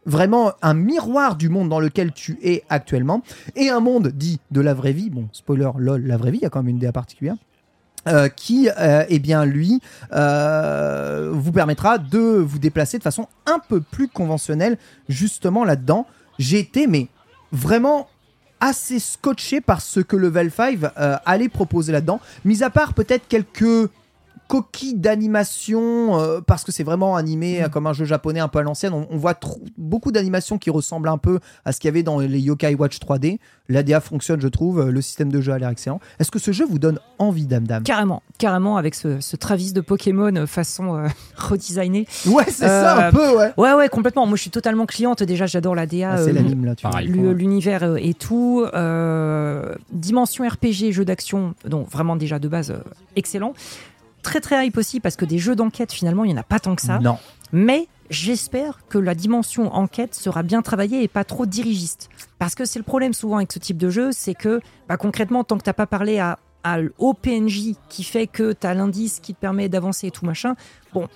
vraiment un miroir du monde dans lequel tu es actuellement et un monde dit de la vraie vie. Bon, spoiler, lol, la vraie vie, il y a quand même une DA particulière. euh, qui, euh, eh bien, lui, euh, vous permettra de vous déplacer de façon un peu plus conventionnelle, justement là-dedans. J'ai été, mais vraiment assez scotché par ce que Level 5 euh, allait proposer là-dedans, mis à part peut-être quelques coquilles d'animation, euh, parce que c'est vraiment animé euh, comme un jeu japonais un peu à l'ancienne. On, on voit trop- beaucoup d'animations qui ressemblent un peu à ce qu'il y avait dans les Yokai Watch 3D. L'ADA fonctionne, je trouve. euh, Le système de jeu a l'air excellent. Est-ce que ce jeu vous donne envie, Dame Dame? Carrément, carrément, avec ce, ce Travis de Pokémon euh, façon euh, redesignée. Ouais, c'est ça Euh, un peu, ouais. Ouais, ouais, complètement. Moi, je suis totalement cliente. Déjà, j'adore la DA. Ah, c'est euh, l'anime là, tu l'univers euh, et tout. euh, dimension RPG, jeu d'action, donc vraiment déjà de base euh, excellent. Très très hype aussi parce que des jeux d'enquête finalement il n'y en a pas tant que ça. Non. Mais j'espère que la dimension enquête sera bien travaillée et pas trop dirigiste. Parce que c'est le problème souvent avec ce type de jeu, c'est que bah, concrètement, tant que t'as pas parlé à, à au PNJ qui fait que t'as l'indice qui te permet d'avancer et tout machin, bon.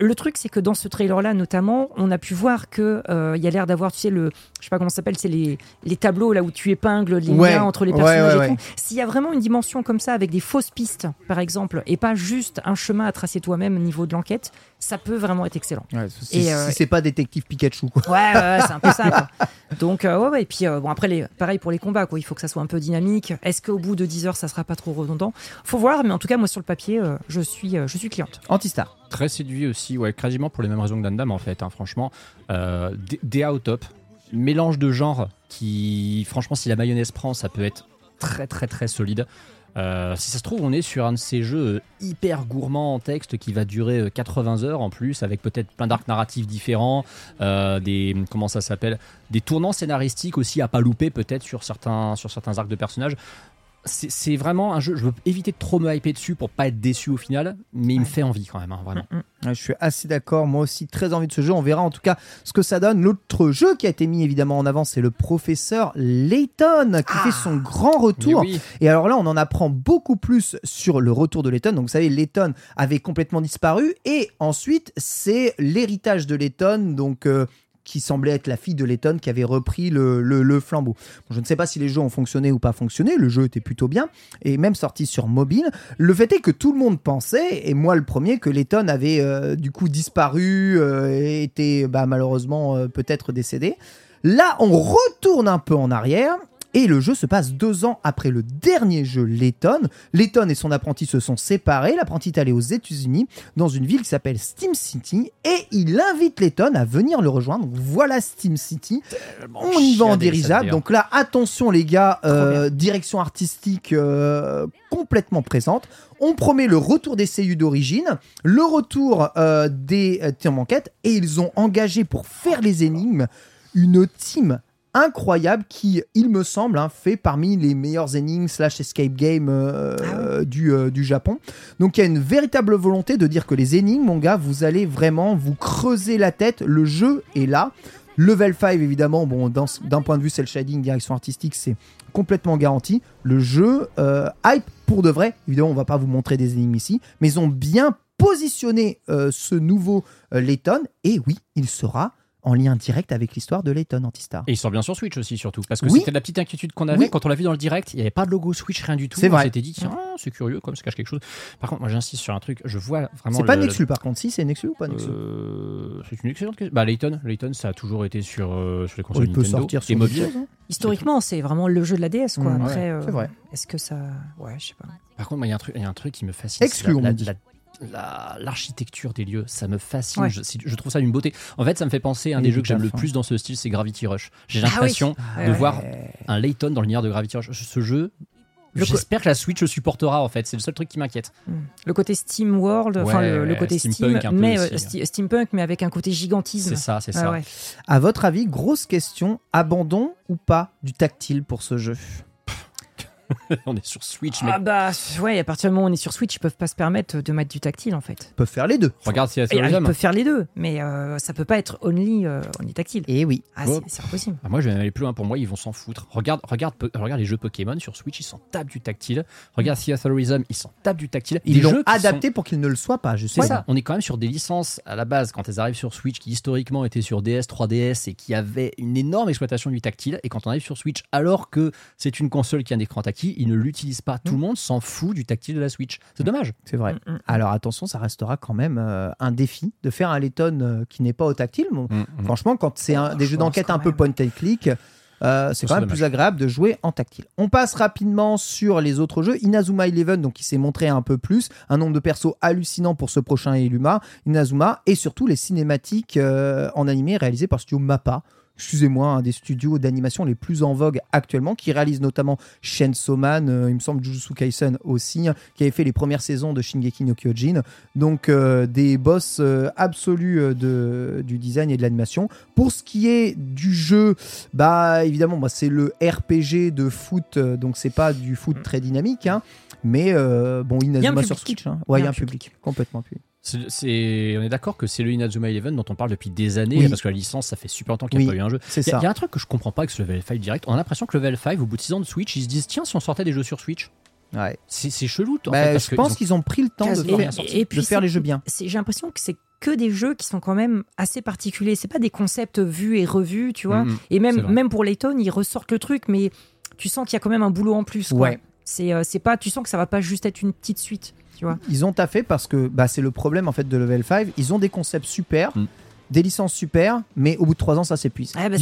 Le truc, c'est que dans ce trailer-là, notamment, on a pu voir que euh, il y a l'air d'avoir, tu sais, le, je sais pas comment ça s'appelle, c'est les, les tableaux là où tu épingles les Ouais. liens entre les personnages ouais, et tout. S'il y a vraiment une dimension comme ça avec des fausses pistes, par exemple, et pas juste un chemin à tracer toi-même au niveau de l'enquête, ça peut vraiment être excellent. Ouais, si Et, euh, si c'est pas détective Pikachu, quoi. Ouais, ouais, ouais, c'est un peu ça. quoi. Donc, euh, ouais, ouais. Et puis, euh, bon, après, les, pareil pour les combats, quoi. Il faut que ça soit un peu dynamique. Est-ce qu'au bout de 10 heures, ça sera pas trop redondant? Faut voir, mais en tout cas, moi, sur le papier, euh, je, suis, euh, je suis cliente. Antistar. Très séduit aussi, ouais, quasiment pour les mêmes raisons que Dandam en fait, hein, franchement. Euh, au top. Mélange de genres qui, franchement, si la mayonnaise prend, ça peut être très très très solide. Euh, si ça se trouve, on est sur un de ces jeux euh, hyper gourmands en texte qui va durer euh, 80 heures en plus, avec peut-être plein d'arcs narratifs différents, euh, des comment ça s'appelle, des tournants scénaristiques aussi à pas louper peut-être sur certains arcs de personnages. C'est vraiment un jeu. Je veux éviter de trop me hyper dessus pour pas être déçu au final, mais il me fait envie quand même, hein, vraiment. Ouais, Je suis assez d'accord, moi aussi très envie de ce jeu. On verra en tout cas ce que ça donne. L'autre jeu qui a été mis évidemment en avant, c'est le professeur Layton qui fait son grand retour. Oui. Et alors là, on en apprend beaucoup plus sur le retour de Layton. Donc vous savez, Layton avait complètement disparu et ensuite c'est l'héritage de Layton, donc euh, qui semblait être la fille de Layton qui avait repris le, flambeau. Je ne sais pas si les jeux ont fonctionné ou pas fonctionné. Le jeu était plutôt bien et même sorti sur mobile. Le fait est que tout le monde pensait, et moi le premier, que Layton avait euh, du coup disparu euh, et était bah, malheureusement euh, peut-être décédé. Là, on retourne un peu en arrière. Et le jeu se passe deux ans après le dernier jeu Layton. Layton et son apprenti se sont séparés. L'apprenti est allé aux États-Unis, dans une ville qui s'appelle Steam City, et il invite Layton à venir le rejoindre. Donc voilà Steam City. On y va en dirigeable. Donc là, attention les gars, euh, direction artistique euh, complètement présente. On promet le retour des CU d'origine, le retour euh, des euh, teams enquête, et ils ont engagé pour faire les énigmes une team incroyable qui, il me semble, hein, fait parmi les meilleures énigmes slash escape game euh, euh, du, euh, du Japon. Donc il y a une véritable volonté de dire que les énigmes, mon gars, vous allez vraiment vous creuser la tête. Le jeu est là. Level 5, évidemment, bon, d'un point de vue cel shading, direction artistique, c'est complètement garanti. Le jeu, euh, hype pour de vrai. Évidemment, on va pas vous montrer des énigmes ici, mais ils ont bien positionné ce nouveau Layton. Et oui, il sera en lien direct avec l'histoire de Layton Antistar. Et il sort bien sur Switch aussi, surtout. Parce que Oui. c'était la petite inquiétude qu'on avait Oui. quand on l'a vu dans le direct. Il n'y avait pas de logo Switch, rien du tout. C'est On vrai. s'était dit, tiens, ah, c'est curieux, comme ça cache quelque chose. Par contre, moi, j'insiste sur un truc. Je vois vraiment. C'est pas le- Nexus par contre, si c'est Nexus ou pas Nexus Euh, c'est une excellente question. Bah, Layton, Layton, ça a toujours été sur, euh, sur les Oh, consoles Il peut Nintendo sortir et sur mobile. Nexus, hein. Historiquement, c'est vraiment le jeu de la DS, quoi. Mm, Après, ouais, euh, c'est vrai. Est-ce que ça. Ouais, je sais pas. Par contre, moi, il y a un truc, il y a un truc qui me fascine. Exclu, on la- la- L'architecture des lieux, ça me fascine. Ouais. Je, trouve ça d'une beauté. En fait, ça me fait penser à un des jeux que j'aime le plus dans ce style, c'est Gravity Rush. J'ai Ah oui. l'impression Ouais, de ouais. voir un Layton dans l'univers de Gravity Rush. Ce jeu, j'espère que la Switch le supportera en fait. C'est le seul truc qui m'inquiète. Le côté Steam World, enfin Ouais, le, côté steampunk Steam, mais aussi, euh, steampunk, mais avec un côté gigantisme. C'est ça, c'est Ah ça. ouais. À votre avis, grosse question, abandon ou pas du tactile pour ce jeu? on est sur Switch, mec. Ah bah ouais, à partir du moment où on est sur Switch, ils peuvent pas se permettre de mettre du tactile en fait. Ils peuvent faire les deux. Regarde si c'est ils peuvent faire les deux, mais euh, ça peut pas être only, euh, only tactile. Et oui. Ah, c'est- impossible. Ah, moi, je vais aller plus loin. Pour moi, ils vont s'en foutre. Regarde, regarde, regarde les jeux Pokémon sur Switch, ils s'en tapent du tactile. Regarde of Thorism, ils s'en tapent du tactile. Ils Des l'ont adapté sont- pour qu'il ne le soit pas, je sais. C'est ça. On est quand même sur des licences à la base quand elles arrivent sur Switch qui historiquement étaient sur DS, 3DS et qui avaient une énorme exploitation du tactile. Et quand on arrive sur Switch, alors que c'est une console qui a un écran tactile, ils ne l'utilisent pas. Tout le monde s'en fout du tactile de la Switch. C'est dommage. C'est vrai. Mm, mm. Alors attention, ça restera quand même euh, un défi de faire un Letton euh, qui n'est pas au tactile. Bon, Franchement, quand c'est un- des je jeux d'enquête un peu point and click, euh, c'est quand même dommage. plus agréable de jouer en tactile. On passe rapidement sur les autres jeux. Inazuma Eleven, donc qui s'est montré un peu plus, un nombre de persos hallucinant pour ce prochain Eluma, Inazuma, et surtout les cinématiques euh, en animé réalisées par studio Mappa. Excusez-moi, un des studios d'animation les plus en vogue actuellement, qui réalise notamment Chainsaw Man, euh, il me semble Jujutsu Kaisen aussi, hein, qui avait fait les premières saisons de Shingeki no Kyojin. Donc euh, des boss euh, absolus euh, de, du design et de l'animation. Pour ce qui est du jeu, bah évidemment, moi c'est le RPG de foot, donc c'est pas du foot très dynamique, hein, mais bon Inazuma sur. Switch, hein. ouais, il y a un public, complètement public. C'est- c'est- on est d'accord que c'est le Inazuma Eleven dont on parle depuis des années Oui. parce que la licence, ça fait super longtemps qu'il n'y a Oui, pas eu un jeu. C'est Il y, a- y un truc que je comprends pas avec ce level 5 direct. On a l'impression que level 5, au bout de 6 ans de Switch, ils se disent tiens, si on sortait des jeux sur Switch, Ouais. c'est c'est chelou. en Bah, fait, parce je qu'ils pense ont- qu'ils ont pris le temps de faire, sorti. de faire les jeux bien. c'est- J'ai l'impression que c'est que des jeux qui sont quand même assez particuliers. C'est pas des concepts vus et revus, tu vois. Et même pour Layton, ils ressortent le truc, mais tu sens qu'il y a quand même un boulot en plus. quoi. Ouais. C'est euh, c'est pas, tu sens que ça va pas juste être une petite suite, tu vois. Ils ont taffé parce que bah, c'est le problème en fait de Level 5. Ils ont des concepts super, Mm. Des licences super, mais au bout de trois ans, ça s'épuise. Ah, bah, ouais.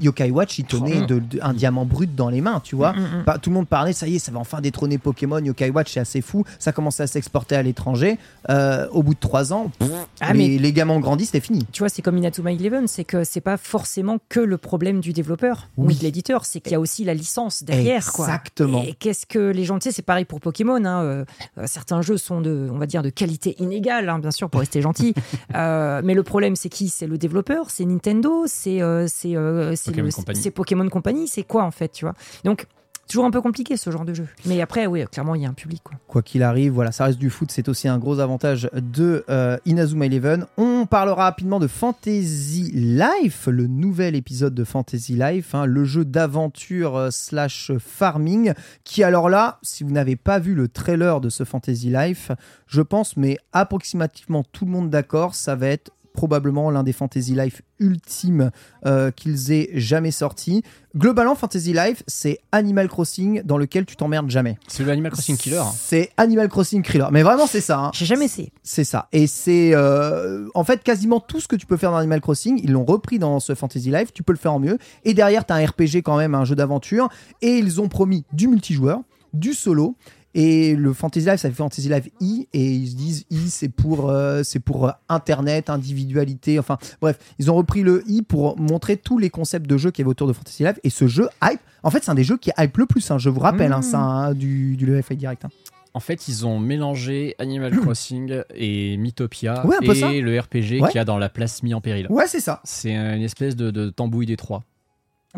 Yokai Watch, il tenait de- de- un diamant brut dans les mains, tu vois. Mm, mm, mm. Tout le monde parlait, ça y est, ça va enfin détrôner Pokémon. Yokai Watch, c'est assez fou. Ça commence à s'exporter à l'étranger. Euh, au bout de trois ans, pff, Ah, les, mais- les gamins ont grandi, c'était fini. Tu vois, c'est comme Inazuma Eleven, c'est que c'est pas forcément que le problème du développeur ou de l'éditeur, c'est qu'il y a aussi la licence derrière. quoi. Exactement. Et qu'est-ce que les gens, tu sais, c'est pareil pour Pokémon. hein, euh, euh, certains jeux sont de, on va dire, de qualité inégale, hein, bien sûr, pour rester gentil. Euh, mais le problème, c'est qui C'est le développeur, c'est Nintendo, c'est euh, c'est euh, c'est Pokémon Company. c'est quoi en fait, tu vois? Donc toujours un peu compliqué ce genre de jeu. Mais après, oui, clairement, il y a un public. Quoi. Quoi qu'il arrive, voilà, ça reste du foot, c'est aussi un gros avantage de euh, Inazuma Eleven. On parlera rapidement de Fantasy Life, le nouvel épisode de Fantasy Life, hein, le jeu d'aventure euh, slash farming, qui alors là, si vous n'avez pas vu le trailer de ce Fantasy Life, je pense, mais approximativement tout le monde d'accord, ça va être probablement l'un des Fantasy Life ultimes euh, qu'ils aient jamais sorti. Globalement, Fantasy Life, c'est Animal Crossing dans lequel tu t'emmerdes jamais. C'est le Animal Crossing Killer. hein. C'est Animal Crossing Killer. Mais vraiment, c'est ça. hein. J'ai jamais essayé. C'est ça. Et c'est euh, en fait quasiment tout ce que tu peux faire dans Animal Crossing. Ils l'ont repris dans ce Fantasy Life. Tu peux le faire en mieux. Et derrière, tu as un RPG quand même, un jeu d'aventure. Et ils ont promis du multijoueur, du solo. Et le Fantasy Life, ça fait Fantasy Life I, et ils se disent I, c'est pour, euh, c'est pour euh, Internet, individualité, enfin bref, ils ont repris le I pour montrer tous les concepts de jeu qu'il y avait autour de Fantasy Life. Et ce jeu hype, en fait, c'est un des jeux qui hype le plus, hein, je vous rappelle, hein, Mmh. ça, hein, du, du LFA direct. hein. En fait, ils ont mélangé Animal Crossing et Mythopia Ouais, et ça. le RPG Ouais. qu'il y a dans la place mis en péril. Ouais, c'est ça. C'est une espèce de, de tambouille des trois.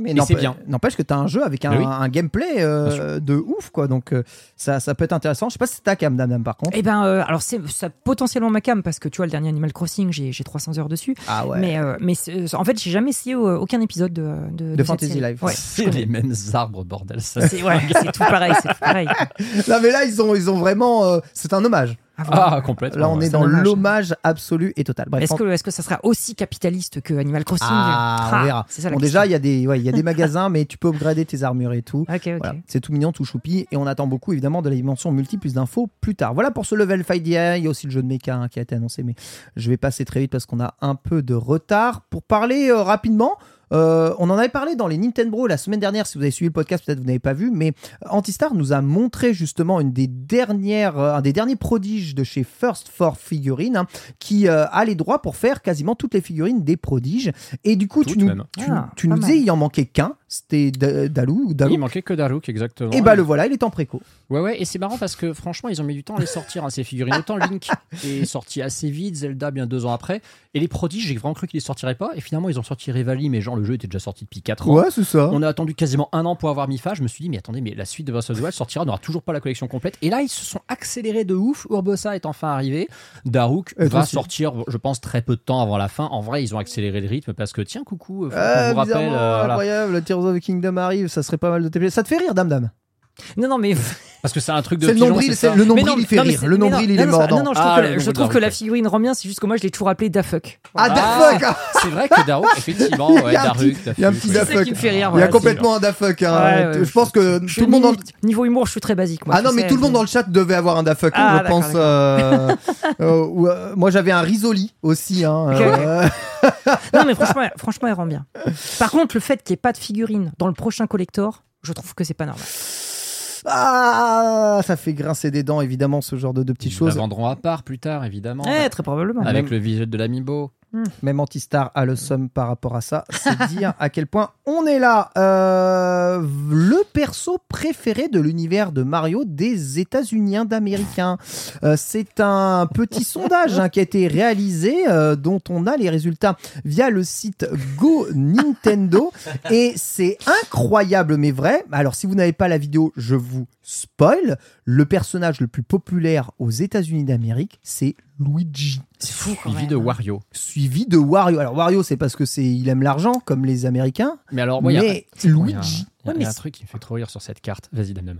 Mais c'est bien. N'empêche que tu as un jeu avec un, oui. un gameplay euh, de ouf, quoi. Donc euh, ça, ça peut être intéressant. Je sais pas si c'est ta cam, Dame, par contre. Eh ben, euh, alors c'est ça potentiellement ma cam parce que tu vois le dernier Animal Crossing, j'ai j'ai 300 heures dessus. Ah ouais. Mais, euh, mais en fait, j'ai jamais essayé aucun épisode de, de, Fantasy série. Life. Ouais, c'est les mêmes arbres, bordel. C'est ouais, tout pareil, c'est tout pareil. Non, mais là, ils ont, ils ont vraiment. euh, c'est un hommage. Voir. Ah, complètement. Là, on ouais. est dans l'hommage absolu et total. Est-ce que, que ça sera aussi capitaliste que Animal Crossing Ah, on verra. Ça la Bon, déjà, il y a des, ouais, il y a des magasins, mais tu peux upgrader tes armures et tout. Voilà, c'est tout mignon, tout choupi, et on attend beaucoup évidemment de la dimension multi, plus d'infos plus tard. Voilà pour ce level 5 d'IA, il y a aussi le jeu de mecha hein, qui a été annoncé, mais je vais passer très vite parce qu'on a un peu de retard. Pour parler euh, rapidement, euh, on en avait parlé dans les Nintendo la semaine dernière, si vous avez suivi le podcast, peut-être vous n'avez pas vu, mais Antistar nous a montré justement une des dernières, euh, un des derniers prodiges de chez First for Figurines, hein, qui euh, a les droits pour faire quasiment toutes les figurines des prodiges. Et du coup, tu nous, même. tu, Ah, tu pas nous mal. disais, il en manquait qu'un, C'était Da- Dalou ou Dalou Il manquait que Daruk, exactement. Et bah le voilà, il est en préco. Ouais, ouais, et c'est marrant parce que franchement, ils ont mis du temps à les sortir, hein, ces figurines. Autant Link est sorti assez vite, Zelda bien deux ans après. Et les prodiges, j'ai vraiment cru qu'ils les sortiraient pas. Et finalement, ils ont sorti Revali, mais genre, le jeu était déjà sorti depuis 4 ans. Ouais, c'est ça. On a attendu quasiment un an pour avoir Mifa. Je me suis dit, mais attendez, mais la suite de Breath of the Wild sortira, on n'aura toujours pas la collection complète. Et là, ils se sont accélérés de ouf. Urbosa est enfin arrivé. Daruk Et va aussi. sortir, je pense, très peu de temps avant la fin. En vrai, ils ont accéléré le rythme parce que, tiens, coucou, Ah, vous rappelle. euh, voilà. Tears of the Kingdom arrive, ça serait pas mal de TP. Ça te fait rire, Dame Dame? Non, non, mais. Parce que c'est un truc de C'est le nombril, c'est c'est ça le nombril, mais non, il fait rire. Le nombril, il non, est non, mordant. Non, non, je trouve Ah, que le la- je trouve que la figurine rend bien, c'est juste que moi je l'ai toujours appelé Da Fuck. Ah, Da Ah, fuck ah. C'est vrai que Daruk, effectivement, Il y a ouais, un Daruk, petit- il y a un petit Dafuk. Il y a complètement un Da fuck. hein. Ouais, ouais, je pense que je tout le monde. Niveau humour, je suis très basique. Moi, Ah non, mais tout le monde dans le chat devait avoir un Da fuck, Ah, je pense. euh, euh, euh, moi, j'avais un risoli aussi. Non, mais franchement, franchement, elle rend bien. Par contre, le fait qu'il n'y ait pas de figurine dans le prochain collector, je trouve que c'est pas normal. Ah, ça fait grincer des dents, évidemment, ce genre de, de petites Ils la choses. vendront à part plus tard, évidemment. Eh, très probablement. Avec le visuel de l'amiibo. Même Antistar a le somme par rapport à ça. C'est dire à quel point on est là. Euh, le perso préféré de l'univers de Mario des États-Unis d'Américains. Euh, c'est un petit sondage hein, qui a été réalisé, euh, dont on a les résultats via le site Go Nintendo. Et c'est incroyable, mais vrai. Alors, si vous n'avez pas la vidéo, je vous spoil. Le personnage le plus populaire aux États-Unis d'Amérique, c'est Luigi C'est fou. quand Suivi même. de Wario. suivi de Wario. Alors Wario, c'est parce que c'est il aime l'argent comme les Américains, Mais alors, moi, il y a- mais Luigi. il y a- il y a Ouais, mais un c'est- truc qui me fait trop rire sur cette carte. Vas-y, Damnum.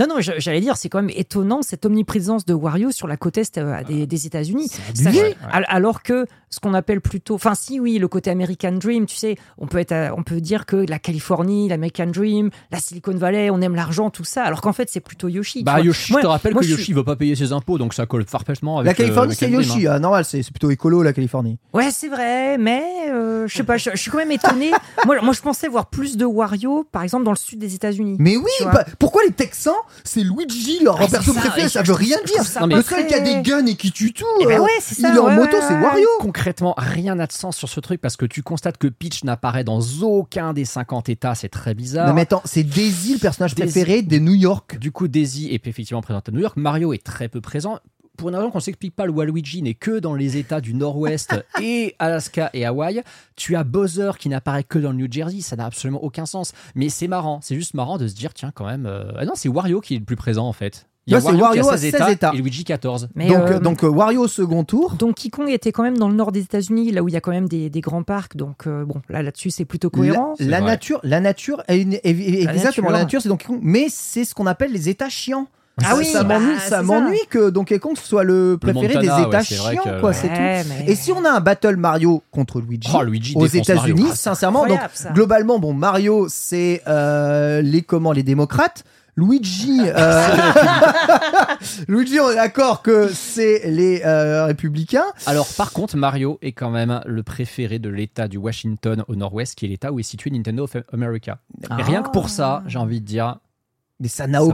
Non, non, j'allais dire, c'est quand même étonnant cette omniprésence de Wario sur la côte est euh, des, des États-Unis. Ouais, Alors que ce qu'on appelle plutôt, enfin, si oui, le côté American Dream, tu sais, on peut être, à- on peut dire que la Californie, l'American Dream, la Silicon Valley, on aime l'argent, tout ça. Alors qu'en fait, c'est plutôt Yoshi. Bah, vois. Yoshi, Moi- je te rappelle moi, que Yoshi suis- veut pas payer ses impôts, donc ça colle parfaitement avec La Californie, euh, c'est avec Dream, Yoshi. hein. Ah, normal, c'est c'est plutôt écolo la Californie. Ouais, c'est vrai, mais euh, je sais pas, je, suis quand même étonné. moi, moi, je pensais voir plus de Wario, par exemple, dans le sud des États-Unis. Mais oui, bah, pourquoi les Texans, c'est Luigi leur Ah, perso ça, préféré Ça veut rien dire. ça le seul qui a des guns et qui tue tout, Eh ben euh, ouais, c'est ça, il est en ouais, moto, ouais, c'est. Wario. Concrètement, rien n'a de sens sur ce truc parce que tu constates que Peach n'apparaît dans aucun des 50 États, c'est très bizarre. Non mais attends, c'est Daisy le personnage Daisy. préféré des New York. Du coup, Daisy est effectivement présente à New York. Mario est très peu présent. Pour une raison qu'on ne s'explique pas, le Waluigi n'est que dans les États du Nord-Ouest et Alaska et Hawaï. Tu as Bowser qui n'apparaît que dans le New Jersey. Ça n'a absolument aucun sens. Mais c'est marrant. C'est juste marrant de se dire, tiens, quand même. euh, Ah non, c'est Wario qui est le plus présent en fait. Il y a Wario, Wario qui a à 16 16 États, États. et Luigi 14. Mais, donc, euh, donc euh, Wario au second tour. Donkey Kong était quand même dans le nord des États-Unis, là où il y a quand même des, des grands parcs. Donc, euh, bon, là, là-dessus, c'est plutôt cohérent. La, nature, la nature, est une- est- est- La exactement, nature. la nature, c'est Donkey Kong, mais c'est ce qu'on appelle les États chiants. Ah oui, ça bah, m'ennuie, ça que Donkey Kong soit le préféré Montana, des ouais, États c'est vrai chiants, que- quoi, c'est tout. Ouais, mais- Et si on a un battle Mario contre Luigi, Oh, Luigi aux défonce États-Unis, Mario. sincèrement, donc Incroyable, ça. globalement, bon, Mario, c'est euh, les comment, les démocrates. Luigi, euh, Luigi, on est d'accord que c'est les euh, républicains. Alors, par contre, Mario est quand même le préféré de l'État du Washington au Nord-Ouest, qui est l'État où est situé Nintendo of America. Ah. Et rien que pour ça, j'ai envie de dire, Mais ça n'a au-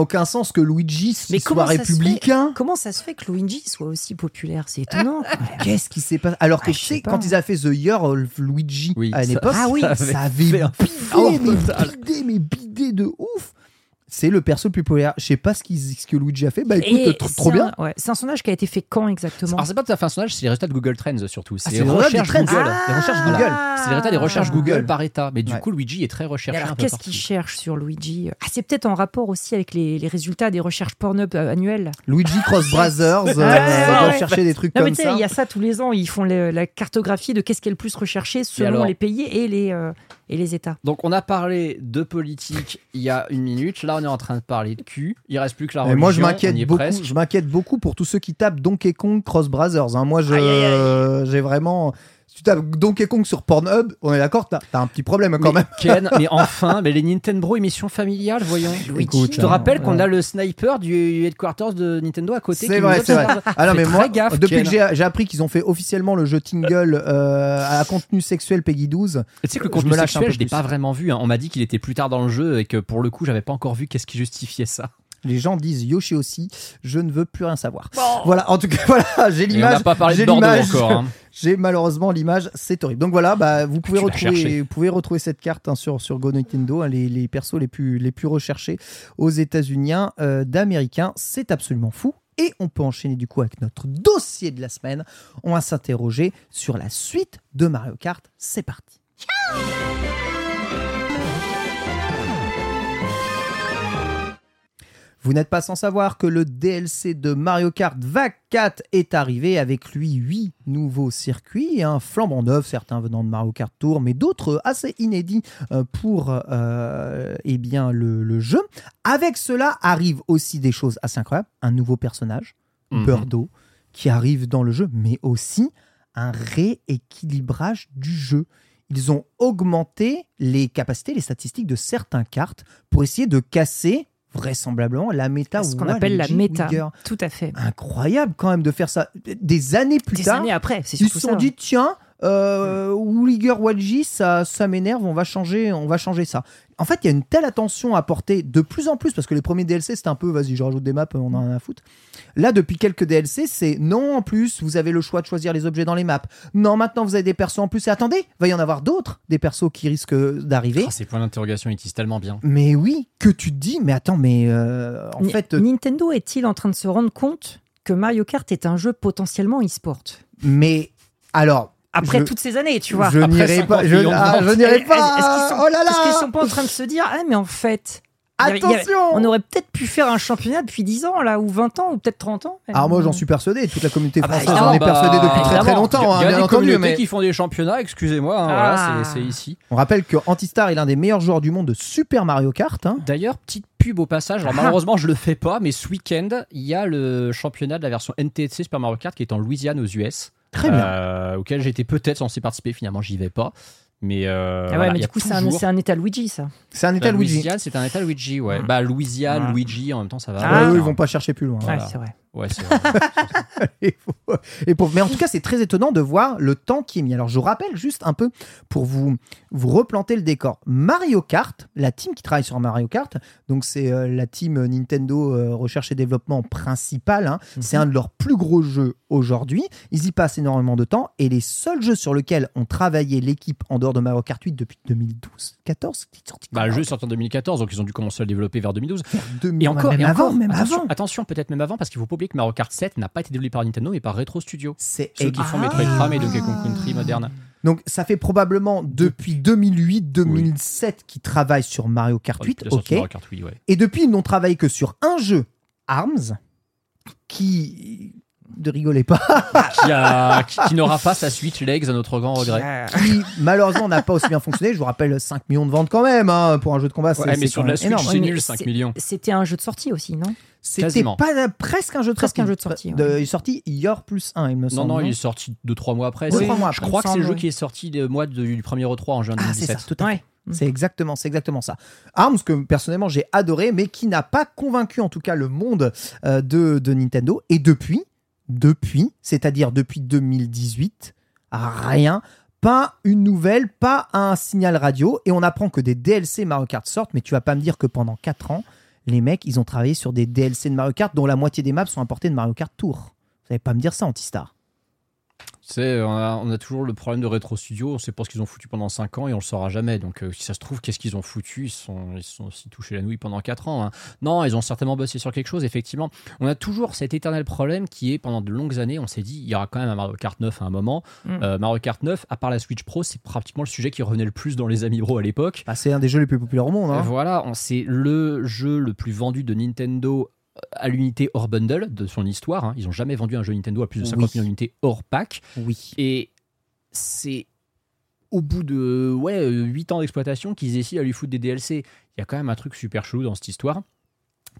aucun sens que Luigi Mais soit républicain. Comment ça se fait que Luigi soit aussi populaire? C'est étonnant. Qu'est-ce qui s'est passé Alors que Ah, tu je sais, quand ils avaient fait The Year of Luigi Oui, à une ça- époque, Ah oui, ça ça avait bidé, mais bidé, mais bidé de ouf. C'est le perso le plus populaire. Je sais pas ce, qu'il- ce que Luigi a fait. Bah écoute, Et tr- c'est trop bien. ouais, c'est un sondage qui a été fait quand exactement Alors, c'est pas tout à fait un sondage, c'est les résultats de Google Trends surtout. C'est Ah, les c'est les résultats recherches. Google. Les recherches Ah. Google. C'est les résultats des recherches. Google par État. Mais du Ouais. coup, Luigi est très recherché. alors, un peu qu'est-ce partout. qu'ils cherchent sur Luigi? Ah, c'est peut-être en rapport aussi avec les, les résultats des recherches Pornhub euh, annuelles. Luigi Cross Brothers, euh, Ouais, ouais, ils doivent ouais. chercher des trucs Non, mais comme tu sais, ça. il y a ça tous les ans. Ils font la cartographie de qu'est-ce qui est le plus recherché selon les pays et les, euh, et les États. Donc, on a parlé de politique il y a une minute. Là, on est en train de parler de cul. Il reste plus que la Et religion. moi, je m'inquiète beaucoup. presque. Je m'inquiète beaucoup pour tous ceux qui tapent Donkey Kong Cross Brothers. hein. Moi, j'ai vraiment. Tu tapes Donkey Kong sur Pornhub, on est d'accord, t'as un petit problème quand Mais même. Ken, mais enfin, mais les Nintendo émissions familiales, voyons. Écoute, Je te hein, rappelle qu'on a le sniper du headquarters de Nintendo à côté. C'est vrai, c'est vrai. observe. Ah mais moi, gaffe, depuis Ken. que j'ai appris qu'ils ont fait officiellement le jeu Tingle euh, à contenu sexuel Peggy 12, Tu sais que le je me sexuel, je l'ai pas vraiment vu. hein. On m'a dit qu'il était plus tard dans le jeu et que pour le coup, j'avais pas encore vu qu'est-ce qui justifiait ça. Les gens disent Yoshi aussi. Je ne veux plus rien savoir. Voilà, en tout cas, voilà, j'ai Et on l'image. n'a pas parlé j'ai de Bordeaux l'image. encore. hein. J'ai malheureusement l'image, c'est horrible. Donc voilà, bah, pouvez retrouver, vous pouvez retrouver cette carte hein, sur, sur Go Nintendo, hein, les, les persos les plus, les plus recherchés aux États-Unis euh, d'Américains. C'est absolument fou. Et on peut enchaîner du coup avec notre dossier de la semaine. On va s'interroger sur la suite de Mario Kart. C'est parti. Vous n'êtes pas sans savoir que le DLC de Mario Kart VAC4 est arrivé avec lui 8 nouveaux circuits, un flambant neuf, certains venant de Mario Kart Tour, mais d'autres assez inédits euh, pour euh, eh bien, le, le jeu. Avec cela arrivent aussi des choses assez incroyables, un nouveau personnage, Mhm. Birdo, qui arrive dans le jeu, mais aussi un rééquilibrage du jeu. Ils ont augmenté les capacités, les statistiques de certaines cartes pour essayer de casser vraisemblablement la méta Ce qu'on appelle la méta. Tout à fait. Incroyable quand même de faire ça. Des années plus Des tard, années après, c'est ils se ça. sont dit tiens, euh, Wooliger Walgi, ça, ça m'énerve, on va changer, on va changer ça. En fait, il y a une telle attention à porter de plus en plus parce que les premiers DLC c'était un peu vas-y, je rajoute des maps, on en a à foutre. Là, depuis quelques DLC, c'est non en plus, vous avez le choix de choisir les objets dans les maps. Non, maintenant vous avez des persos en plus et attendez, va y en avoir d'autres, des persos qui risquent d'arriver. Ah, ces points d'interrogation, ils utilisent tellement bien. Mais oui, que tu te dis, mais attends, mais euh, en Ni- fait, Nintendo est-il en train de se rendre compte que Mario Kart est un jeu potentiellement e-sport? Mais alors. Après je- toutes ces années, tu vois. Je n'irai 50 pas. Je, ah, je n'irai Est-ce- pas. est-ce qu'ils sont- oh là là. Sont pas en train de se dire ah mais en fait y avait- Attention. on aurait peut-être pu faire un championnat depuis 10 ans là ou 20 ans ou peut-être 30 ans Alors moi j'en suis persuadé, toute la communauté Ah bah, française en est persuadée Bah, depuis très très évidemment. longtemps, Il y hein, a bien des entendu. communautés Mais qui font des championnats, excusez-moi, hein, Ah. voilà, c'est c'est ici. on rappelle que Antistar est l'un des meilleurs joueurs du monde de Super Mario Kart. hein. D'ailleurs, petite pub au passage. Alors, Ah. malheureusement, je le fais pas, mais ce week-end, il y a le championnat de la version NTSC Super Mario Kart qui est en Louisiane aux US. Très bien. euh, auquel j'étais peut-être censé participer. Finalement, j'y vais pas. Mais, euh, Ah ouais, voilà, mais du coup, c'est un, toujours- c'est un état Luigi, ça. C'est un état Luigi. Louisiane, c'est un état Luigi, ouais. Mm. Bah, Louisiane, Ouais. Luigi, en même temps, ça va. Ah. Ouais, avec, eux, ils vont pas chercher plus loin. Voilà. Ouais, c'est vrai. Ouais, c'est vrai. Et et mais en tout cas, c'est très étonnant de voir le temps qui est mis. Alors, je rappelle juste un peu pour vous, vous replanter le décor. Mario Kart, la team qui travaille sur Mario Kart, donc c'est euh, la team Nintendo euh, Recherche et Développement principale, hein. c'est un de leurs plus gros jeux aujourd'hui. Ils y passent énormément de temps et les seuls jeux sur lesquels ont travaillé l'équipe en dehors de Mario Kart 8 depuis 2012, 14, c'est sorti bah, le jeu est sorti en 2014, donc ils ont dû commencer à le développer vers 2012. 2000, Et encore, même et avant, même attention, avant. attention, peut-être même avant, parce qu'il faut pas oublier que Mario Kart 7 n'a pas été développé par Nintendo, mais par Retro Studio. C'est Ceux qui font Ah. Metroid Prime et Donkey Kong Country moderne. Donc ça fait probablement depuis 2008-2007 qu'ils travaillent sur Mario Kart 8, La sortie ok. de Mario Kart, oui, ouais. Et depuis ils n'ont travaillé que sur un jeu, Arms, qui ne rigolez pas, qui, a- qui- qui n'aura pas sa Switch Legs à notre grand regret. qui malheureusement n'a pas aussi bien fonctionné. Je vous rappelle 5 millions de ventes quand même hein, pour un jeu de combat. c'est- Ouais, mais c'est sur quand la Switch, énorme. c'est mais nul, 5 c'est- millions. C'était un jeu de sortie aussi, non? C'était quasiment. pas presque un jeu de Presque sortie. un jeu de sortie, De- ouais. il est sorti Yor plus 1, il me Non, semble. non, il est sorti 2-3 mois après. Deux, C'est- trois mois Je après, crois que c'est le jeu qui est sorti le mois de- du premier E3 en juin Ah, c'est 2017. ça, tout à fait. Ouais. C'est exactement, c'est exactement ça. Arms que personnellement j'ai adoré, mais qui n'a pas convaincu en tout cas le monde euh, de, de Nintendo. Et depuis, depuis, c'est-à-dire depuis 2018, rien, pas une nouvelle, pas un signal radio, et on apprend que des DLC Mario Kart sortent. Mais tu vas pas me dire que pendant 4 ans, les mecs, ils ont travaillé sur des DLC de Mario Kart dont la moitié des maps sont importées de Mario Kart Tour. Vous allez pas me dire ça, Antistar. Tu sais, on a, on a toujours le problème de Retro Studio, on sait pas ce qu'ils ont foutu pendant 5 ans et on le saura jamais. Donc euh, si ça se trouve, qu'est-ce qu'ils ont foutu? Ils se sont, ils sont aussi touchés la nouille pendant 4 ans. hein. Non, ils ont certainement bossé sur quelque chose, effectivement. On a toujours cet éternel problème qui est, pendant de longues années, on s'est dit, il y aura quand même un Mario Kart 9 à un moment. Mm. Euh, Mario Kart 9, à part la Switch Pro, c'est pratiquement le sujet qui revenait le plus dans les Amiibo à l'époque. Bah, c'est un des jeux les plus populaires au monde. hein. Voilà, on- c'est le jeu le plus vendu de Nintendo à l'unité hors bundle de son histoire. hein. Ils n'ont jamais vendu un jeu Nintendo à plus de 50 Oui. millions d'unités hors pack. Oui. Et c'est au bout de ouais, 8 ans d'exploitation qu'ils décident à lui foutre des DLC. Il y a quand même un truc super chelou dans cette histoire.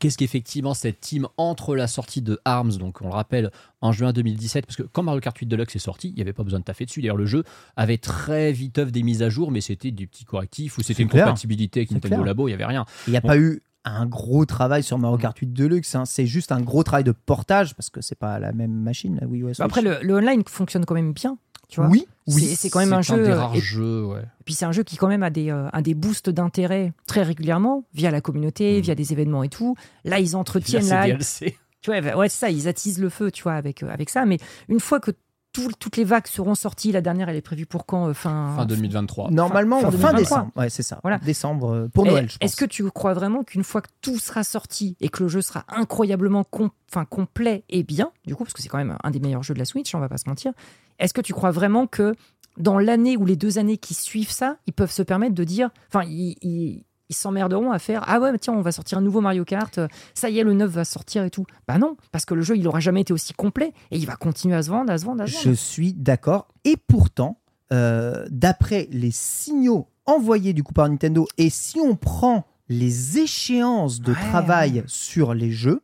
Qu'est-ce qu'effectivement cette team entre la sortie de ARMS, donc on le rappelle en juin 2017, parce que quand Mario Kart 8 Deluxe est sorti, il n'y avait pas besoin de taffer dessus. D'ailleurs, le jeu avait très vite des mises à jour, mais c'était des petits correctifs ou c'était une clair. compatibilité avec Nintendo. Labo, il n'y avait rien. Il n'y a pas eu un gros travail sur Mario Kart 8 Deluxe. hein. C'est juste un gros travail de portage parce que c'est pas la même machine. La Wii. Après, le, le online fonctionne quand même bien. Tu vois oui, C'est- oui. c'est quand même un C'est jeu. des euh, rares et- jeux, ouais. Et puis c'est un jeu qui quand même a des, euh, a des boosts d'intérêt très régulièrement via la communauté, Mm. via des événements et tout. Là, ils Là, entretiennent c'est la. Tu vois, ouais, c'est ça, ils attisent le feu, tu vois, avec, euh, avec ça. Mais une fois que tout- toutes les vagues seront sorties. La dernière, elle est prévue pour quand euh, fin, Fin 2023. Normalement, fin fin, 2023. décembre. Ouais, c'est ça. Voilà. Décembre euh, pour Et Noël, je pense. Est-ce que tu crois vraiment qu'une fois que tout sera sorti et que le jeu sera incroyablement com- complet et bien, du coup, parce que c'est quand même un des meilleurs jeux de la Switch, on va pas se mentir, est-ce que tu crois vraiment que dans l'année ou les deux années qui suivent ça, ils peuvent se permettre de dire, enfin, ils, ils- ils s'emmerderont à faire ah ouais tiens on va sortir un nouveau Mario Kart euh, ça y est le 9 va sortir et tout bah non parce que le jeu il aura jamais été aussi complet et il va continuer à se vendre à se vendre à se vendre Je suis d'accord. Et pourtant, euh, d'après les signaux envoyés du coup par Nintendo, et si on prend les échéances de Ouais, travail ouais. sur les jeux,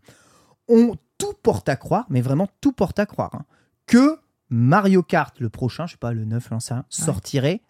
on tout porte à croire, mais vraiment tout porte à croire, hein, que Mario Kart, le prochain, je sais pas, le 9, j'en sais rien, sortirait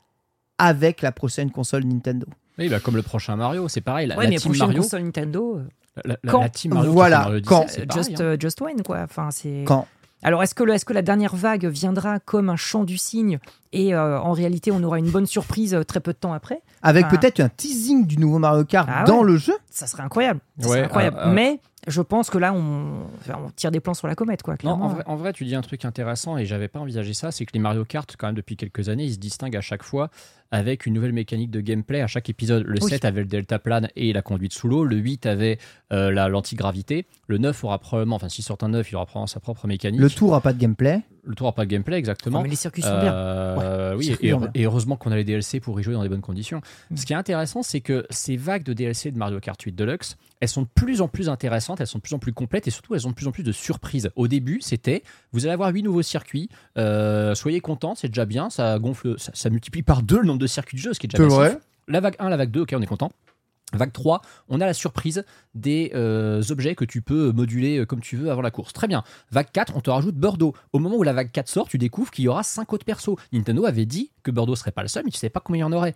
avec la prochaine console Nintendo. Oui, bah, comme le prochain Mario, c'est pareil. La, ouais la mais team prochaine Mario, console Nintendo euh, la, la- Quand la team Mario Voilà, Mario quand- 17, c'est pareil, just hein. euh, just Wayne quoi enfin c'est Quand Alors, est-ce que, le- est-ce que la dernière vague viendra comme un chant du cygne et euh, en réalité, on aura une bonne surprise très peu de temps après? Avec peut-être un teasing du nouveau Mario Kart Ah dans ouais. le jeu? Ça serait incroyable. Ça Ouais, serait incroyable. euh, euh, Mais je pense que là, on, enfin, on tire des plans sur la comète, quoi. Non, Clairement. en vrai, en vrai, tu dis un truc intéressant et j'avais pas envisagé ça, c'est que les Mario Kart, quand même depuis quelques années, ils se distinguent à chaque fois avec une nouvelle mécanique de gameplay à chaque épisode. Le Oui. 7 avait le delta plane et la conduite sous l'eau, le 8 avait euh, la l'antigravité, le 9 aura probablement, enfin s'il sort un 9, il aura probablement sa propre mécanique. Le tour a pas de gameplay. Le tour pas de gameplay exactement. Oh, mais les circuits sont bien. Euh, oui, et, bien. heureusement qu'on a les DLC pour y jouer dans des bonnes conditions. Mm. Ce qui est intéressant, c'est que ces vagues de DLC de Mario Kart 8 Deluxe, elles sont de plus en plus intéressantes, elles sont de plus en plus complètes et surtout elles ont de plus en plus de surprises. Au début, c'était vous allez avoir 8 nouveaux circuits, euh, soyez contents, c'est déjà bien, ça gonfle, ça, ça multiplie par deux le nombre de circuits de jeu, ce qui est déjà vrai. La vague 1, la vague 2, ok, on est content. Vague 3, on a la surprise des euh, objets que tu peux moduler euh, comme tu veux avant la course. Très bien. Vague 4, on te rajoute Bordeaux. Au moment où la vague 4 sort, tu découvres qu'il y aura 5 autres persos. Nintendo avait dit que Bordeaux serait pas le seul, mais tu savais pas combien il y en aurait.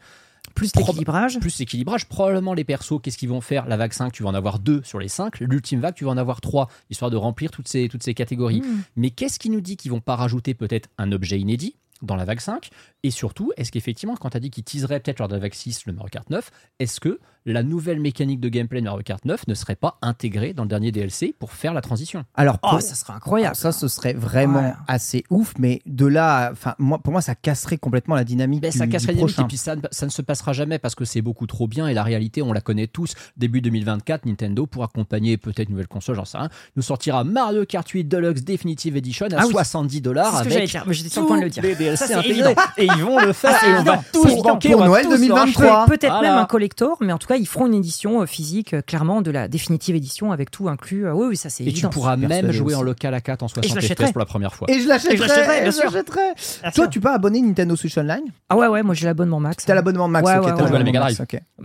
Plus l'équilibrage. Plus l'équilibrage, probablement les persos, qu'est-ce qu'ils vont faire? La vague 5, tu vas en avoir 2 sur les 5. L'ultime vague, tu vas en avoir 3, histoire de remplir toutes ces, toutes ces catégories. Mmh. Mais qu'est-ce qui nous dit qu'ils vont pas rajouter peut-être un objet inédit dans la vague 5 Et surtout, est-ce qu'effectivement, quand tu as dit qu'ils teaseraient peut-être lors de la vague 6 le Mario Kart 9, est-ce que la nouvelle mécanique de gameplay de Mario Kart 9 ne serait pas intégrée dans le dernier DLC pour faire la transition Alors, Oh, pour- ça serait incroyable. ça, ce serait vraiment Ouais. assez ouf, mais de là, enfin, moi, pour moi, ça casserait complètement la dynamique Ben, du, ça du casserait limites, prochain. et puis ça, ne- ça ne se passera jamais parce que c'est beaucoup trop bien et la réalité on la connaît tous. Début 2024, Nintendo pour accompagner peut-être une nouvelle console, j'en sais rien, nous sortira Mario Kart 8 Deluxe Definitive Edition à Ah oui. 70 dollars C'est ce que j'allais avec dire, mais j'étais sur le point de le dire. tous les DLC Ça, c'est intégrés. évident. Et ils vont le faire Ah, et on va tous évident. banquer, Pour Noël tous le 2023. racheter. Peut-être Voilà. même un collector, mais en tout cas, ils feront une édition euh, physique, euh, clairement, de la définitive édition avec tout inclus. Euh, oui, oui, ça c'est Et tu pourras même jouer en local à 4 en 60 l'achèterai. FPS pour la première fois. Et je et bien je sûr. Toi, tu peux abonner Nintendo Switch Online? Ah ouais, ouais, moi j'ai l'abonnement max. T'as l'abonnement Max, Ouais, ok, ouais, t'as ouais. Pour la Mega.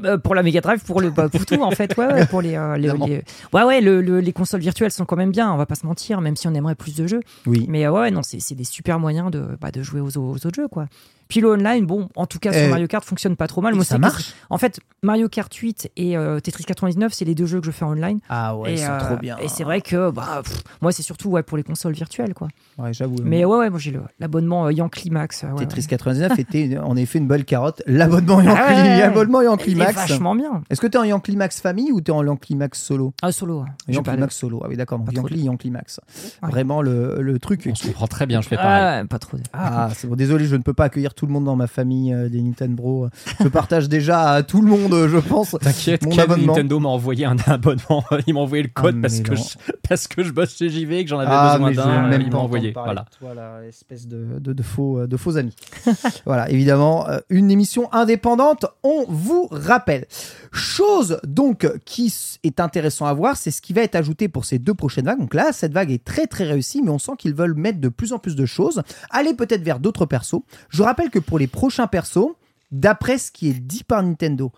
Euh, pour la Mega Drive, pour le bah, pour tout en fait, ouais, ouais, pour les, euh, les, Évidemment. les- ouais ouais, le- le- les consoles virtuelles sont quand même bien, on va pas se mentir, même si on aimerait plus de jeux. Oui. Mais ouais, non, c'est c'est des super moyens de, bah, de jouer aux, aux autres jeux quoi. Puis le online, bon, en tout cas sur Eh, Mario Kart fonctionne pas trop mal. Moi, ça marche En fait, Mario Kart 8 et euh, Tetris 99, c'est les deux jeux que je fais en online. Ah ouais, et, c'est euh, trop bien. Et c'est vrai que bah, pff, moi, c'est surtout ouais, pour les consoles virtuelles quoi. Ouais, j'avoue. Mais ouais, ouais, moi j'ai le- l'abonnement euh, Yankee Max. euh, ouais, Tetris ouais. 99 était en effet une bonne carotte. L'abonnement Yankee, Ah ouais, ouais, ouais. l'abonnement Yankee Il est Max. vachement bien. Est-ce que t'es en Yankee Max famille ou t'es en Yankee Max solo? Ah, solo. ouais. J'ai Yankee pas de- Max solo. Ah oui, d'accord. donc Pas trop Yankee, Yankee Max. Ouais. Vraiment le, le truc. On se comprend très bien, je fais pareil. Ah, pas trop. Ah, c'est bon. Désolé, je ne peux pas accueillir tout le monde dans ma famille euh, des Nintendo. Je partage déjà à tout le monde, euh, je pense. T'inquiète, Mon abonnement. Nintendo m'a envoyé un abonnement. Il m'a envoyé le code Ah, parce, que je, parce que je bosse chez JV et que j'en avais Ah, besoin d'un. même Il m'a envoyé. Voilà. toi, là, espèce de, de, de faux, euh, de faux amis. voilà, évidemment, euh, une émission indépendante, on vous rappelle. Chose donc qui est intéressant à voir, c'est ce qui va être ajouté pour ces deux prochaines vagues. Donc là, cette vague est très très réussie, mais on sent qu'ils veulent mettre de plus en plus de choses, aller peut-être vers d'autres persos. Je rappelle que pour les prochains persos, d'après ce qui est dit par Nintendo,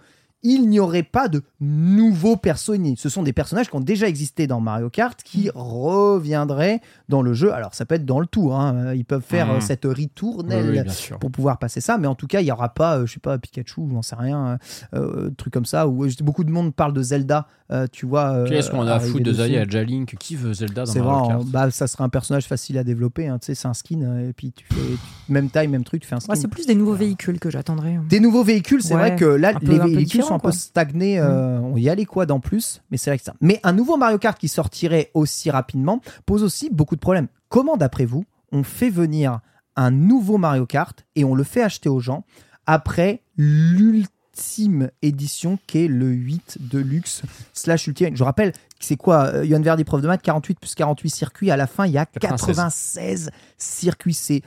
il n'y aurait pas de nouveaux persos inédits. Ce sont des personnages qui ont déjà existé dans Mario Kart qui reviendraient dans le jeu. Alors, ça peut être dans le tour. hein. Ils peuvent faire euh, cette ritournelle Oui, oui, pour pouvoir passer ça. Mais en tout cas, il n'y aura pas, euh, je sais pas, Pikachu, j'en sais rien, euh, euh, truc comme ça. Où euh, beaucoup de monde parle de Zelda, euh, tu vois. euh, Qu'est-ce qu'on a à foutre de. Zelda déjà Link Qui veut Zelda dans C'est vrai, Mario en- Kart bah, ça serait un personnage facile à développer. hein. Tu sais, c'est un skin. Et puis, tu fais tu- même taille, même truc, tu fais un skin. Ouais, c'est plus des nouveaux véhicules que j'attendrais. Des nouveaux véhicules, c'est Ouais, vrai que là, peu- les véhicules sont un peu quoi. stagnés. euh, On y allait quoi d'en plus, mais c'est vrai que ça. Mais un nouveau Mario Kart qui sortirait aussi rapidement pose aussi beaucoup de problèmes. Comment, d'après vous, on fait venir un nouveau Mario Kart et on le fait acheter aux gens après l'ultime édition qui est le 8 Deluxe slash Ultimate? Je rappelle, c'est quoi euh, Yohan Verdi, prof de maths, 48 plus 48 circuits. À la fin, il y a 96. 96 circuits. C'est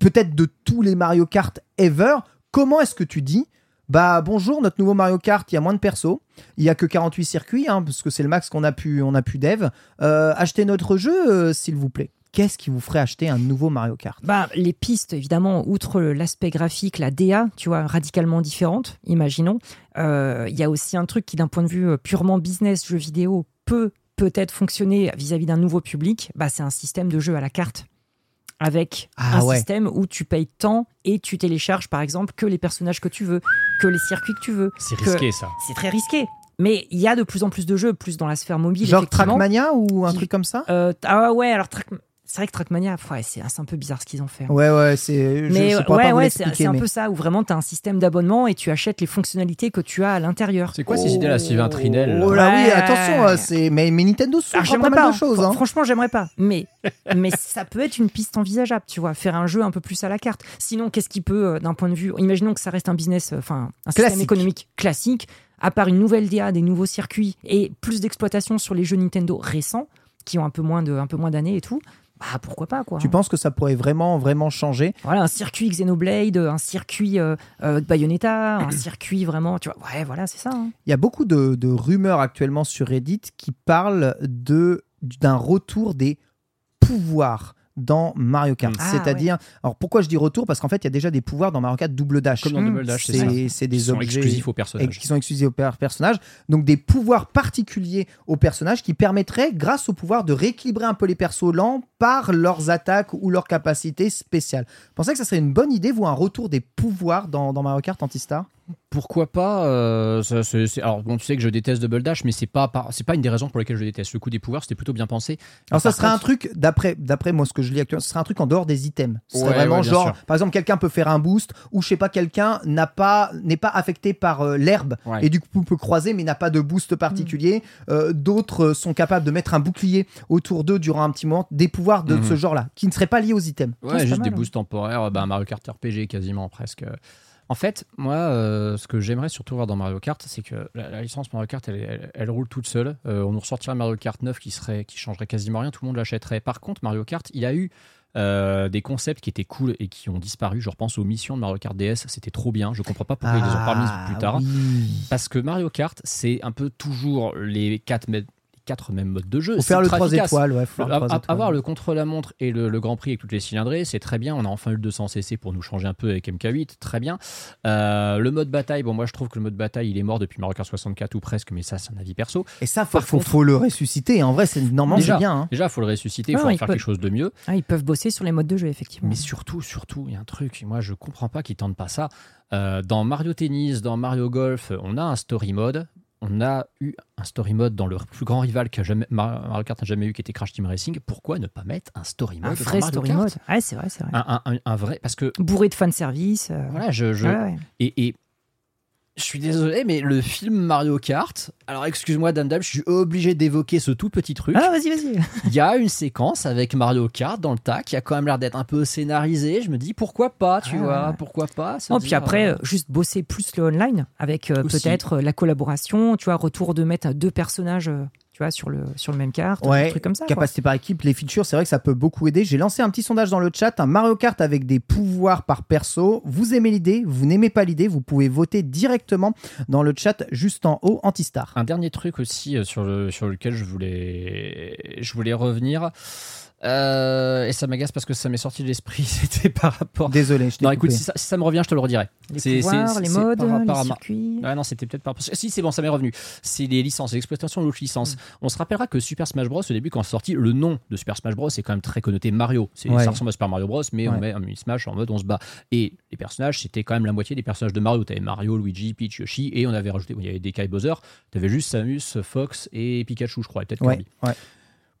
peut-être de tous les Mario Kart ever. Comment est-ce que tu dis bah bonjour, notre nouveau Mario Kart, il y a moins de persos, il y a que 48 circuits, hein, parce que c'est le max qu'on a pu, on a pu dev. Euh, achetez notre jeu, euh, s'il vous plaît. Qu'est-ce qui vous ferait acheter un nouveau Mario Kart? Bah, les pistes, évidemment, outre l'aspect graphique, la DA, tu vois, radicalement différente, imaginons. Euh, Il y a aussi un truc qui, d'un point de vue purement business, jeu vidéo, peut peut-être fonctionner vis-à-vis d'un nouveau public. Bah, c'est un système de jeu à la carte. Avec Ah un ouais. système où tu payes tant et tu télécharges, par exemple, que les personnages que tu veux, que les circuits que tu veux. C'est que- risqué ça. C'est très risqué. Mais il y a de plus en plus de jeux, plus dans la sphère mobile. Genre. Trackmania ou un Qui- truc comme ça? Euh, ah ouais, alors Track- c'est vrai que Trackmania, ouais, c'est un peu bizarre ce qu'ils ont fait. Ouais, ouais, c'est. Mais ouais, pas vous ouais, c'est un peu ça, où vraiment tu as un système d'abonnement et tu achètes les fonctionnalités que tu as à l'intérieur. C'est quoi ces idées là, Sylvain Trinel là Oh là oui, Ouais. attention, euh, c'est mais, mais Nintendo à j'aimerais pas pas, mal de choses. Hein. franchement, j'aimerais pas. Mais, mais ça peut être une piste envisageable, tu vois, faire un jeu un peu plus à la carte. Sinon, qu'est-ce qui peut, euh, d'un point de vue, imaginons que ça reste un business, euh, enfin, un système économique classique, à part une nouvelle DA, des nouveaux circuits et plus d'exploitation sur les jeux Nintendo récents, qui ont un peu moins de, un peu moins d'années et tout. Bah pourquoi pas quoi. Tu penses que ça pourrait vraiment, vraiment changer? Voilà, un circuit Xenoblade, un circuit euh, euh, Bayonetta, un circuit vraiment, tu vois. Ouais, voilà, c'est ça. hein. Il y a beaucoup de, de rumeurs actuellement sur Reddit qui parlent de d'un retour des pouvoirs dans Mario Kart. Mm. Ah, C'est-à-dire, alors pourquoi je dis retour? Parce qu'en fait, il y a déjà des pouvoirs dans Mario Kart double dash. Comme dans Mm. Double Dash, c'est ça. C'est des Qui sont objets exclusifs aux personnages. qui sont exclusifs aux per- personnages. Donc des pouvoirs particuliers aux personnages qui permettraient, grâce au pouvoir, de rééquilibrer un peu les persos lents par leurs attaques ou leurs capacités spéciales. Vous pensez que ça serait une bonne idée, vous, un retour des pouvoirs dans, dans Mario Kart Antistar? Pourquoi pas euh, ça, c'est- c'est- Alors bon, tu sais que je déteste Double Dash, mais c'est pas par- c'est pas une des raisons pour lesquelles je déteste. Le coup des pouvoirs, c'était plutôt bien pensé. Alors ça serait un truc, d'après d'après moi ce que je lis actuellement, ce serait un truc en dehors des items. Ce serait Ouais, vraiment ouais, genre, sûr. par exemple, quelqu'un peut faire un boost ou je sais pas, quelqu'un n'a pas n'est pas affecté par euh, l'herbe Ouais. et du coup peut croiser mais n'a pas de boost particulier. Euh, D'autres euh, sont capables de mettre un bouclier autour d'eux durant un petit moment, des pouvoirs de Mhm. ce genre-là qui ne seraient pas liés aux items. Ouais, c'est juste des mal, boosts temporaires, bah, Mario Kart RPG quasiment presque. En fait, moi, euh, ce que j'aimerais surtout voir dans Mario Kart, c'est que la, la licence Mario Kart, elle, elle- elle roule toute seule. Euh, on nous ressortirait Mario Kart 9 qui serait, qui changerait quasiment rien, tout le monde l'achèterait. Par contre, Mario Kart, il a eu euh, des concepts qui étaient cool et qui ont disparu. Je repense aux missions de Mario Kart DS, c'était trop bien. Je comprends pas pourquoi ils les ont pas mises plus tard. Ah oui. Parce que Mario Kart, c'est un peu toujours les quatre, mê- les quatre mêmes modes de jeu. Faut faire le ultra 3 efficace. étoiles, ouais. faut faire le A- trois a- étoiles. avoir le contre-la-montre et le, le Grand Prix avec toutes les cylindrées, c'est très bien. On a enfin eu le 200cc pour nous changer un peu avec MK8, très bien. Euh, le mode bataille, bon, moi je trouve que le mode bataille il est mort depuis Mario Kart 64 ou presque, mais ça c'est un avis perso. Et ça, faut, Par faut, contre- faut le ressusciter. En vrai, c'est normalement Déjà. bien. hein. Déjà, il faut le ressusciter, il Ah, faut en faire peut- quelque chose de mieux. Ah, ils peuvent bosser sur les modes de jeu, effectivement. Mais surtout, surtout, il y a un truc, moi je comprends pas qu'ils tentent pas ça. Euh, dans Mario Tennis, dans Mario Golf, on a un story mode. On a eu un story mode dans le plus grand rival que jamais, Mar- Mario Kart n'a jamais eu, qui était Crash Team Racing. Pourquoi ne pas mettre un story mode un dans vrai Mario story Kart mode. Ouais, c'est vrai, c'est vrai. un, un- un- un vrai, parce que Bourré de fanservice. euh, voilà, je, je- ouais, ouais. et, et je suis désolé, mais le film Mario Kart. Alors excuse-moi, Dame Dame, je suis obligé d'évoquer ce tout petit truc. Ah, vas-y, vas-y. Il y a une séquence avec Mario Kart dans le tas qui a quand même l'air d'être un peu scénarisé. Je me dis pourquoi pas, tu Ah, vois, ouais. pourquoi pas. se Oh, puis dire, après, euh, juste bosser plus le online avec euh, peut-être euh, la collaboration, tu vois, retour de mettre deux personnages, tu vois, sur le, sur le même carte, Ouais, un truc comme ça. quoi. Capacité par équipe, les features, c'est vrai que ça peut beaucoup aider. J'ai lancé un petit sondage dans le chat, un Mario Kart avec des pouvoirs par perso. Vous aimez l'idée, vous n'aimez pas l'idée, vous pouvez voter directement dans le chat juste en haut, Antistar. Un dernier truc aussi euh, sur, le, sur lequel je voulais, je voulais revenir. Euh, et ça m'agace parce que ça m'est sorti de l'esprit. C'était par rapport. Désolé, je t'ai Non, coupé. écoute, si ça, si ça me revient, je te le redirai. Les pouvoirs, les modes, par rapport les circuits. Ah non, c'était peut-être pas. Si, c'est bon, ça m'est revenu. C'est les licences, l'exploitation de l'autre licence. On se rappellera que Super Smash Bros, au début, quand c'est sorti, le nom de Super Smash Bros, c'est quand même très connoté Mario. C'est, Ouais. Ça ressemble à Super Mario Bros, mais on met un Smash en mode on se bat. Et les personnages, c'était quand même la moitié des personnages de Mario. T'avais Mario, Luigi, Peach, Yoshi, et on avait rajouté, il y avait des Kai Bowser, t'avais juste Samus, Fox et Pikachu, je crois, et peut-être Ouais, Kirby.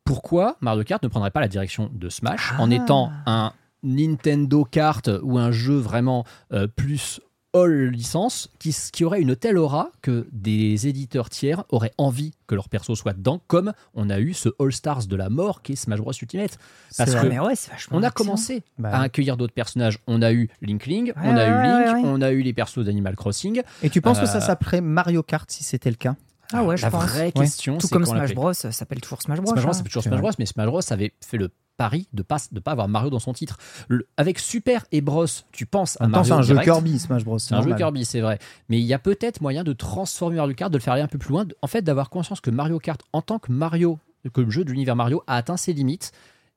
Pourquoi Mario Kart ne prendrait pas la direction de Smash en Ah. étant un Nintendo Kart ou un jeu vraiment euh, plus all licence qui, qui aurait une telle aura que des éditeurs tiers auraient envie que leur perso soit dedans, comme on a eu ce All Stars de la mort qui est Smash Bros Ultimate. Parce que ouais, c'est vachement on a commencé Bah à accueillir d'autres personnages. On a eu Linkling, on Ouais, a eu Link, ouais, ouais. on a eu les persos d'Animal Crossing. Et tu penses que Euh, ça s'appellerait Mario Kart si c'était le cas? Ah ouais, je la pense. vraie Ouais. question, Tout c'est comme Smash. Bros, ça s'appelle toujours Smash Bros. Smash Bros, hein. c'est toujours Smash. Bros, mais Smash Bros avait fait le pari de pas de pas avoir Mario dans son titre. Le- avec Super et Bros, tu penses à Mario c'est un jeu. Kirby Smash Bros. C'est un jeu. Kirby, c'est vrai. Mais il y a peut-être moyen de transformer Mario Kart, de le faire aller un peu plus loin. En fait, d'avoir conscience que Mario Kart, en tant que Mario, que le jeu de l'univers Mario, a atteint ses limites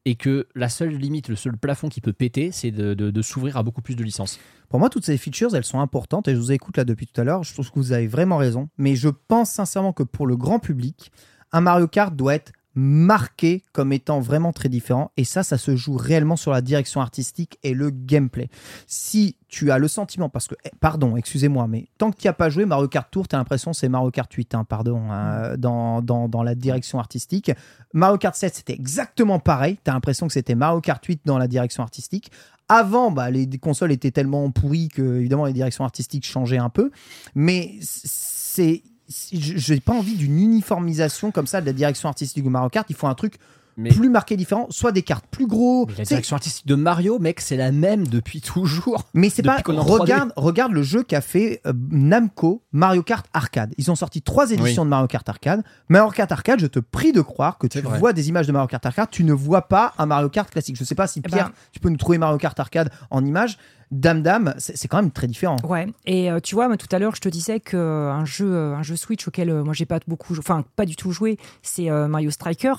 et que la seule limite, le seul plafond qui peut péter, c'est de, s'ouvrir à beaucoup plus de licences. Pour moi, toutes ces features, elles sont importantes et je vous écoute là depuis tout à l'heure. Je trouve que vous avez vraiment raison. Mais je pense sincèrement que pour le grand public, un Mario Kart doit être marqué comme étant vraiment très différent. Et ça, ça se joue réellement sur la direction artistique et le gameplay. Si tu as le sentiment, parce que, eh, pardon, excusez-moi, mais tant que tu n'y as pas joué Mario Kart Tour, tu as l'impression que c'est Mario Kart 8, hein, pardon, hein, dans, dans, dans la direction artistique. Mario Kart 7, c'était exactement pareil. Tu as l'impression que c'était Mario Kart 8 dans la direction artistique. Avant, bah, les consoles étaient tellement pourries que, évidemment, les directions artistiques changeaient un peu. Mais c'est. N'ai pas envie d'une uniformisation comme ça de la direction artistique de Mario Kart. Il faut un truc Mais, plus marqué, différent, soit des cartes plus gros. mais la direction artistique de Mario, mec, c'est la même depuis toujours. mais c'est pas. Depuis qu'on est en 3D. Regarde, regarde le jeu qu'a fait euh, Namco, Mario Kart Arcade. Ils ont sorti trois éditions de Mario Kart Arcade. Mario Kart Arcade, je te prie de croire que tu vrai. vois des images de Mario Kart Arcade, tu ne vois pas un Mario Kart classique. Je sais pas si Eh Pierre, ben- tu peux nous trouver Mario Kart Arcade en images. Dame Dame, c'est quand même très différent. Ouais, et euh, tu vois, moi, tout à l'heure, je te disais qu'un jeu, euh, un jeu Switch auquel euh, moi j'ai pas beaucoup, enfin pas du tout joué, c'est euh, Mario Striker.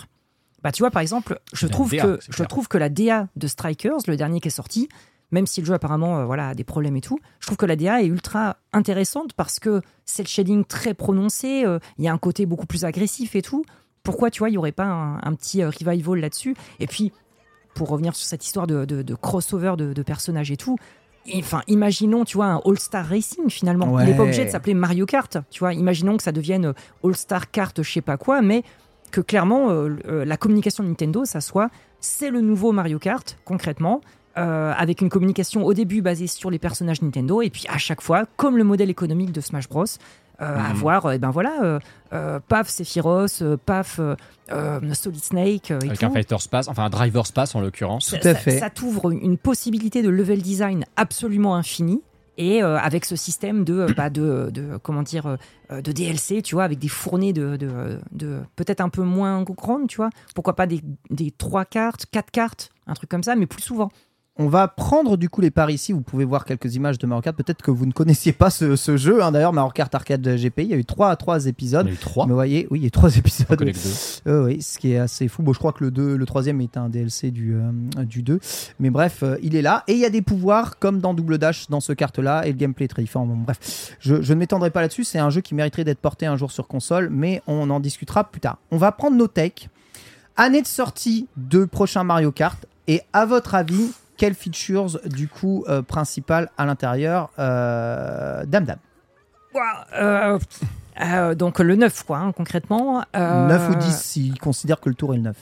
Bah, tu vois, par exemple, je trouve DA, que je clair. trouve que la DA de Strikers, le dernier qui est sorti, même si le jeu apparemment euh, voilà a des problèmes et tout, je trouve que la DA est ultra intéressante parce que c'est le shading très prononcé, euh, il y a un côté beaucoup plus agressif et tout. Pourquoi tu vois, il y aurait pas un, un petit euh, revival là-dessus? Et puis pour revenir sur cette histoire de, de- de crossover de, de personnages et tout, enfin, imaginons, tu vois, un All-Star Racing finalement. Il n'est pas Ouais. obligé de s'appeler Mario Kart, tu vois. Imaginons que ça devienne All-Star Kart, je sais pas quoi, mais que clairement, euh, euh, la communication de Nintendo, ça soit, c'est le nouveau Mario Kart, concrètement. euh, avec une communication au début basée sur les personnages Nintendo et puis à chaque fois comme le modèle économique de Smash Bros euh, Mhm. avoir euh, ben voilà euh, euh, paf Sephiroth euh, paf Solid Snake euh, et Avec tout un Fighter Space, enfin un Driver Space en l'occurrence. Tout à ça- fait. ça t'ouvre une possibilité de level design absolument infinie. Et euh, avec ce système de, euh, bah, de, de comment dire euh, de DLC, tu vois, avec des fournées de, de, de- peut-être un peu moins grandes, tu vois. Pourquoi pas des, des 3 cartes, 4 cartes, un truc comme ça, mais plus souvent. On va prendre du coup les paris ici. Vous pouvez voir quelques images de Mario Kart. Peut-être que vous ne connaissiez pas ce, ce jeu. hein. D'ailleurs, Mario Kart Arcade GPI, il y a eu trois, trois épisodes. On a eu trois. Mais vous voyez, oui, il y a eu trois épisodes. On deux. Euh, oui, ce qui est assez fou. Bon, je crois que le, 2, le troisième est un DLC du, euh, du 2. Mais bref, euh, il est là. Et il y a des pouvoirs comme dans Double Dash dans ce carte-là. Et le gameplay est très différent. Bon, bref, je, je ne m'étendrai pas là-dessus. C'est un jeu qui mériterait d'être porté un jour sur console. Mais on en discutera plus tard. On va prendre nos techs. Année de sortie de prochain Mario Kart. Et à votre avis, quelles features du coup euh, principales à l'intérieur euh, Dame Dame. Euh, euh, donc le 9, quoi, hein, concrètement. Euh, 9 ou 10 s'ils considèrent que le tour est le 9.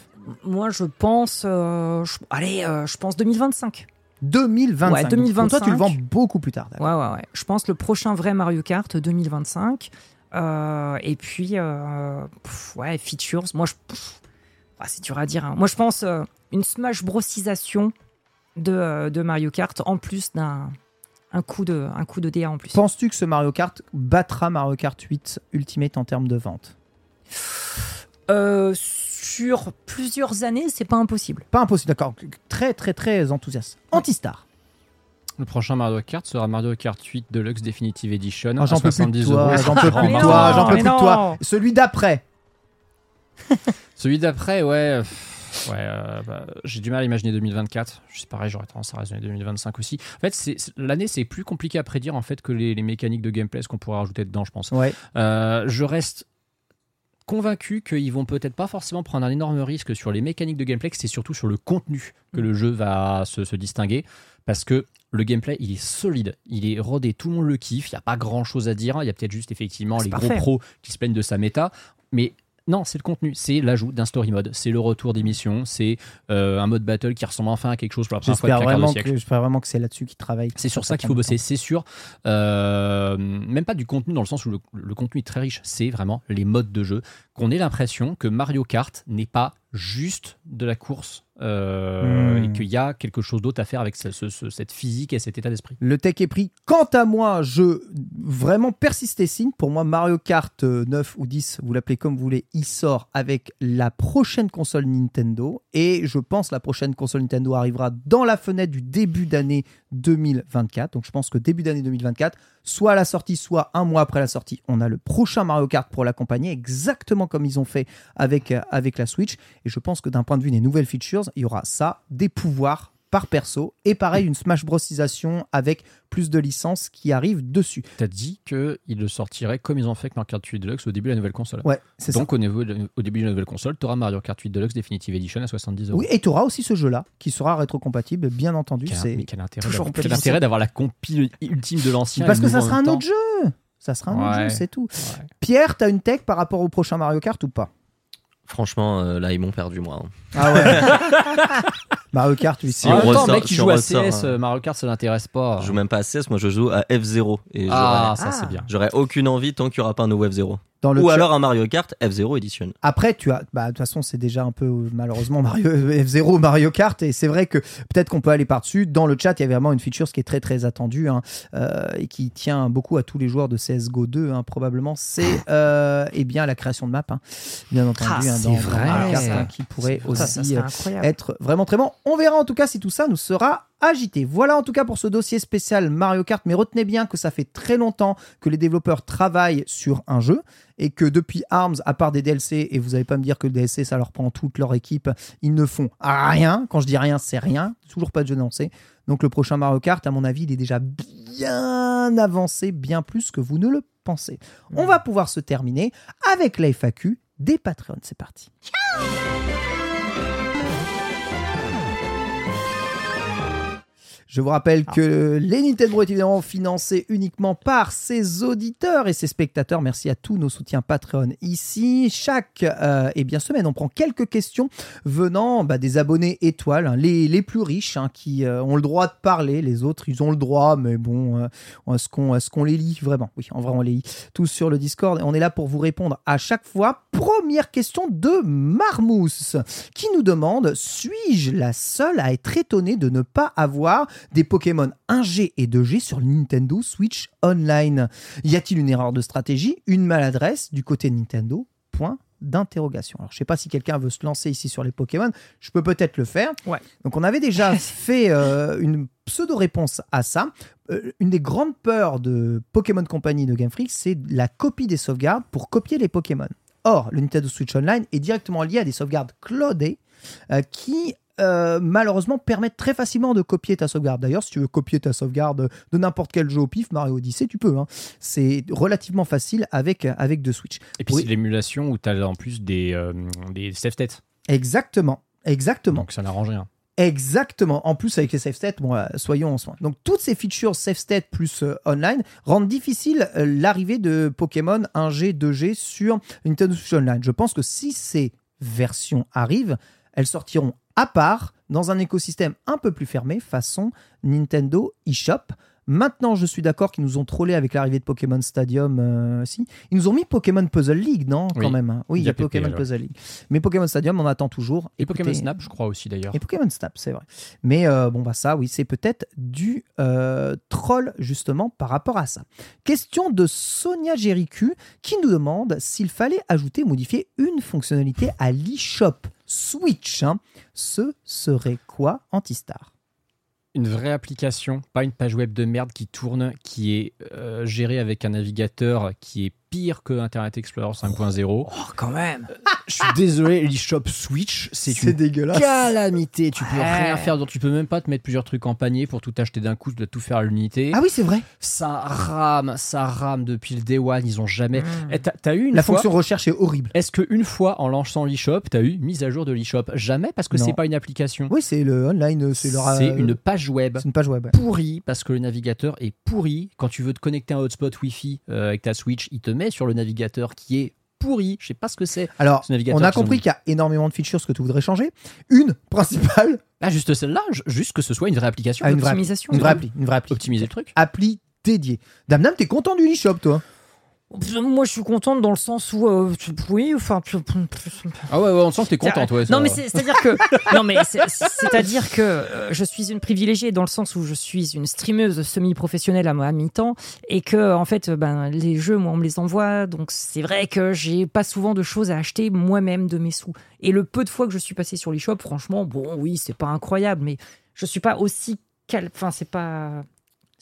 Moi, je pense. euh, je- allez, euh, je pense 2025. 2025. Ouais, Donc, Pour toi, tu le 2025. vends beaucoup plus tard. Ouais, ouais, ouais. Je pense le prochain vrai Mario Kart 2025. Euh, et puis, euh, pff, ouais, features. Moi, je. pff, ah, c'est dur à dire. hein. Moi, je pense euh, une Smash Brosisation de, euh, de Mario Kart en plus d'un un coup de un coup de DA en plus. Penses-tu que ce Mario Kart battra Mario Kart 8 Ultimate en termes de vente? Euh, sur plusieurs années, c'est pas impossible. Pas impossible, d'accord. Très, très, très enthousiaste. Antistar. Le prochain Mario Kart sera Mario Kart 8 Deluxe Definitive Edition. Oh, j'en peux plus de 70 toi, j'en peux plus de toi, j'en peux plus de toi. Celui d'après. Celui d'après, ouais. Ouais, euh, bah, j'ai du mal à imaginer 2024. Je sais pareil, j'aurais tendance à raisonner 2025 aussi. En fait, c'est- c'est- l'année, c'est plus compliqué à prédire en fait que les, les mécaniques de gameplay, ce qu'on pourrait rajouter dedans, je pense. Ouais. Euh, je reste convaincu qu'ils vont peut-être pas forcément prendre un énorme risque sur les mécaniques de gameplay, que c'est surtout sur le contenu que le jeu va se, se distinguer. Parce que le gameplay, il est solide, il est rodé, tout le monde le kiffe, il n'y a pas grand chose à dire. Il y a peut-être juste effectivement C'est les gros pros qui se plaignent de sa méta. Mais Non, c'est le contenu, c'est l'ajout d'un story mode, c'est le retour d'émission, c'est euh, un mode battle qui ressemble enfin à quelque chose pour la première fois un quart de vraiment, siècle. que, j'espère vraiment que c'est là-dessus qu'ils travaillent. C'est sur ça qu'il faut bosser, c'est sûr. euh, même pas du contenu dans le sens où le, le contenu est très riche, c'est vraiment les modes de jeu. Qu'on ait l'impression que Mario Kart n'est pas juste de la course euh, Hmm. et qu'il y a quelque chose d'autre à faire avec ce- ce- ce- cette physique et cet état d'esprit. Le tech est pris. Quant à moi, je vraiment persiste et signe. Pour moi, Mario Kart euh, 9 ou 10, vous l'appelez comme vous voulez, il sort avec la prochaine console Nintendo. Et je pense la prochaine console Nintendo arrivera dans la fenêtre du début d'année 2024. Donc je pense que début d'année 2024, soit à la sortie, soit un mois après la sortie, on a le prochain Mario Kart pour l'accompagner, exactement comme ils ont fait avec, euh, avec la Switch. Et je pense que d'un point de vue des nouvelles features, il y aura ça, des pouvoirs par perso, et pareil, une Smash Brosisation avec plus de licences qui arrivent dessus. T'as dit qu'ils le sortiraient comme ils ont fait avec Mario Kart 8 Deluxe au début de la nouvelle console. Ouais, c'est ça. Donc au, niveau de- au début de la nouvelle console, tu auras Mario Kart 8 Deluxe Definitive Edition à 70 euros. Oui, et tu auras aussi ce jeu-là qui sera rétrocompatible, bien entendu. C'est mais quel intérêt toujours quel intérêt d'avoir la compile ultime de l'ancien parce que ça sera un autre jeu. Ça sera un autre jeu, c'est tout. Ouais. Pierre, t'as une tech par rapport au prochain Mario Kart ou pas? Franchement, euh, là, ils m'ont perdu, moi. hein. Ah ouais. Mario Kart, oui. Si c'est- en on même temps, ressort- le mec qui si joue à ressort, CS, hein. Mario Kart, ça l'intéresse pas. Je joue même pas à CS, moi je joue à F0. Et Ah, ça c'est bien. j'aurais aucune envie tant qu'il n'y aura pas un nouveau F0. Dans le Ou chat- alors un Mario Kart F0 Edition. Après, tu as, bah, de toute façon, c'est déjà un peu malheureusement Mario F0, Mario Kart, et c'est vrai que peut-être qu'on peut aller par-dessus. Dans le chat, il y a vraiment une feature qui est très très attendue hein, euh, et qui tient beaucoup à tous les joueurs de CS:GO 2, hein, probablement. C'est euh, eh bien la création de map, hein, bien entendu, Ah, hein, dans, vrai. Mario Kart, hein, qui pourrait Ça, ça aussi euh, être vraiment très bon. On verra en tout cas si tout ça nous sera agité. Voilà en tout cas pour ce dossier spécial Mario Kart. Mais retenez bien que ça fait très longtemps que les développeurs travaillent sur un jeu et que depuis ARMS, à part des DLC, et vous n'allez pas me dire que le DLC ça leur prend toute leur équipe, ils ne font rien. Quand je dis rien, c'est rien. Toujours pas de jeu annoncé. Donc le prochain Mario Kart, à mon avis, il est déjà bien avancé, bien plus que vous ne le pensez. On va pouvoir se terminer avec la FAQ des Patreons. C'est parti. Je vous rappelle que les Nintendo est évidemment financé uniquement par ses auditeurs et ses spectateurs. Merci à tous nos soutiens Patreon ici. Chaque euh, eh bien, semaine, on prend quelques questions venant bah, des abonnés étoiles, hein, les, les plus riches, hein, qui euh, ont le droit de parler. Les autres, ils ont le droit, mais bon, euh, est-ce qu'on est qu'on les lit vraiment? Oui, en vrai, on les lit tous sur le Discord. Et on est là pour vous répondre à chaque fois. Première question de Marmousse qui nous demande Suis-je la seule à être étonnée de ne pas avoir des Pokémon 1G et 2G sur le Nintendo Switch Online Y a-t-il une erreur de stratégie Une maladresse du côté Nintendo? Point d'interrogation. Alors, je sais pas si quelqu'un veut se lancer ici sur les Pokémon. Je peux peut-être le faire. Ouais. Donc, on avait déjà fait euh, une pseudo-réponse à ça. Euh, une des grandes peurs de Pokémon Company de Game Freak, c'est la copie des sauvegardes pour copier les Pokémon. Or, le Nintendo Switch Online est directement lié à des sauvegardes cloudées euh, qui euh, malheureusement permettent très facilement de copier ta sauvegarde. D'ailleurs, si tu veux copier ta sauvegarde de n'importe quel jeu au pif, Mario Odyssey, tu peux. hein. C'est relativement facile avec, avec deux Switch. Et puis Oui. c'est l'émulation où tu as en plus des, euh, des states. Exactement. Exactement. Donc ça n'arrange rien. Exactement. En plus, avec les save states, bon, euh, soyons en soin. Donc, toutes ces features save state plus euh, online rendent difficile euh, l'arrivée de Pokémon 1G, 2G sur Nintendo Switch Online. Je pense que si ces versions arrivent, elles sortiront à part dans un écosystème un peu plus fermé, façon Nintendo eShop. Maintenant, je suis d'accord qu'ils nous ont trollé avec l'arrivée de Pokémon Stadium. euh, si. Ils nous ont mis Pokémon Puzzle League, non Quand Oui. même. hein. Oui, il y a Pokémon. Puzzle League. Mais Pokémon Stadium, on attend toujours. Et Pokémon Snap, je crois aussi d'ailleurs. et Pokémon Snap, c'est vrai. Mais euh, bon, bah ça, oui, c'est peut-être du euh, troll, justement, par rapport à ça. Question de Sonia Jericu, qui nous demande s'il fallait ajouter ou modifier une fonctionnalité à l'eShop Switch. hein. Ce serait quoi, Antistar? Une vraie application, pas une page web de merde qui tourne, qui est euh, gérée avec un navigateur qui est pire que Internet Explorer 5.0. Oh, quand même. Je suis désolé, l'eShop Switch, c'est une dégueulasse. calamité. Tu peux Ouais. rien faire, donc tu peux même pas te mettre plusieurs trucs en panier pour tout acheter d'un coup, tu dois tout faire à l'unité. Ah oui, c'est vrai. Ça rame, ça rame depuis le day one, ils ont jamais. Mm. Eh, T'as t'as eu une La fois- fonction recherche est horrible. Est-ce qu'une fois en lançant l'eShop, t'as eu mise à jour de l'eShop? Jamais parce que c'est pas une application. Oui, c'est le online, c'est leur. C'est euh, une page web c'est une page web. ouais. pourrie parce que le navigateur est pourri. Quand tu veux te connecter à un hotspot Wi-Fi euh, avec ta Switch, il te met sur le navigateur qui est pourri. Je sais pas ce que c'est. Alors, Ce navigateur on a compris qu'il y a énormément de features que tu voudrais changer. Une principale, Ah, juste celle-là, ju- juste que ce soit une vraie application. Ah, une vraie. Optimisation. Une vraie appli. Une vraie appli. Optimiser le truc. Appli dédiée. Damnam, t'es content du eShop, toi? Moi, je suis contente dans le sens où, euh, oui, enfin, Ah ouais, ouais, on sent que t'es contente, ouais. ça non, mais c'est-à-dire que, non, mais c'est- c'est-à-dire que euh, je suis une privilégiée dans le sens où je suis une streameuse semi-professionnelle à, à mi-temps et que, en fait, ben, les jeux, moi, on me les envoie. Donc, c'est vrai que j'ai pas souvent de choses à acheter moi-même de mes sous. Et le peu de fois que je suis passée sur l'eShop, franchement, bon, oui, c'est pas incroyable, mais je suis pas aussi cal... Enfin, c'est pas.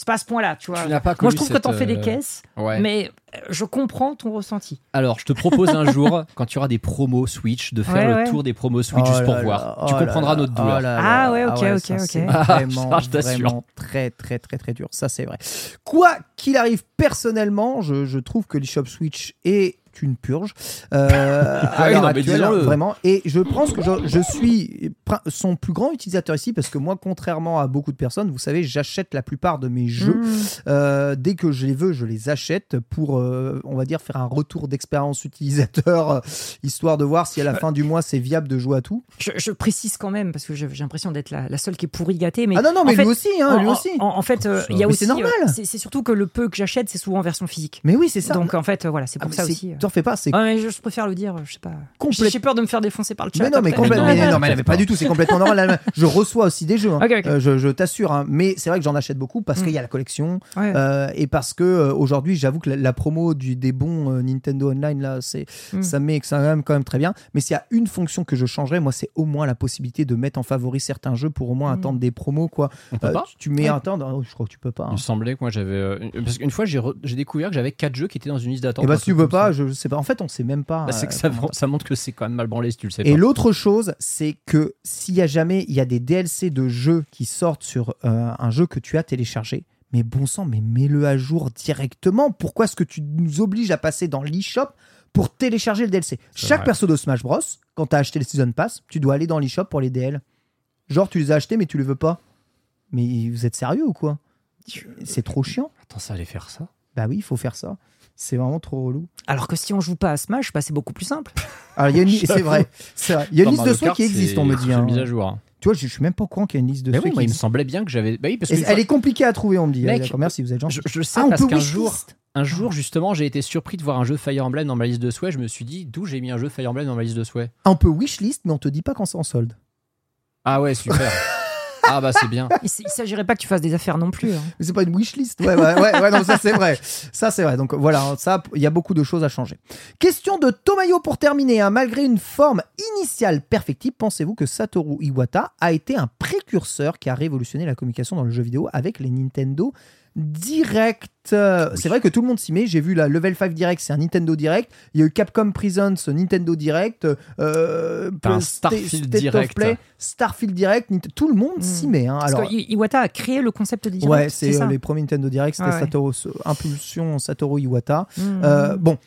C'est pas à ce point-là, tu vois. Tu n'as pas Moi, je trouve que t'en fais des euh, caisses, Ouais. mais euh, je comprends ton ressenti. Alors, je te propose un jour, quand tu auras des promos Switch, de faire Ouais, le tour des promos Switch juste pour là voir. là, tu oh comprendras là notre douleur. oh là Ah là, ouais, ok, ça, ok, c'est ok. Vraiment, Ah, je t'assure. vraiment très, très, très, très dur. Ça, c'est vrai. Quoi qu'il arrive, personnellement, je, je trouve que l'eShop Switch est une purge euh, à oui, non, actuelle, vraiment et je pense que je, je suis son plus grand utilisateur ici parce que moi contrairement à beaucoup de personnes vous savez j'achète la plupart de mes jeux Mmh. Euh, dès que je les veux, je les achète pour, euh, on va dire, faire un retour d'expérience utilisateur, euh, histoire de voir si à la fin du mois c'est viable de jouer à tout. Je, je précise quand même parce que j'ai l'impression d'être la, la seule qui est pourri gâtée. Mais ah non, non, mais fait- lui aussi, hein, en, lui aussi. En, en fait, euh, il y a Mais aussi. c'est normal. euh, c'est surtout que le peu que j'achète, c'est souvent en version physique. Mais oui, c'est ça. Donc en fait, euh, voilà, c'est Ah, pour ça aussi. T'en fais pas, c'est. Ouais, mais je, je préfère le dire, je sais pas. Complète- J'ai peur de me faire défoncer par le chat. Mais non, mais après. complètement. Mais non, mais, non, mais pas du tout, c'est complètement normal. Je reçois aussi des jeux, hein. Ok, ok. Euh, je, je t'assure. hein. Mais c'est vrai que j'en achète beaucoup parce Mm. qu'il y a la collection Ouais. euh, et parce que euh, aujourd'hui, j'avoue que la, la promo du, des bons euh, Nintendo Online, là, c'est Mm. ça met que ça même quand même très bien. Mais s'il y a une fonction que je changerais, moi, c'est au moins la possibilité de mettre en favori certains jeux pour au moins Mm. attendre des promos, quoi. On peut Euh, pas tu- tu mets Ouais. un temps, oh, je crois que tu peux pas. Il hein. me semblait que moi j'avais. euh, une- Parce qu'une fois j'ai re- j'ai découvert que j'avais 4 jeux qui étaient dans une liste d'attente. Et bah, un si tu truc peux comme ça. pas, je, je sais pas. En fait, on sait même pas. Bah, c'est que euh, ça, montre que c'est quand même mal branlé si tu le sais Et l'autre chose, c'est que s'il y a jamais il y a des DLC de jeux qui sortent sur euh, un jeu que tu as téléchargé, mais bon sang, mais mets-le à jour directement. Pourquoi est-ce que tu nous obliges à passer dans l'eShop pour télécharger le DLC Chaque vrai. perso de Smash Bros, quand tu as acheté le Season Pass, tu dois aller dans l'eShop pour les DL. Genre, tu les as achetés, mais tu les veux pas. Mais vous êtes sérieux ou quoi? C'est trop chiant. Attends, ça allait faire ça? Bah oui, il faut faire ça. C'est vraiment trop relou. Alors que si on joue pas à Smash, bah, c'est beaucoup plus simple. Alors, il y a une li- c'est vrai. C'est vrai. Il y a une liste de Kart, qui existe, on me dit. hein. mise à jour. hein. Tu vois, je, je suis même pas au courant qu'il y a une liste de Mais souhaits oui, qui moi, il me semblait bien que j'avais. Bah oui, parce Et que elle est compliquée à trouver, on me dit. Mec, Ah, D'accord, merci, vous êtes gentil. je, je sais Ah, on parce peut qu'un wishlist. jour, un jour justement, j'ai été surpris de voir un jeu Fire Emblem dans ma liste de souhaits. Je me suis dit d'où j'ai mis un jeu Fire Emblem dans ma liste de souhaits? On peut wishlist, mais on te dit pas quand c'est en solde. Ah ouais, super. ah bah c'est bien. Il, s- il s'agirait pas que tu fasses des affaires non plus. hein. Mais c'est pas une wishlist. Ouais, ouais, ouais, ouais, non, ça c'est vrai. Ça c'est vrai. Donc voilà, ça, il y a beaucoup de choses à changer. Question de Tomayo pour terminer. hein. Malgré une forme initiale perfectible, pensez-vous que Satoru Iwata a été un précurseur qui a révolutionné la communication dans le jeu vidéo avec les Nintendo Direct Euh, C'est vrai que tout le monde s'y met. J'ai vu la Level 5 Direct, c'est un Nintendo Direct. Il y a eu Capcom Prisons, Nintendo Direct. Euh, un Starfield State of Direct. Play, Starfield Direct. Tout le monde s'y met. hein. Parce Alors, que Iwata a créé le concept de direct. Ouais, c'est euh, les premiers Nintendo Direct, c'était ouais. Satoru, Impulsion Satoru Iwata. Euh, bon,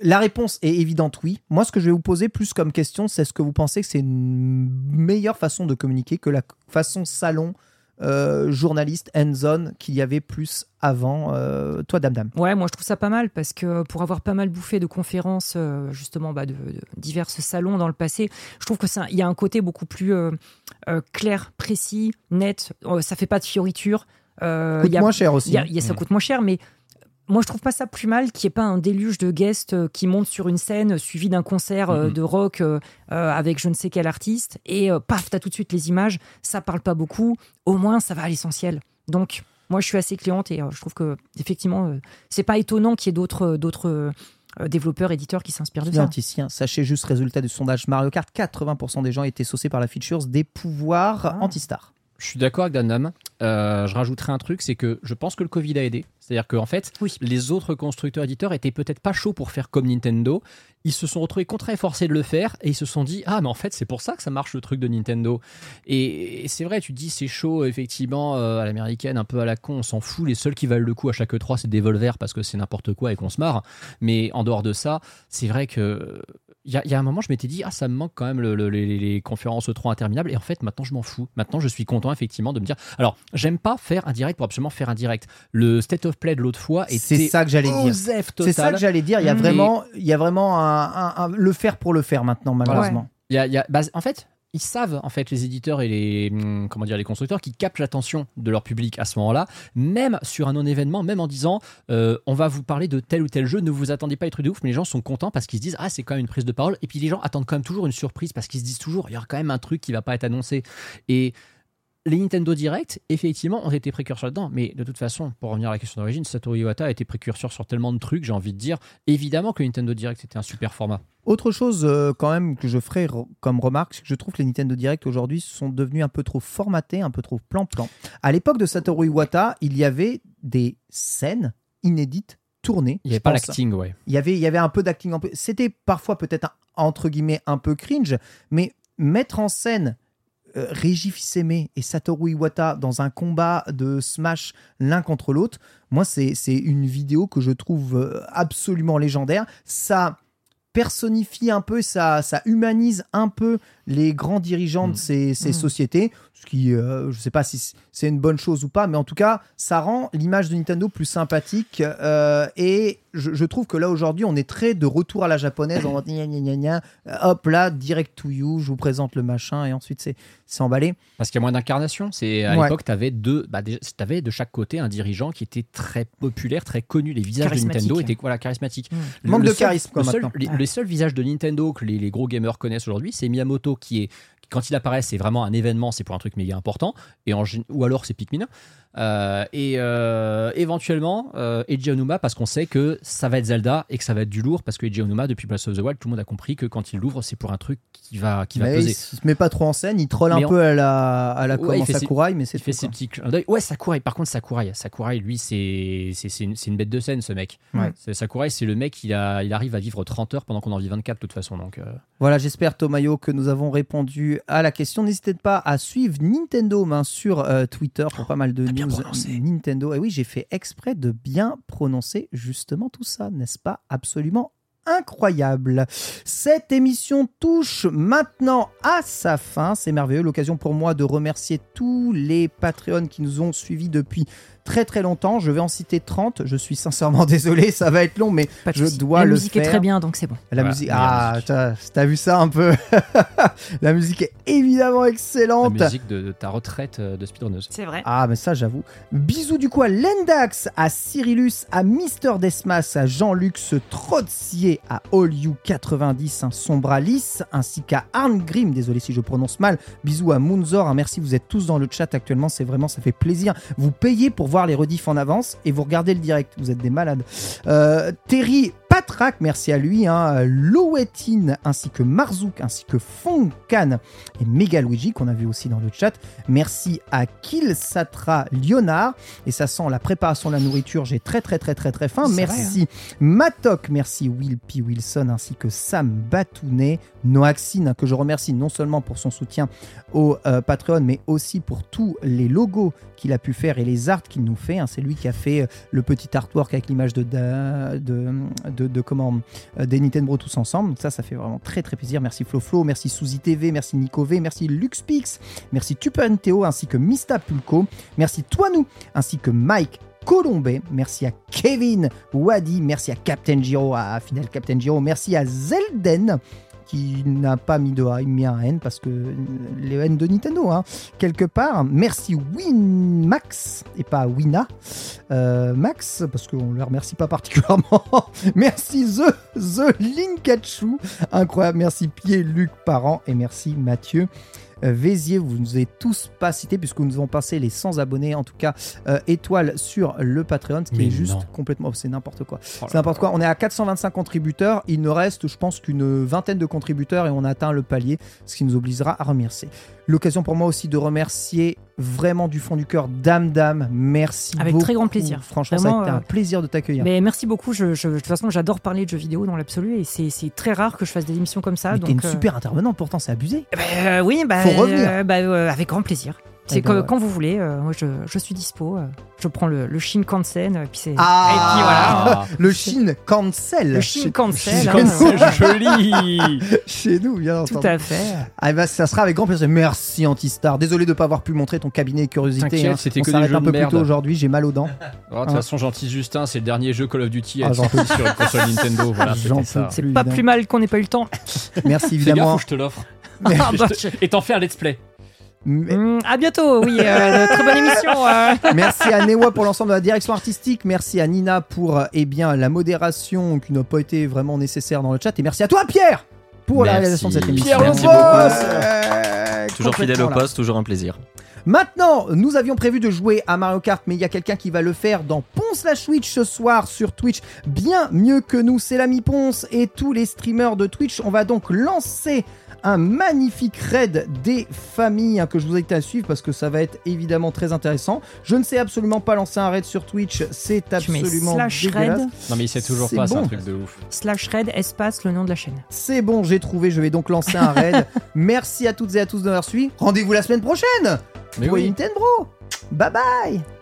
la réponse est évidente, oui. Moi, ce que je vais vous poser plus comme question, c'est est-ce que vous pensez que c'est une meilleure façon de communiquer que la façon salon euh, journaliste hands-on qu'il y avait plus avant euh, Toi, Dame Dame. Ouais, moi je trouve ça pas mal parce que pour avoir pas mal bouffé de conférences, euh, justement, bah, de, de divers salons dans le passé, je trouve que ça, il y a un côté beaucoup plus euh, euh, clair, précis, net. Euh, ça fait pas de fioritures. Euh, Coûte a- moins cher aussi. il y a- il y a- ça coûte moins cher, mais moi je trouve pas ça plus mal qu'il n'y ait pas un déluge de guests euh, qui montent sur une scène suivi d'un concert euh, Mhm. de rock euh, euh, avec je ne sais quel artiste et euh, paf, t'as tout de suite les images. Ça parle pas beaucoup. Au moins, ça va à l'essentiel. Donc, moi je suis assez cliente et euh, je trouve que effectivement, euh, c'est pas étonnant qu'il y ait d'autres d'autres euh, développeurs, éditeurs qui s'inspirent de ça. Scientificien. Sachez juste résultat du sondage Mario Kart 80% des gens étaient saucés par la features des pouvoirs Ah. anti-star. Je suis d'accord avec Danam. Euh, je rajouterai un truc, c'est que je pense que le Covid a aidé. C'est-à-dire qu'en fait, Oui. les autres constructeurs éditeurs étaient peut-être pas chauds pour faire comme Nintendo. Ils se sont retrouvés contraints et forcés de le faire et ils se sont dit ah mais en fait c'est pour ça que ça marche le truc de Nintendo. Et, et c'est vrai, tu dis c'est chaud effectivement euh, à l'américaine, un peu à la con, on s'en fout. Les seuls qui valent le coup à chaque E3 c'est Devolver parce que c'est n'importe quoi et qu'on se marre. Mais en dehors de ça, c'est vrai que il y, a- il y a un moment, je m'étais dit, ah, ça me manque quand même le- le- les, les conférences E3 interminables. Et en fait, maintenant, je m'en fous. Maintenant, je suis content, effectivement, de me dire. Alors, j'aime pas faire un direct pour absolument faire un direct. Le State of Play de l'autre fois était. C'est ça que j'allais dire. C'est ça que j'allais dire. Il y a vraiment, il y a vraiment un, un- un- le faire pour le faire maintenant, malheureusement. Il y a- il y a- bah, en fait, ils savent, en fait, les éditeurs et les, hum, comment dire, les constructeurs qui captent l'attention de leur public à ce moment-là, même sur un non-événement, même en disant euh, on va vous parler de tel ou tel jeu, ne vous attendez pas à trucs de ouf, mais les gens sont contents parce qu'ils se disent ah, c'est quand même une prise de parole. Et puis les gens attendent quand même toujours une surprise parce qu'ils se disent toujours il y aura quand même un truc qui va pas être annoncé. Et les Nintendo Direct, effectivement, ont été précurseurs là-dedans. Mais de toute façon, pour revenir à la question d'origine, Satoru Iwata a été précurseur sur tellement de trucs, j'ai envie de dire. Évidemment que Nintendo Direct était un super format. Autre chose euh, quand même que je ferai re- comme remarque, c'est que je trouve que les Nintendo Direct aujourd'hui sont devenus un peu trop formatés, un peu trop plan-plan. À l'époque de Satoru Iwata, il y avait des scènes inédites tournées. Il n'y avait pas l'acting, ouais. Il y avait, il y avait un peu d'acting. peu- C'était parfois peut-être entre guillemets un peu cringe, mais mettre en scène euh, Reggie Fils-Aimé et Satoru Iwata dans un combat de Smash l'un contre l'autre, moi c'est c'est une vidéo que je trouve euh, absolument légendaire. Ça personnifie un peu, ça, ça humanise un peu les grands dirigeants de Mm. ces, ces Mm. sociétés, ce qui, euh, je ne sais pas si c'est une bonne chose ou pas, mais en tout cas, ça rend l'image de Nintendo plus sympathique. euh, et je, je trouve que là, aujourd'hui, on est très de retour à la japonaise. On va gna gna euh, hop là, direct to you, je vous présente le machin, et ensuite c'est c'est emballé. Parce qu'il y a moins d'incarnation. C'est à Ouais. l'époque, tu avais deux, bah, de chaque côté un dirigeant qui était très populaire, très connu. Les visages de. Nintendo étaient voilà charismatiques. Mm. Le- Manque le de seul- charisme, quoi, le seul- maintenant. les, Ouais. les seuls visages de Nintendo que les, les gros gamers connaissent aujourd'hui, c'est Miyamoto qui est quand il apparaît, c'est vraiment un événement, c'est pour un truc méga important, et en, ou alors c'est Pikmin. Euh, et euh, éventuellement euh, Eiji Onuma parce qu'on sait que ça va être Zelda et que ça va être du lourd parce que Eiji Onuma depuis Breath of the Wild tout le monde a compris que quand il l'ouvre c'est pour un truc qui va qui va Mais il peser se met pas trop en scène, il troll Mais un peu à la, à la Ouais, fait ses- Sakurai, mais c'est il fait ses petits. Ouais, Sakurai. Par contre, Sakurai, Sakurai, lui, c'est c'est c'est une, c'est une bête de scène, ce mec. Ouais. Sakurai, c'est le mec, il, a, il arrive à vivre 30 heures pendant qu'on en vit 24 de toute façon. Donc, euh, Voilà, j'espère Tomayo que nous avons répondu à la question. N'hésitez pas à suivre Nintendo hein, sur euh, Twitter pour pas mal de bien news. Nintendo. Et oui, j'ai fait exprès de bien prononcer justement tout ça, n'est-ce pas? Absolument incroyable. Cette émission touche maintenant à sa fin. C'est merveilleux, l'occasion pour moi de remercier tous les Patreons qui nous ont suivis depuis très très longtemps. Je vais en citer 30. Je suis sincèrement désolé, ça va être long, mais je dois La le musique est faire. très bien, donc c'est bon. La Voilà, musique, ah, t'as t'as vu ça un peu? La musique est évidemment la excellente. musique de, de ta retraite euh, de speedrunneuse. C'est vrai. Ah, mais ça, j'avoue. Bisous du coup à Lendax, à Cyrillus, à Mister Desmas, à Jean-Luc Trotzier, à All You 90, un Sombralis, ainsi qu'à Arngrim. Désolé si je prononce mal. Bisous à Moonzor. hein, merci, vous êtes tous dans le chat actuellement. C'est vraiment, ça fait plaisir. Vous payez pour les rediffs en avance et vous regardez le direct. Vous êtes des malades. Euh, Terry Patrak, merci à lui. Hein, Lowetin, ainsi que Marzouk, ainsi que Fonkan et Megaluigi, qu'on a vu aussi dans le chat. Merci à Kill Satra Lionard. Et ça sent la préparation de la nourriture. J'ai très, très, très, très, très faim. Merci Matok. Merci Will P. Wilson, ainsi que Sam Batounet. Noaxine, que je remercie non seulement pour son soutien au euh, Patreon, mais aussi pour tous les logos qu'il a pu faire et les arts qu'il nous fait. hein. C'est lui qui a fait euh, le petit artwork avec l'image de, de, de, de- de comment, euh, des Nintendo tous ensemble. Ça, ça fait vraiment très très plaisir. Merci FloFlo, merci Suzy TV, merci Nico V, merci LuxPix, merci Tupen Théo ainsi que Mista Pulco, merci Toinou ainsi que Mike. Colombet, merci à Kevin Wadi, merci à Captain Giro, à Fidel Captain Giro, merci à Zelden qui n'a pas mis de A, il a mis un N parce que les N de Nintendo, hein, quelque part. Merci Winmax et pas Wina euh, Max, parce qu'on ne le remercie pas particulièrement. merci The, The Linkachu, incroyable. Merci Pierre Luc Parent et merci Mathieu. Vézier, vous nous avez tous pas cités puisque nous avons passé les 100 abonnés, en tout cas euh, étoiles sur le Patreon, ce qui Mais est juste non. complètement, oh, c'est n'importe quoi. Oh C'est n'importe quoi. On est à 425 contributeurs. Il nous reste, je pense, qu'une vingtaine de contributeurs et on a atteint le palier, ce qui nous obligera à remercier. L'occasion pour moi aussi de remercier vraiment du fond du cœur Dame Dame. Merci Avec beaucoup. très grand plaisir. Franchement, ça Vraiment, a été un euh, plaisir de t'accueillir. Mais merci beaucoup. Je, je- de toute façon, j'adore parler de jeux vidéo dans l'absolu et c'est très rare que je fasse des émissions comme ça. Mais donc, t'es une euh, super intervenante, pourtant c'est abusé. bah, euh, oui, bah, Faut revenir. bah, avec grand plaisir. C'est Eh ben ouais. quand vous voulez, euh, moi je, je suis dispo. euh, je prends le, le Shinkansen, euh, puis c'est. Ah, et puis voilà. Le Shin Cancel. Le Shinkansen. nous. euh, joli Chez nous, bien Tout entendu. à fait. Ah bah, ça sera avec grand plaisir. Merci Antistar. Désolé de ne pas avoir pu montrer ton cabinet curiosité. T'inquiète, hein. c'était On que des s'arrête jeux un de peu plus merde. tôt aujourd'hui. J'ai mal aux dents. Oh, De toute façon, gentil Justin, c'est le dernier jeu Call of Duty à Ah, sur une console Nintendo. Voilà, C'est Plus pas plus mal qu'on n'ait pas eu le temps. Merci évidemment. je te l'offre. Ah, bah, Et Et t'en fais un let's play. M- hum, à bientôt, oui. euh, très bonne émission. euh. Merci à Newa pour l'ensemble de la direction artistique. Merci à Nina pour euh, eh bien, la modération qui n'a pas été vraiment nécessaire dans le chat. Et merci à toi, Pierre, pour la réalisation de cette émission. Pierre Merci beaucoup. Toujours fidèle au poste, toujours un plaisir. Maintenant, nous avions prévu de jouer à Mario Kart, mais il y a quelqu'un qui va le faire dans Ponce la Switch ce soir sur Twitch, bien mieux que nous. C'est l'ami Ponce et tous les streamers de Twitch. On va donc lancer un magnifique raid des familles hein, que je vous invite à suivre parce que ça va être évidemment très intéressant. Je ne sais absolument pas lancer un raid sur Twitch, c'est Tu mets absolument slash dégueulasse. raid, Non, mais il sait toujours pas, c'est un truc de ouf. slash raid, espace, le nom de la chaîne. C'est bon, j'ai trouvé, je vais donc lancer un raid. Merci à toutes et à tous de m'avoir suivi. Rendez-vous la semaine prochaine Mais pour oui. Nintendo. Bye bye